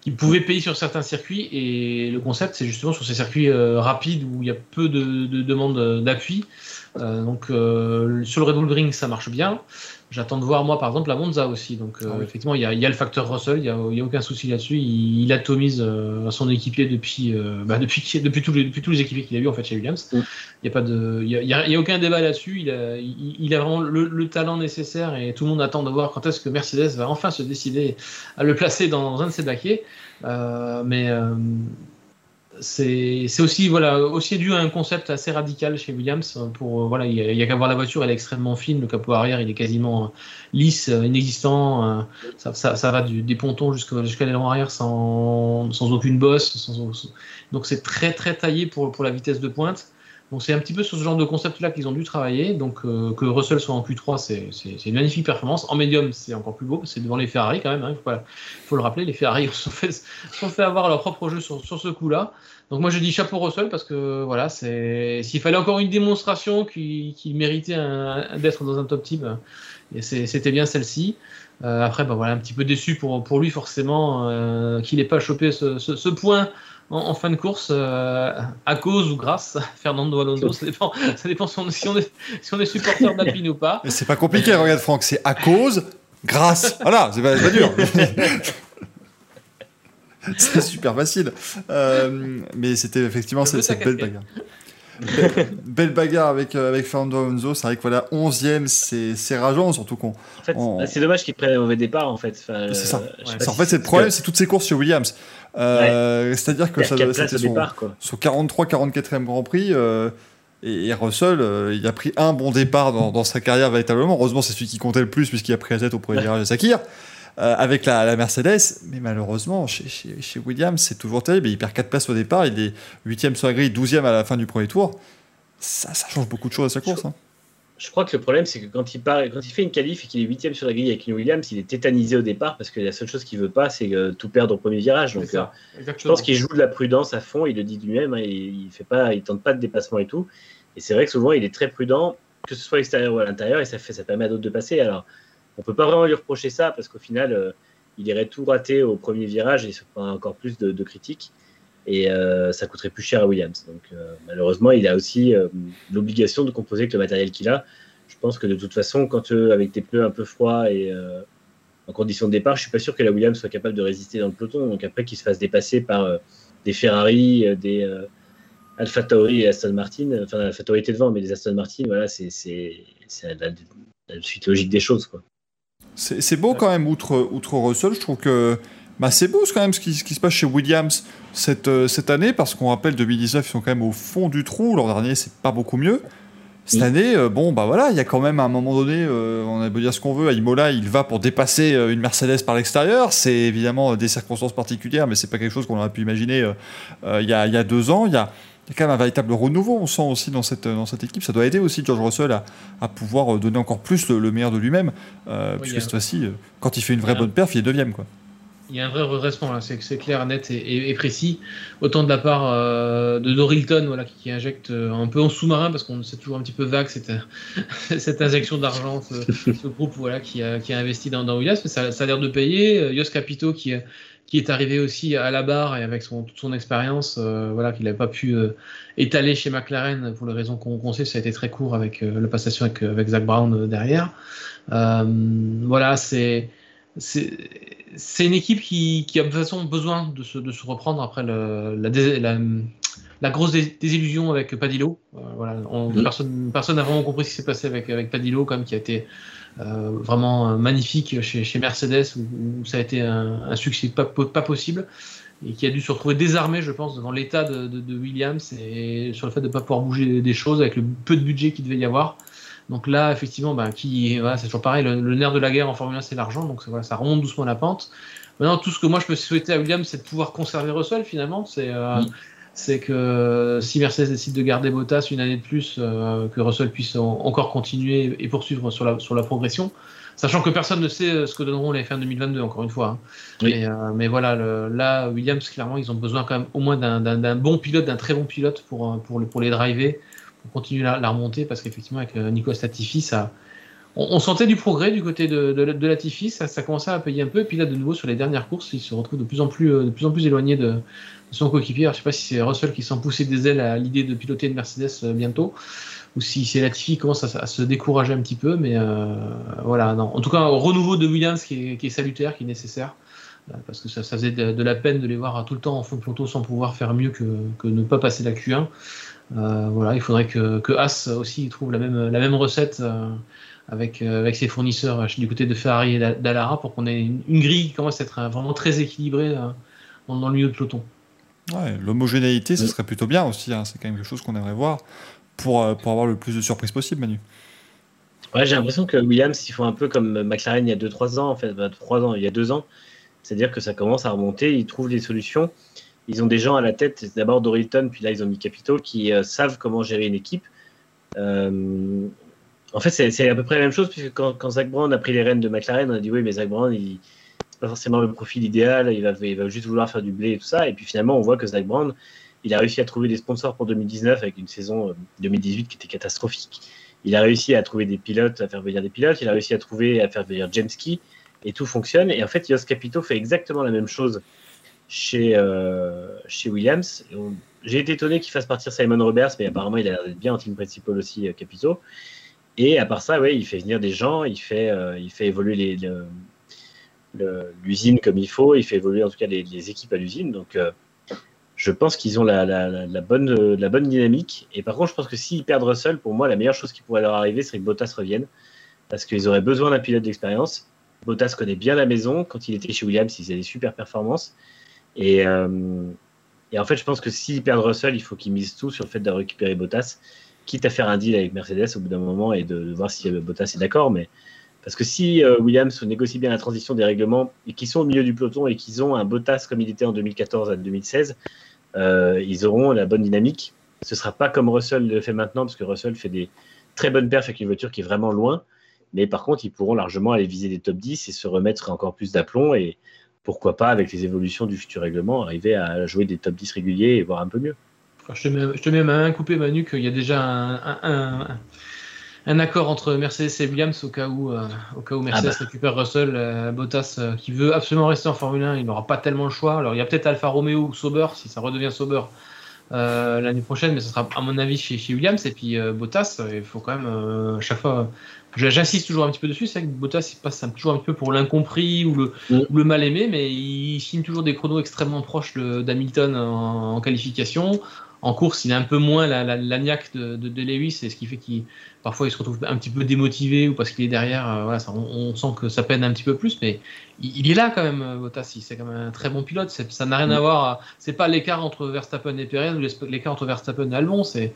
qui pouvait payer sur certains circuits et le concept c'est justement sur ces circuits euh, rapides où il y a peu de, de demandes d'appui. Euh, donc euh, sur le Red Bull Ring ça marche bien. J'attends de voir moi par exemple la Monza aussi. Donc ah oui. effectivement il y, a, il y, a, le facteur Russell, il n'y a, a, aucun souci là-dessus. Il, il, atomise son équipier depuis *laughs* bah, depuis depuis tous les depuis tous les équipiers qu'il a eu en fait chez Williams. Mm. Il n'y a pas de il y a, il y a, aucun débat là-dessus. Il a il, a vraiment le, le, talent nécessaire et tout le monde attend de voir quand est-ce que Mercedes va enfin se décider à le placer dans un de ses baquets. Euh, mais euh, c'est aussi voilà aussi dû à un concept assez radical chez Williams pour voilà il y a, qu'à voir la voiture elle est extrêmement fine le capot arrière il est quasiment lisse inexistant ça, va du, des pontons jusqu'à l'aileron arrière sans, sans aucune bosse donc c'est très très taillé pour, pour la vitesse de pointe donc c'est un petit peu sur ce genre de concept-là qu'ils ont dû travailler. Donc euh, que Russell soit en Q3, c'est une magnifique performance. En médium, c'est encore plus beau. C'est devant les Ferrari quand même. Il hein, faut, faut, le rappeler, les Ferrari *laughs* sont fait, sont fait avoir leur propre jeu sur, sur ce coup-là. Donc moi je dis chapeau Russell parce que voilà, c'est s'il fallait encore une démonstration qui, qui méritait d'être dans un top team, c'était bien celle-ci. Euh, après, bah, voilà, un petit peu déçu pour, pour lui forcément euh, qu'il n'ait pas chopé ce, ce, ce point en, en, fin de course euh, à cause ou grâce à *laughs* Fernando Alonso. Ça dépend, ça dépend si, on, est, si on est supporter d'Alpine ou pas. Mais c'est pas compliqué, regarde Franck, c'est à cause, grâce. Voilà, c'est pas, pas dur. *laughs* c'est super facile. Mais c'était effectivement cette, cette belle bagarre. Belle, bagarre avec, euh, avec Fernando Alonso. C'est vrai que voilà, 11ème, c'est rageant, surtout qu'on. En fait, on... c'est dommage qu'il prenne un mauvais départ, en fait. Enfin, c'est ça. Euh, en fait, c'est le problème, c'est toutes ces courses chez Williams. Euh, ouais. C'est-à-dire que ça, c'était son, son 43-44e Grand Prix. Et, et, Russell, euh, il a pris un bon départ dans, dans, sa carrière véritablement. Heureusement, c'est celui qui comptait le plus puisqu'il a pris la tête au premier virage de Sakir. Euh, avec la, la, Mercedes, mais malheureusement, chez, chez, chez Williams, c'est toujours terrible. Il perd 4 places au départ, il est 8e sur la grille, 12e à la fin du premier tour. Ça, ça change beaucoup de choses à sa course. Je, hein. je crois que le problème, c'est que quand il, part, quand il fait une qualif et qu'il est 8e sur la grille avec une Williams, il est tétanisé au départ parce que la seule chose qu'il veut pas, c'est euh, tout perdre au premier virage. Donc, euh, je pense qu'il joue de la prudence à fond, il le dit lui-même, hein, il, il, fait pas, il tente pas de dépassement et tout. Et c'est vrai que souvent, il est très prudent, que ce soit à l'extérieur ou à l'intérieur, et ça, fait, ça permet à d'autres de passer. Alors, on peut pas vraiment lui reprocher ça parce qu'au final, euh, il irait tout rater au premier virage et se prend encore plus de, critiques. Et euh, ça coûterait plus cher à Williams. Donc euh, malheureusement, il a aussi l'obligation de composer avec le matériel qu'il a. Je pense que de toute façon, quand avec des pneus un peu froids et en condition de départ, je suis pas sûr que la Williams soit capable de résister dans le peloton. Donc après, qu'il se fasse dépasser par des Ferrari, des Alpha Tauri et Aston Martin. Enfin, Alpha Tauri était devant, mais les Aston Martin, voilà, c'est la, la suite logique des choses, quoi. C'est beau quand même, outre, outre Russell, je trouve que bah, c'est beau quand même ce qui, ce qui, se passe chez Williams cette, euh, cette année, parce qu'on rappelle 2019, ils sont quand même au fond du trou. L'an dernier, c'est pas beaucoup mieux. Cette année, bon, bah voilà, il y a quand même à un moment donné, on a beau dire ce qu'on veut, à Imola, il va pour dépasser une Mercedes par l'extérieur. C'est évidemment des circonstances particulières, mais c'est pas quelque chose qu'on aurait pu imaginer il y, a, y a deux ans. Il y a il y a quand même un véritable renouveau, on sent aussi dans cette, dans cette équipe. Ça doit aider aussi George Russell à, à pouvoir donner encore plus le, meilleur de lui-même. Euh, puisque cette fois-ci, euh, quand il fait une vraie bonne perf, il est deuxième. Quoi. Il y a un vrai redressement, là, c'est clair, net et, et, précis. Autant de la part euh, de Dorilton, voilà, qui, injecte un peu en sous-marin, parce qu'on sait toujours un petit peu vague cette, *laughs* cette injection d'argent, ce, groupe voilà, qui, a, qui a investi dans, dans Williams, mais ça, ça a l'air de payer. Yos Capito qui, qui est arrivé aussi à la barre et avec son, toute son expérience, euh, voilà, qu'il n'avait pas pu euh, étaler chez McLaren pour les raisons qu'on sait, ça a été très court avec euh, la passation avec, avec Zach Brown derrière. voilà, c'est c'est une équipe qui, qui, a de toute façon besoin de se, de se reprendre après le, la, la, grosse désillusion avec Padillo. voilà, mm. personne personne n'a vraiment compris ce qui s'est passé avec, avec Padillo, comme qui a été euh, vraiment magnifique chez, chez Mercedes où, ça a été un, succès pas, pas, possible et qui a dû se retrouver désarmé, je pense, devant l'état de, de, Williams et sur le fait de ne pas pouvoir bouger des choses avec le peu de budget qu'il devait y avoir. Donc là, effectivement, ben, qui, c'est toujours pareil, le, nerf de la guerre en Formule 1, c'est l'argent, donc voilà, ça remonte doucement la pente. Maintenant, tout ce que moi je peux souhaiter à Williams, c'est de pouvoir conserver Russell finalement. C'est euh, c'est que si Mercedes décide de garder Bottas une année de plus, euh, que Russell puisse encore continuer et poursuivre sur la, sur la progression, sachant que personne ne sait euh, ce que donneront les F1 2022, encore une fois. Hein. Euh, mais, voilà, là, Williams, clairement, ils ont besoin quand même au moins d'un bon pilote, d'un très bon pilote pour, pour, pour les driver, pour continuer la, la remontée, parce qu'effectivement, avec Nico Statifi, ça, on, sentait du progrès du côté de, de, de Latifi, ça, ça commençait à payer un peu, et puis là, de nouveau, sur les dernières courses, il se retrouve de plus en plus, de plus, en plus éloigné de, son coéquipier. Je ne sais pas si c'est Russell qui sent pousser des ailes à l'idée de piloter une Mercedes euh, bientôt, ou si c'est Latifi qui commence à, se décourager un petit peu. Mais euh, voilà, non. En tout cas, au renouveau de Williams qui est, salutaire, qui est nécessaire, euh, parce que ça, faisait de, la peine de les voir tout le temps en fond de peloton sans pouvoir faire mieux que, ne pas passer la Q1. voilà, il faudrait que, que aussi trouve la même, recette avec, avec ses fournisseurs du côté de Ferrari et d'Alara pour qu'on ait une, grille qui commence à être vraiment très équilibrée dans, dans le milieu de peloton. Ouais, l'homogénéité, ce serait plutôt bien aussi. Hein. C'est quand même quelque chose qu'on aimerait voir pour, euh, pour avoir le plus de surprises possible, Manu. Ouais, j'ai l'impression que Williams, ils font un peu comme McLaren il y a 2-3 ans, en fait, 3 ans, il y a 2 ans. C'est-à-dire que ça commence à remonter, ils trouvent des solutions. Ils ont des gens à la tête, d'abord Dorilton, puis là ils ont mis Capito, qui euh, savent comment gérer une équipe. Euh, en fait, c'est à peu près la même chose, puisque quand, quand, Zach Brown a pris les rênes de McLaren, on a dit oui, mais Zach Brown, il, pas forcément le profil idéal, il va, juste vouloir faire du blé et tout ça. Et puis finalement, on voit que Zach Brown, il a réussi à trouver des sponsors pour 2019 avec une saison 2018 euh, qui était catastrophique. Il a réussi à trouver des pilotes, à faire venir des pilotes. Il a réussi à trouver, à faire venir James Key et tout fonctionne. Et en fait, Yos Capito fait exactement la même chose chez, euh, chez Williams. J'ai été étonné qu'il fasse partir Simon Roberts, mais apparemment, il a l'air d'être bien en team principal aussi, euh, Capito. Et à part ça, ouais, il fait venir des gens, il fait, il fait évoluer les, l'usine comme il faut, il fait évoluer en tout cas les, équipes à l'usine. Donc, euh, je pense qu'ils ont la, bonne, la bonne dynamique. Et par contre, je pense que s'ils perdent Russell, pour moi, la meilleure chose qui pourrait leur arriver serait que Bottas revienne. Parce qu'ils auraient besoin d'un pilote d'expérience. Bottas connaît bien la maison. Quand il était chez Williams, il faisait des super performances. Et, euh, et en fait, je pense que s'ils perdent Russell, il faut qu'ils misent tout sur le fait de récupérer Bottas, quitte à faire un deal avec Mercedes au bout d'un moment et de, de voir si Bottas est d'accord. Mais parce que si euh, Williams négocie bien la transition des règlements et qu'ils sont au milieu du peloton et qu'ils ont un Bottas comme il était en 2014 à 2016, euh, ils auront la bonne dynamique. Ce ne sera pas comme Russell le fait maintenant, parce que Russell fait des très bonnes perfs avec une voiture qui est vraiment loin. Mais par contre, ils pourront largement aller viser des top 10 et se remettre encore plus d'aplomb. Et pourquoi pas, avec les évolutions du futur règlement, arriver à jouer des top 10 réguliers et voir un peu mieux. Je te mets, je te ma main coupée, Manu, qu'il y a déjà un accord entre Mercedes et Williams au cas où, euh, au cas où Mercedes ah bah. récupère Russell, euh, Bottas euh, qui veut absolument rester en Formule 1, il n'aura pas tellement le choix. Alors il y a peut-être Alfa Romeo ou Sauber si ça redevient Sauber l'année prochaine, mais ce sera à mon avis chez, chez Williams. Et puis Bottas, il faut quand même à chaque fois. J'insiste toujours un petit peu dessus, c'est que Bottas il passe un, toujours un peu pour l'incompris ou le, mm. le, mal aimé, mais il signe toujours des chronos extrêmement proches d'Hamilton en, en, qualification en course, il a un peu moins la, la, niaque de, de, Lewis, et ce qui fait qu'il parfois il se retrouve un petit peu démotivé ou parce qu'il est derrière. Euh, voilà, on, sent que ça peine un petit peu plus, mais il, est là quand même, euh, Bottas. C'est quand même un très bon pilote. Ça n'a rien à voir. C'est pas l'écart entre Verstappen et Perez ou l'écart entre Verstappen et Albon. C'est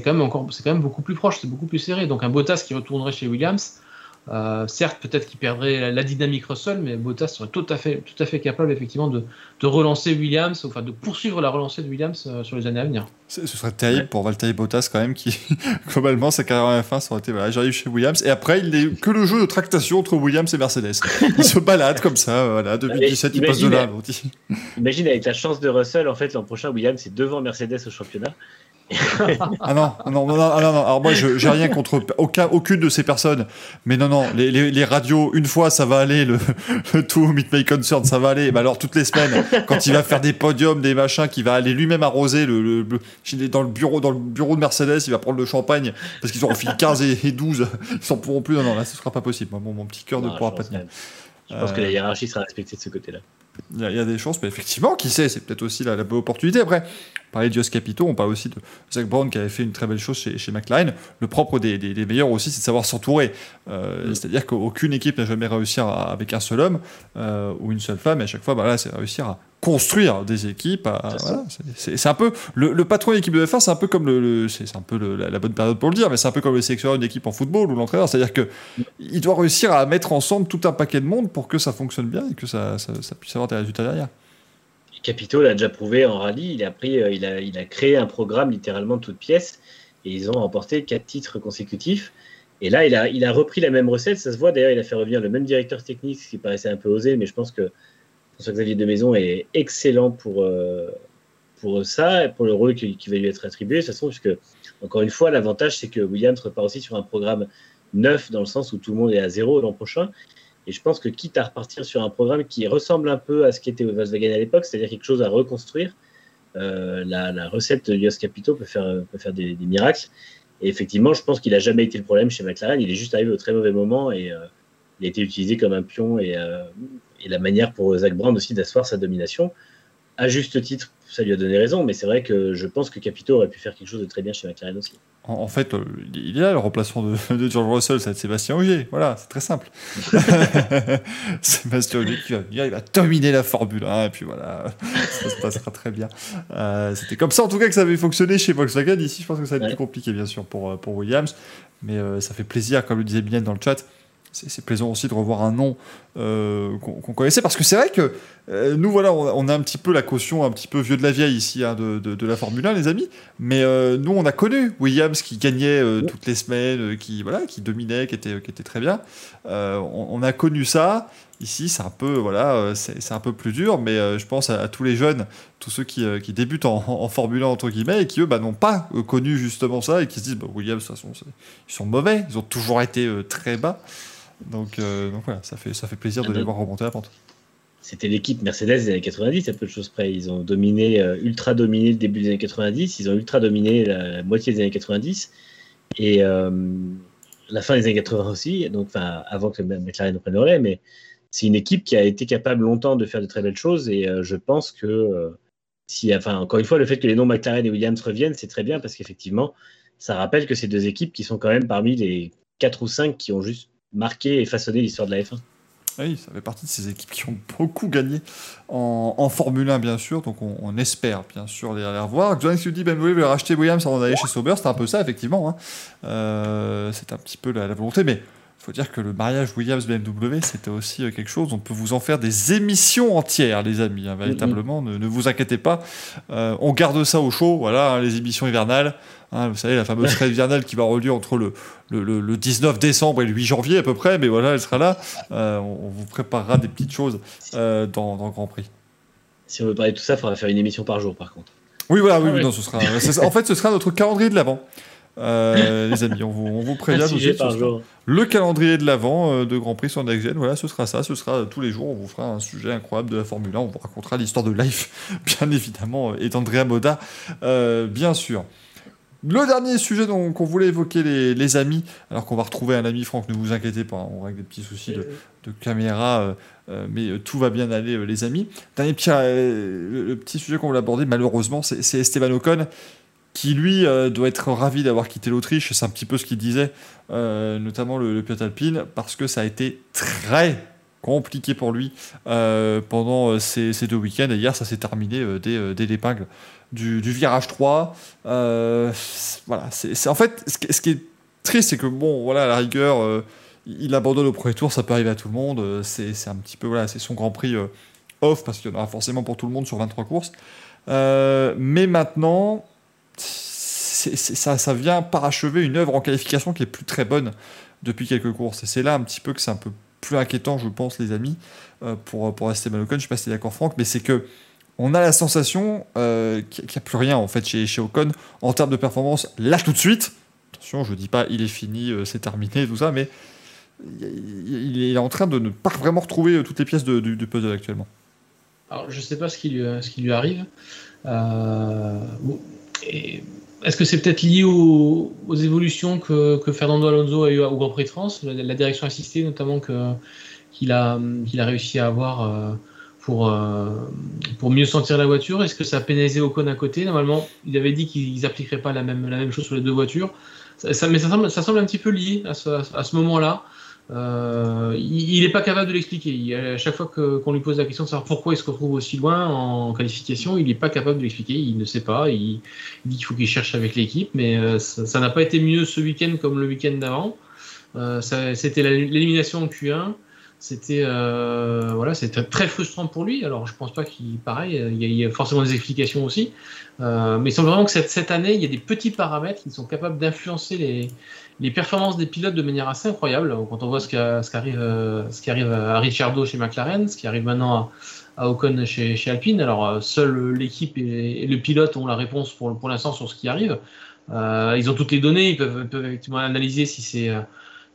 quand même encore, c'est quand même beaucoup plus proche, c'est beaucoup plus serré. Donc un Bottas qui retournerait chez Williams euh, certes, peut-être qu'il perdrait la, dynamique Russell, mais Bottas serait tout à fait, tout à fait capable effectivement de, de relancer Williams, enfin de poursuivre la relancée de Williams euh, sur les années à venir. Ce serait terrible pour Valtteri Bottas quand même, qui *laughs* globalement sa carrière à fin ça aurait été voilà, j'arrive chez Williams et après il n'est que le jeu de tractation entre Williams et Mercedes. Il se balade comme ça, voilà, 2017 il passe de là Imagine avec la chance de Russell, en fait l'an prochain Williams est devant Mercedes au championnat *laughs* ah non, non, non, non, Alors moi, j'ai rien contre aucun, aucune de ces personnes. Mais non, non, les, les, radios, une fois, ça va aller. Le, *laughs* le tout Meet My Concern, ça va aller. Mais alors toutes les semaines, quand il va faire des podiums, des machins, qu'il va aller lui-même arroser le, le, dans le bureau, dans le bureau de Mercedes, il va prendre le champagne parce qu'ils auront fini 15 et, 12. Ils s'en pourront plus. Non, non, là, ce sera pas possible. Mon, mon petit cœur ne pourra pas tenir. Je pense que la hiérarchie sera respectée de ce côté-là. Il y, a des chances, mais effectivement, qui sait, c'est peut-être aussi la, la, bonne opportunité. Après, on parlait de Dios Capito, on parle aussi de Zach Brown qui avait fait une très belle chose chez, chez McLaren. Le propre des, des, meilleurs aussi, c'est de savoir s'entourer. Euh, mm. C'est-à-dire qu'aucune équipe n'a jamais réussi avec un seul homme euh, ou une seule femme, et à chaque fois, bah, c'est réussir à construire des équipes. c'est un peu le, patron d'équipe de F1, c'est un peu comme le, c'est un peu la, bonne période pour le dire, mais c'est un peu comme le sélectionneur d'une équipe en football ou l'entraîneur. C'est-à-dire que il doit réussir à mettre ensemble tout un paquet de monde pour que ça fonctionne bien et que ça, ça, puisse avoir des résultats derrière. Capito l'a déjà prouvé en rallye. Il a pris, euh, il a, il a créé un programme littéralement de toutes pièces et ils ont remporté quatre titres consécutifs. Et là, il a, il a repris la même recette. Ça se voit d'ailleurs. Il a fait revenir le même directeur technique, ce qui paraissait un peu osé, mais je pense que François-Xavier de Maison est excellent pour, euh, pour ça, et pour le rôle qui, va lui être attribué. De toute façon, puisque, encore une fois, l'avantage, c'est que Williams repart aussi sur un programme neuf, dans le sens où tout le monde est à zéro l'an prochain. Et je pense que quitte à repartir sur un programme qui ressemble un peu à ce qu'était Volkswagen à l'époque, c'est-à-dire quelque chose à reconstruire, euh, la, recette de Yos Capito peut faire, faire des, miracles. Et effectivement, je pense qu'il n'a jamais été le problème chez McLaren. Il est juste arrivé au très mauvais moment et euh, il a été utilisé comme un pion et, la manière pour Zach Brown aussi d'asseoir sa domination. À juste titre, ça lui a donné raison, mais c'est vrai que je pense que Capito aurait pu faire quelque chose de très bien chez McLaren aussi. En, fait, euh, il y a le remplacement *laughs* de, George Russell, c'est Sébastien Ogier. Voilà, c'est très simple. *laughs* Sébastien Ogier qui va venir, il va dominer la Formule 1, et puis voilà, ça se passera très bien. Euh, c'était comme ça, en tout cas, que ça avait fonctionné chez Volkswagen. Ici, je pense que ça va être plus compliqué, bien sûr, pour, pour Williams. Mais euh, ça fait plaisir, comme le disait Bien dans le chat c'est plaisant aussi de revoir un nom euh, qu'on connaissait parce que c'est vrai que euh, nous voilà on, a un petit peu la caution un petit peu vieux de la vieille ici hein, de, de, la Formule 1 les amis. Mais euh, nous on a connu Williams qui gagnait toutes les semaines qui voilà qui dominait qui était qui était très bien. On, a connu ça. Ici c'est un peu voilà c'est un peu plus dur mais je pense à, tous les jeunes tous ceux qui, qui débutent en, Formule 1 entre guillemets et qui eux bah, n'ont pas connu justement ça et qui se disent bah, Williams de toute façon ils sont mauvais. Ils ont toujours été très bas donc, euh, donc voilà, ça fait, ça fait plaisir de ah, les voir remonter la pente. C'était l'équipe Mercedes des années 90, à peu de choses près. Ils ont dominé, euh, ultra dominé le début des années 90, ils ont ultra dominé la moitié des années 90, et euh, la fin des années 80 aussi, donc enfin, avant que McLaren prenne le relais, mais c'est une équipe qui a été capable longtemps de faire de très belles choses, et je pense que, si, enfin, encore une fois, le fait que les noms McLaren et Williams reviennent, c'est très bien, parce qu'effectivement, ça rappelle que ces deux équipes qui sont quand même parmi les 4 ou 5 qui ont juste marqué et façonné l'histoire de la F1. Oui, ça fait partie de ces équipes qui ont beaucoup gagné en, Formule 1, bien sûr. Donc, on, espère, bien sûr, les, les revoir. John dit Ben voulait racheter Williams avant d'aller chez Sauber? C'est un peu ça, effectivement. Hein. Euh, c'est un petit peu la, volonté. Mais il faut dire que le mariage Williams-BMW, c'était aussi euh, quelque chose. On peut vous en faire des émissions entières, les amis. Hein, véritablement, ne, vous inquiétez pas. Euh, on garde ça au chaud. Voilà, hein, les émissions hivernales. Hein, vous savez, la fameuse trêve hivernale qui va avoir lieu entre le, le, 19 décembre et le 8 janvier à peu près, mais voilà, elle sera là. Euh, on, vous préparera des petites choses euh, dans, dans Grand Prix. Si on veut parler de tout ça, il faudra faire une émission par jour par contre. Oui, voilà, oui, non, ce sera, en fait, ce sera notre calendrier de l'avant. Euh, les amis, on vous, on vous prévient le calendrier de l'avant de Grand Prix sur Next Gen. Voilà, ce sera ça, ce sera tous les jours. On vous fera un sujet incroyable de la Formule 1. On vous racontera l'histoire de Life, *laughs* bien évidemment, et d'Andrea Moda, bien sûr. Le dernier sujet qu'on voulait évoquer les, amis, alors qu'on va retrouver un ami, Franck, ne vous inquiétez pas, on règle des petits soucis de, caméra, euh, euh, mais tout va bien aller, les amis. Dernier petit, le, petit sujet qu'on voulait aborder, malheureusement, c'est Esteban Ocon, qui lui doit être ravi d'avoir quitté l'Autriche, c'est un petit peu ce qu'il disait, notamment le, le parce que ça a été très compliqué pour lui pendant ces, deux week-ends, et hier ça s'est terminé dès l'épingle du, virage 3. Euh, voilà, c'est en fait ce, qui est triste, c'est que bon, voilà, à la rigueur, euh, il abandonne au premier tour, ça peut arriver à tout le monde. Euh, c'est un petit peu voilà, c'est son Grand Prix off parce qu'il y en aura forcément pour tout le monde sur 23 courses. mais maintenant, ça, ça vient parachever une œuvre en qualification qui est plus très bonne depuis quelques courses. Et c'est là un petit peu que c'est un peu plus inquiétant, je pense, les amis, pour, pour Ocon. Je sais pas si d'accord, Franck, mais c'est que on a la sensation euh, qu'il n'y a plus rien en fait chez, chez Ocon en termes de performance là tout de suite. Attention, je dis pas il est fini, euh, c'est terminé, tout ça, mais il, est en train de ne pas vraiment retrouver euh, toutes les pièces du, puzzle actuellement. Alors, je sais pas ce qui lui, arrive. Est-ce que c'est peut-être lié aux, évolutions que, Fernando Alonso a eu au Grand Prix de France, la, direction assistée notamment qu'il a, qu'il a réussi à avoir pour, euh, pour mieux sentir la voiture Est-ce que ça a pénalisé Ocon à côté? Normalement, il avait dit qu'ils n'appliqueraient pas la même, la même chose sur les deux voitures. Ça, mais ça semble, ça semble un petit peu lié à ce, à ce moment-là. Euh, il n'est pas capable de l'expliquer. À chaque fois qu'on lui pose la question de savoir pourquoi il se retrouve aussi loin en qualification, il n'est pas capable de l'expliquer. Il ne sait pas. Il, dit qu'il faut qu'il cherche avec l'équipe, mais euh, ça n'a pas été mieux ce week-end comme le week-end d'avant. C'était l'élimination en Q1 c'était euh, voilà, c'était très frustrant pour lui. Alors je pense pas qu'il pareil, il y, a, forcément des explications aussi, euh, mais il semble vraiment que cette, cette, année il y a des petits paramètres qui sont capables d'influencer les, les, performances des pilotes de manière assez incroyable. Quand on voit ce, qui, arrive, euh, ce qui arrive à Ricciardo chez McLaren, ce qui arrive maintenant à, à Ocon chez, chez, Alpine. Alors euh, seule l'équipe et, le pilote ont la réponse pour, pour l'instant sur ce qui arrive. Euh, ils ont toutes les données, ils peuvent, peuvent effectivement analyser si c'est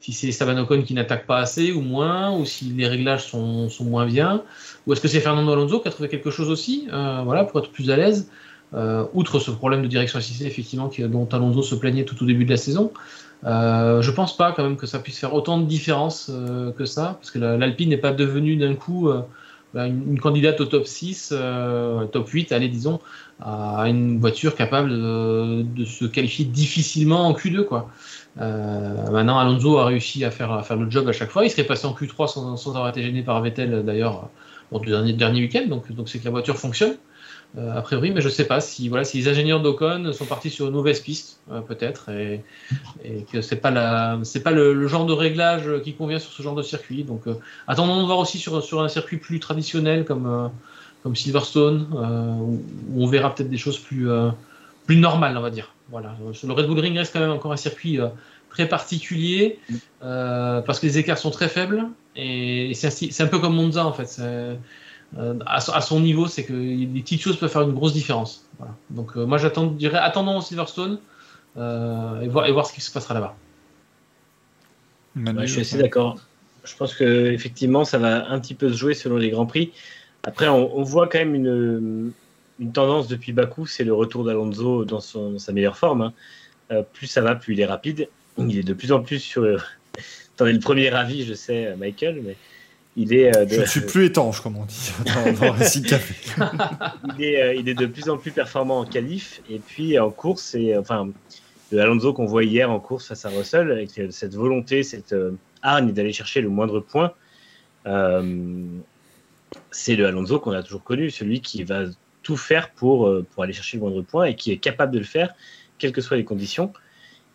si c'est Esteban Ocon qui n'attaque pas assez ou moins, ou si les réglages sont, moins bien, ou est-ce que c'est Fernando Alonso qui a trouvé quelque chose aussi, euh, voilà, pour être plus à l'aise, euh, outre ce problème de direction assistée effectivement dont Alonso se plaignait tout au début de la saison. Euh, je pense pas quand même que ça puisse faire autant de différence euh, que ça, parce que l'Alpine n'est pas devenue d'un coup bah, une, candidate au top 6, top 8, allez disons, à une voiture capable de, de se qualifier difficilement en Q2 quoi. Euh, maintenant, Alonso a réussi à faire, faire le job à chaque fois. Il serait passé en Q3 sans, avoir été gêné par Vettel d'ailleurs lors du dernier, dernier week-end. Donc, donc c'est que la voiture fonctionne. Euh, a priori, mais je ne sais pas si, voilà, si les ingénieurs d'Ocon sont partis sur une mauvaise piste, euh, peut-être, et, que c'est pas la, pas le, genre de réglage qui convient sur ce genre de circuit. Donc, attendons de voir aussi sur, sur un circuit plus traditionnel comme, comme Silverstone, où, on verra peut-être des choses plus, plus normales, on va dire. Voilà. Le Red Bull Ring reste quand même encore un circuit euh, très particulier euh, parce que les écarts sont très faibles et, c'est un, peu comme Monza en fait. Euh, à, son niveau, c'est que des petites choses peuvent faire une grosse différence. Donc moi j'attends, dirais, attendons Silverstone et voir, et, voir, ce qui se passera là-bas. je suis assez d'accord. Je pense que effectivement ça va un petit peu se jouer selon les grands prix. Après, on voit quand même une, une tendance depuis Bakou, c'est le retour d'Alonso dans, sa meilleure forme. Hein. Euh, plus ça va, plus il est rapide. Il est de plus en plus sur. Euh, *laughs* T'en es le premier avis, je sais, euh, Michael, mais il est. Je ne suis plus étanche, comme on dit *laughs* dans, Café. *laughs* il, est, il est de plus en plus performant en qualif et puis en course. Et, enfin, le Alonso qu'on voit hier en course face à Russell, avec cette volonté, cette hargne d'aller chercher le moindre point, c'est le Alonso qu'on a toujours connu, celui qui va tout faire pour, euh, pour aller chercher le moindre point et qui est capable de le faire, quelles que soient les conditions.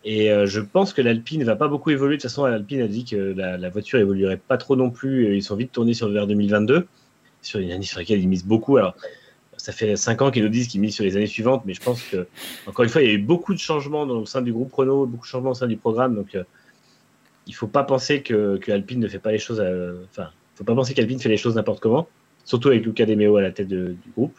Et euh, je pense que l'Alpine ne va pas beaucoup évoluer. De toute façon, l'Alpine a dit que la, voiture évoluerait pas trop non plus. Ils sont vite tournés sur vers 2022, sur une année sur laquelle ils misent beaucoup. Alors, ça fait 5 ans qu'ils nous disent qu'ils misent sur les années suivantes, mais je pense que, encore une fois, il y a eu beaucoup de changements au sein du groupe Renault, beaucoup de changements au sein du programme. Donc, euh, il faut pas penser que, Alpine ne fait pas les choses. Enfin, faut pas penser qu'Alpine fait les choses n'importe comment, surtout avec Luca De Meo à la tête du groupe.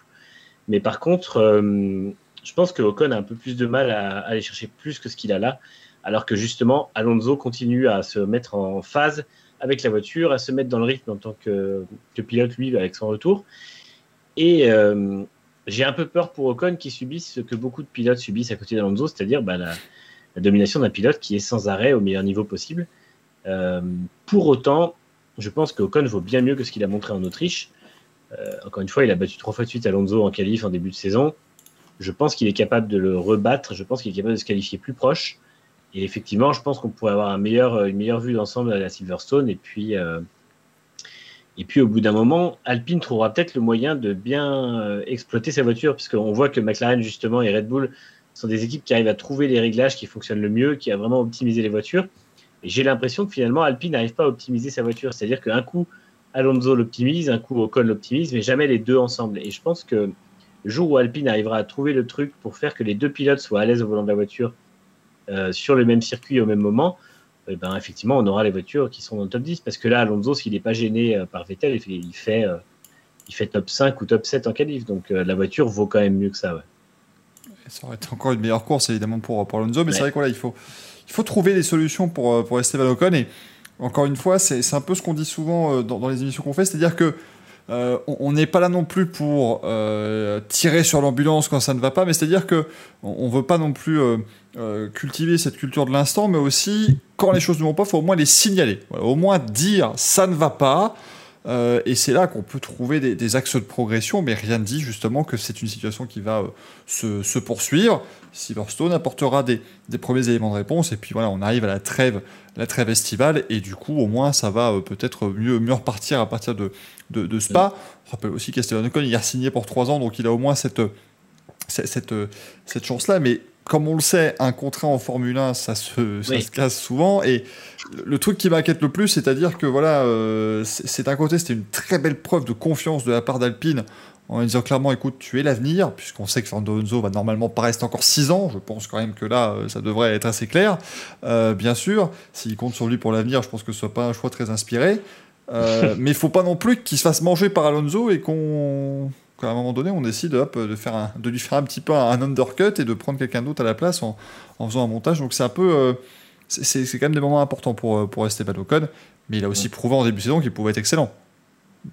Mais par contre, euh, je pense que Ocon a un peu plus de mal à, aller chercher plus que ce qu'il a là, alors que justement, Alonso continue à se mettre en phase avec la voiture, à se mettre dans le rythme en tant que, pilote, lui, avec son retour. Et, euh, j'ai un peu peur pour Ocon qui subisse ce que beaucoup de pilotes subissent à côté d'Alonso, c'est-à-dire bah, la, domination d'un pilote qui est sans arrêt au meilleur niveau possible. Euh, pour autant, je pense qu'Ocon vaut bien mieux que ce qu'il a montré en Autriche. Euh, encore une fois, il a battu trois fois de suite Alonso en qualif en début de saison. Je pense qu'il est capable de le rebattre. Je pense qu'il est capable de se qualifier plus proche. Et effectivement, je pense qu'on pourrait avoir une meilleure vue d'ensemble à la Silverstone. Et puis, euh, et puis au bout d'un moment, Alpine trouvera peut-être le moyen de bien euh, exploiter sa voiture, puisqu'on voit que McLaren justement et Red Bull sont des équipes qui arrivent à trouver les réglages qui fonctionnent le mieux, qui a vraiment optimisé les voitures. Et j'ai l'impression que finalement Alpine n'arrive pas à optimiser sa voiture. C'est-à-dire qu'un coup, Alonso l'optimise, un coup Ocon l'optimise, mais jamais les deux ensemble. Et je pense que le jour où Alpine arrivera à trouver le truc pour faire que les deux pilotes soient à l'aise au volant de la voiture euh, sur le même circuit au même moment, eh ben, effectivement, on aura les voitures qui sont dans le top 10. Parce que là, Alonso, s'il n'est pas gêné euh, par Vettel, il fait, euh, il fait, top 5 ou top 7 en qualif. Donc la voiture vaut quand même mieux que ça. Ça aurait été encore une meilleure course, évidemment, pour, pour Alonso. Mais c'est vrai qu'il il faut, il faut trouver des solutions pour, pour Esteban Ocon. Et encore une fois, c'est un peu ce qu'on dit souvent dans, dans les émissions qu'on fait. C'est-à-dire que euh, on n'est pas là non plus pour euh, tirer sur l'ambulance quand ça ne va pas, mais c'est-à-dire que on, veut pas non plus euh, cultiver cette culture de l'instant, mais aussi quand les choses ne vont pas, il faut au moins les signaler. au moins dire ça ne va pas. Et c'est là qu'on peut trouver des, axes de progression, mais rien ne dit justement que c'est une situation qui va se, poursuivre. Silverstone apportera des, premiers éléments de réponse, et puis voilà, on arrive à la trêve, la trêve estivale, et du coup, au moins, ça va peut-être mieux, mieux repartir à partir de, de, Spa. Je rappelle aussi qu'Esteban Ocon, il a signé pour 3 ans, donc il a au moins cette, cette, cette, chance-là. Mais comme on le sait, un contrat en Formule 1, ça se, ça se casse souvent. Et le truc qui m'inquiète le plus, c'est-à-dire que voilà, euh, c'est d'un côté, c'était une très belle preuve de confiance de la part d'Alpine en disant clairement, écoute, tu es l'avenir, puisqu'on sait que Fernando Alonso va normalement pas rester encore 6 ans. Je pense quand même que là, euh, ça devrait être assez clair. Euh, bien sûr, s'il compte sur lui pour l'avenir, je pense que ce soit pas un choix très inspiré. Euh, *laughs* mais il faut pas non plus qu'il se fasse manger par Alonso et qu'on qu'à un moment donné on décide de, faire un, de lui faire un petit peu un, undercut et de prendre quelqu'un d'autre à la place en, en, faisant un montage. Donc c'est un peu. Euh, c'est quand même des moments importants pour, euh, pour Esteban Ocon, mais il a aussi prouvé en début de saison qu'il pouvait être excellent.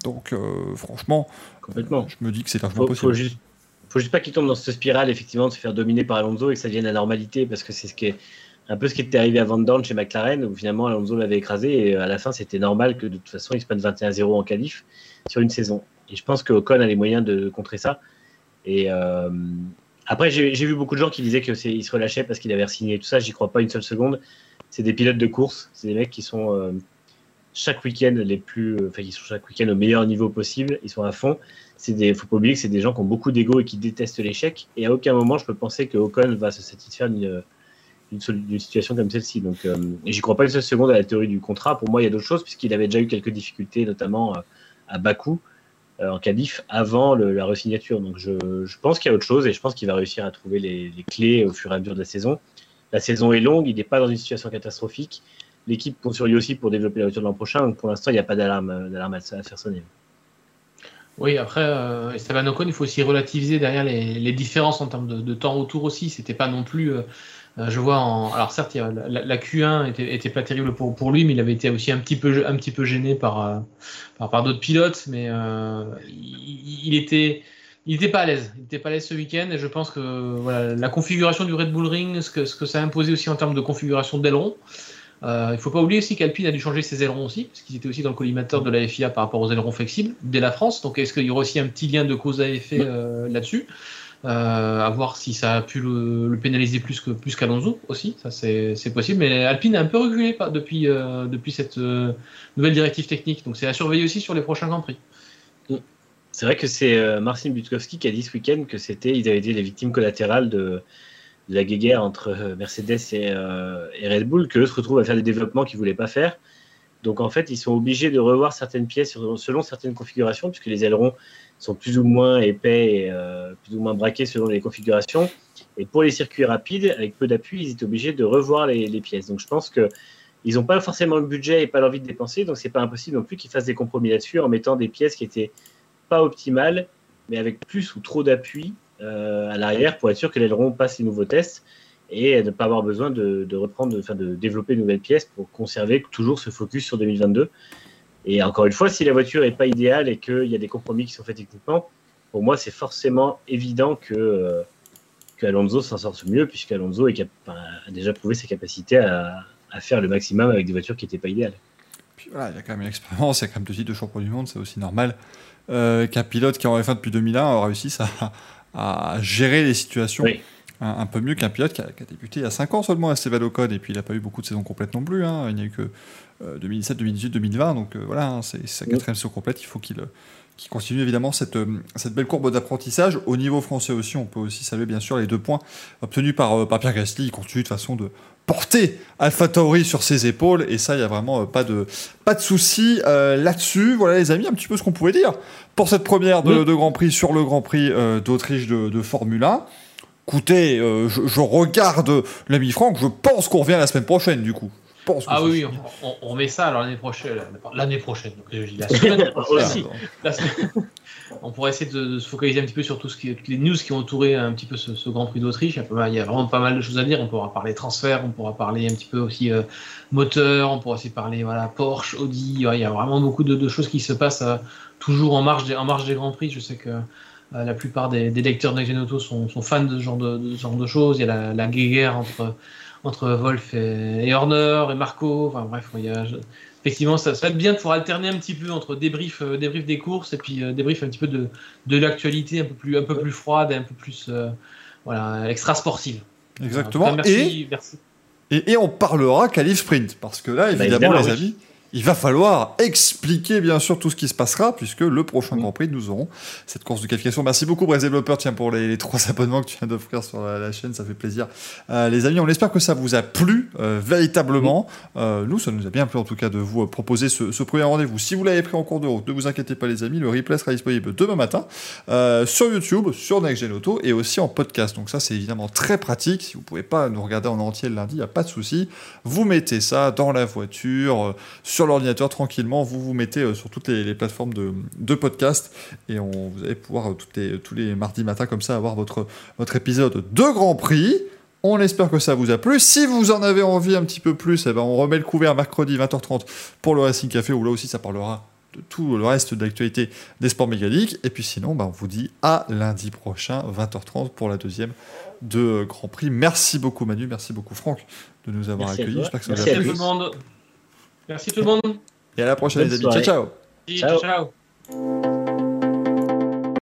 Donc franchement, Complètement. je me dis que c'est largement possible. Faut juste, faut juste pas qu'il tombe dans cette spirale effectivement de se faire dominer par Alonso et que ça devienne la normalité parce que c'est ce qui est un peu ce qui était arrivé à Van Dorn chez McLaren, où finalement Alonso l'avait écrasé et euh, à la fin c'était normal que de toute façon il se prenne 21-0 en qualif sur une saison. Et je pense que Ocon a les moyens de contrer ça. Et euh, après, j'ai vu beaucoup de gens qui disaient qu'il se relâchait parce qu'il avait signé tout ça. J'y crois pas une seule seconde. C'est des pilotes de course, c'est des mecs qui sont euh, chaque week-end les plus, enfin qui sont chaque week-end au meilleur niveau possible. Ils sont à fond. C'est des, faut pas oublier que c'est des gens qui ont beaucoup d'ego et qui détestent l'échec. Et à aucun moment je peux penser que Ocon va se satisfaire d'une d'une situation comme celle-ci. Donc, euh, j'y crois pas une seule seconde à la théorie du contrat. Pour moi, il y a d'autres choses, puisqu'il avait déjà eu quelques difficultés, notamment euh, à Bakou, euh, en qualif, avant la resignature. Donc, je, pense qu'il y a autre chose et je pense qu'il va réussir à trouver les, clés au fur et à mesure de la saison. La saison est longue, il n'est pas dans une situation catastrophique. L'équipe compte sur lui aussi pour développer la voiture de l'an prochain. Donc, pour l'instant, il n'y a pas d'alarme à faire sonner. Oui, après, Esteban Ocon, il faut aussi relativiser derrière les, différences en termes de, de, temps autour aussi. C'était pas non plus euh, je vois. Alors, certes, la, Q1 était, pas terrible pour, lui, mais il avait été aussi un petit peu, gêné par, euh, d'autres pilotes, mais euh, il, était. Il n'était pas à l'aise. Il pas à l'aise ce week-end et je pense que la configuration du Red Bull Ring, ce que, ça a imposé aussi en termes de configuration d'aileron, euh, il ne faut pas oublier aussi qu'Alpine a dû changer ses ailerons aussi, parce qu'ils étaient aussi dans le collimateur de la FIA par rapport aux ailerons flexibles dès la France. Donc est-ce qu'il y aura aussi un petit lien de cause à effet là-dessus? Euh, à voir si ça a pu le, pénaliser plus que plus qu'Alonso aussi, ça c'est possible. Mais Alpine a un peu reculé pas, depuis, euh, depuis cette euh, nouvelle directive technique, donc c'est à surveiller aussi sur les prochains Grands Prix. C'est vrai que c'est Marcin Butkowski qui a dit ce week-end que c'était ils avaient été les victimes collatérales de, la guéguerre entre Mercedes et, Red Bull, qu'eux se retrouvent à faire des développements qu'ils ne voulaient pas faire. Donc en fait, ils sont obligés de revoir certaines pièces selon certaines configurations, puisque les ailerons sont plus ou moins épais et euh, plus ou moins braqués selon les configurations. Et pour les circuits rapides, avec peu d'appui, ils étaient obligés de revoir les, pièces. Donc je pense que ils n'ont pas forcément le budget et pas l'envie de dépenser, donc c'est pas impossible non plus qu'ils fassent des compromis là-dessus en mettant des pièces qui étaient pas optimales, mais avec plus ou trop d'appui euh, à l'arrière pour être sûr que l'aileron passe les nouveaux tests et ne pas avoir besoin de, reprendre, de, de développer de nouvelles pièces pour conserver toujours ce focus sur 2022. Et encore une fois, si la voiture n'est pas idéale et qu'il y a des compromis qui sont faits techniquement, pour moi, c'est forcément évident que, euh, Alonso s'en sorte mieux, puisque Alonso a déjà prouvé ses capacités à, faire le maximum avec des voitures qui n'étaient pas idéales. Puis voilà, il y a quand même une expérience, il y a quand même deux titres de champion du monde, c'est aussi normal euh, qu'un pilote qui en F1 depuis 2001 a réussi à, à gérer les situations. Un, peu mieux qu'un pilote qui a, débuté il y a 5 ans seulement à Esteban Ocon et puis il n'a pas eu beaucoup de saisons complètes non plus. Hein. Il n'y a eu que 2017, 2018, 2020 donc euh, voilà, hein, c'est sa quatrième saison complète. Il faut qu'il qui continue évidemment cette, euh, cette belle courbe d'apprentissage. Au niveau français aussi, on peut aussi saluer bien sûr les deux points obtenus par, euh, par Pierre Gasly. Il continue de façon de porter Alpha Tauri sur ses épaules et ça, il n'y a vraiment euh, pas de, pas de souci là-dessus. Voilà les amis, un petit peu ce qu'on pouvait dire pour cette première de, Grand Prix sur le Grand Prix d'Autriche de, de, Formule 1. Écoutez, je, je, regarde l'ami Franck, je pense qu'on revient la semaine prochaine du coup ah oui, on, met ça alors l'année prochaine. L'année prochaine, donc, la semaine aussi. on pourrait essayer de, se focaliser un petit peu sur tout ce qui, toutes les news qui ont entouré un petit peu ce, Grand Prix d'Autriche. Il y a vraiment pas mal de choses à dire. On pourra parler transfert, on pourra parler un petit peu aussi euh, moteur, on pourra aussi parler voilà, Porsche, Audi. il y a vraiment beaucoup de, choses qui se passent euh, toujours en marge, des, en marge des Grands Prix. Je sais que euh, la plupart des, lecteurs de Auto sont, sont, fans de ce genre de, genre de choses. Il y a la, la guerre entre entre Wolf et, Horner et Marco. Enfin bref, il y a, effectivement, ça, ça, va être bien de pouvoir alterner un petit peu entre débrief, euh, débrief des courses et puis euh, débrief un petit peu de, de l'actualité un peu plus, un peu plus froide et un peu plus euh, voilà, extra sportive. Exactement. merci, et, merci. Et, on parlera qualif sprint parce que là, bah, évidemment, les amis il va falloir expliquer bien sûr tout ce qui se passera, puisque le prochain Grand Prix, nous aurons cette course de qualification. Merci beaucoup, Brest Développeur, tiens, pour les, trois *laughs* abonnements que tu viens d'offrir sur la, chaîne, ça fait plaisir. Euh, les amis, on espère que ça vous a plu, euh, véritablement. Euh, nous, ça nous a bien plu en tout cas de vous proposer ce, premier rendez-vous. Si vous l'avez pris en cours de route, ne vous inquiétez pas, les amis, le replay sera disponible demain matin sur YouTube, sur Next Gen Auto et aussi en podcast. Donc, ça, c'est évidemment très pratique. Si vous ne pouvez pas nous regarder en entier le lundi, il n'y a pas de souci. Vous mettez ça dans la voiture, sur l'ordinateur tranquillement, vous vous mettez euh, sur toutes les, plateformes de, de, podcast et on, vous allez pouvoir euh, toutes les, tous les mardis matins comme ça avoir votre, votre épisode de Grand Prix. On espère que ça vous a plu. Si vous en avez envie un petit peu plus, eh ben on remet le couvert mercredi 20h30 pour le Racing Café où là aussi ça parlera de tout le reste de l'actualité des sports mécaniques. Et puis sinon, ben, on vous dit à lundi prochain, 20h30, pour la deuxième de Grand Prix. Merci beaucoup Manu, merci beaucoup Franck de nous avoir accueillis. J'espère que ça vous a plu. Merci tout le monde. Et à la prochaine, les amis. ciao. ciao. ciao.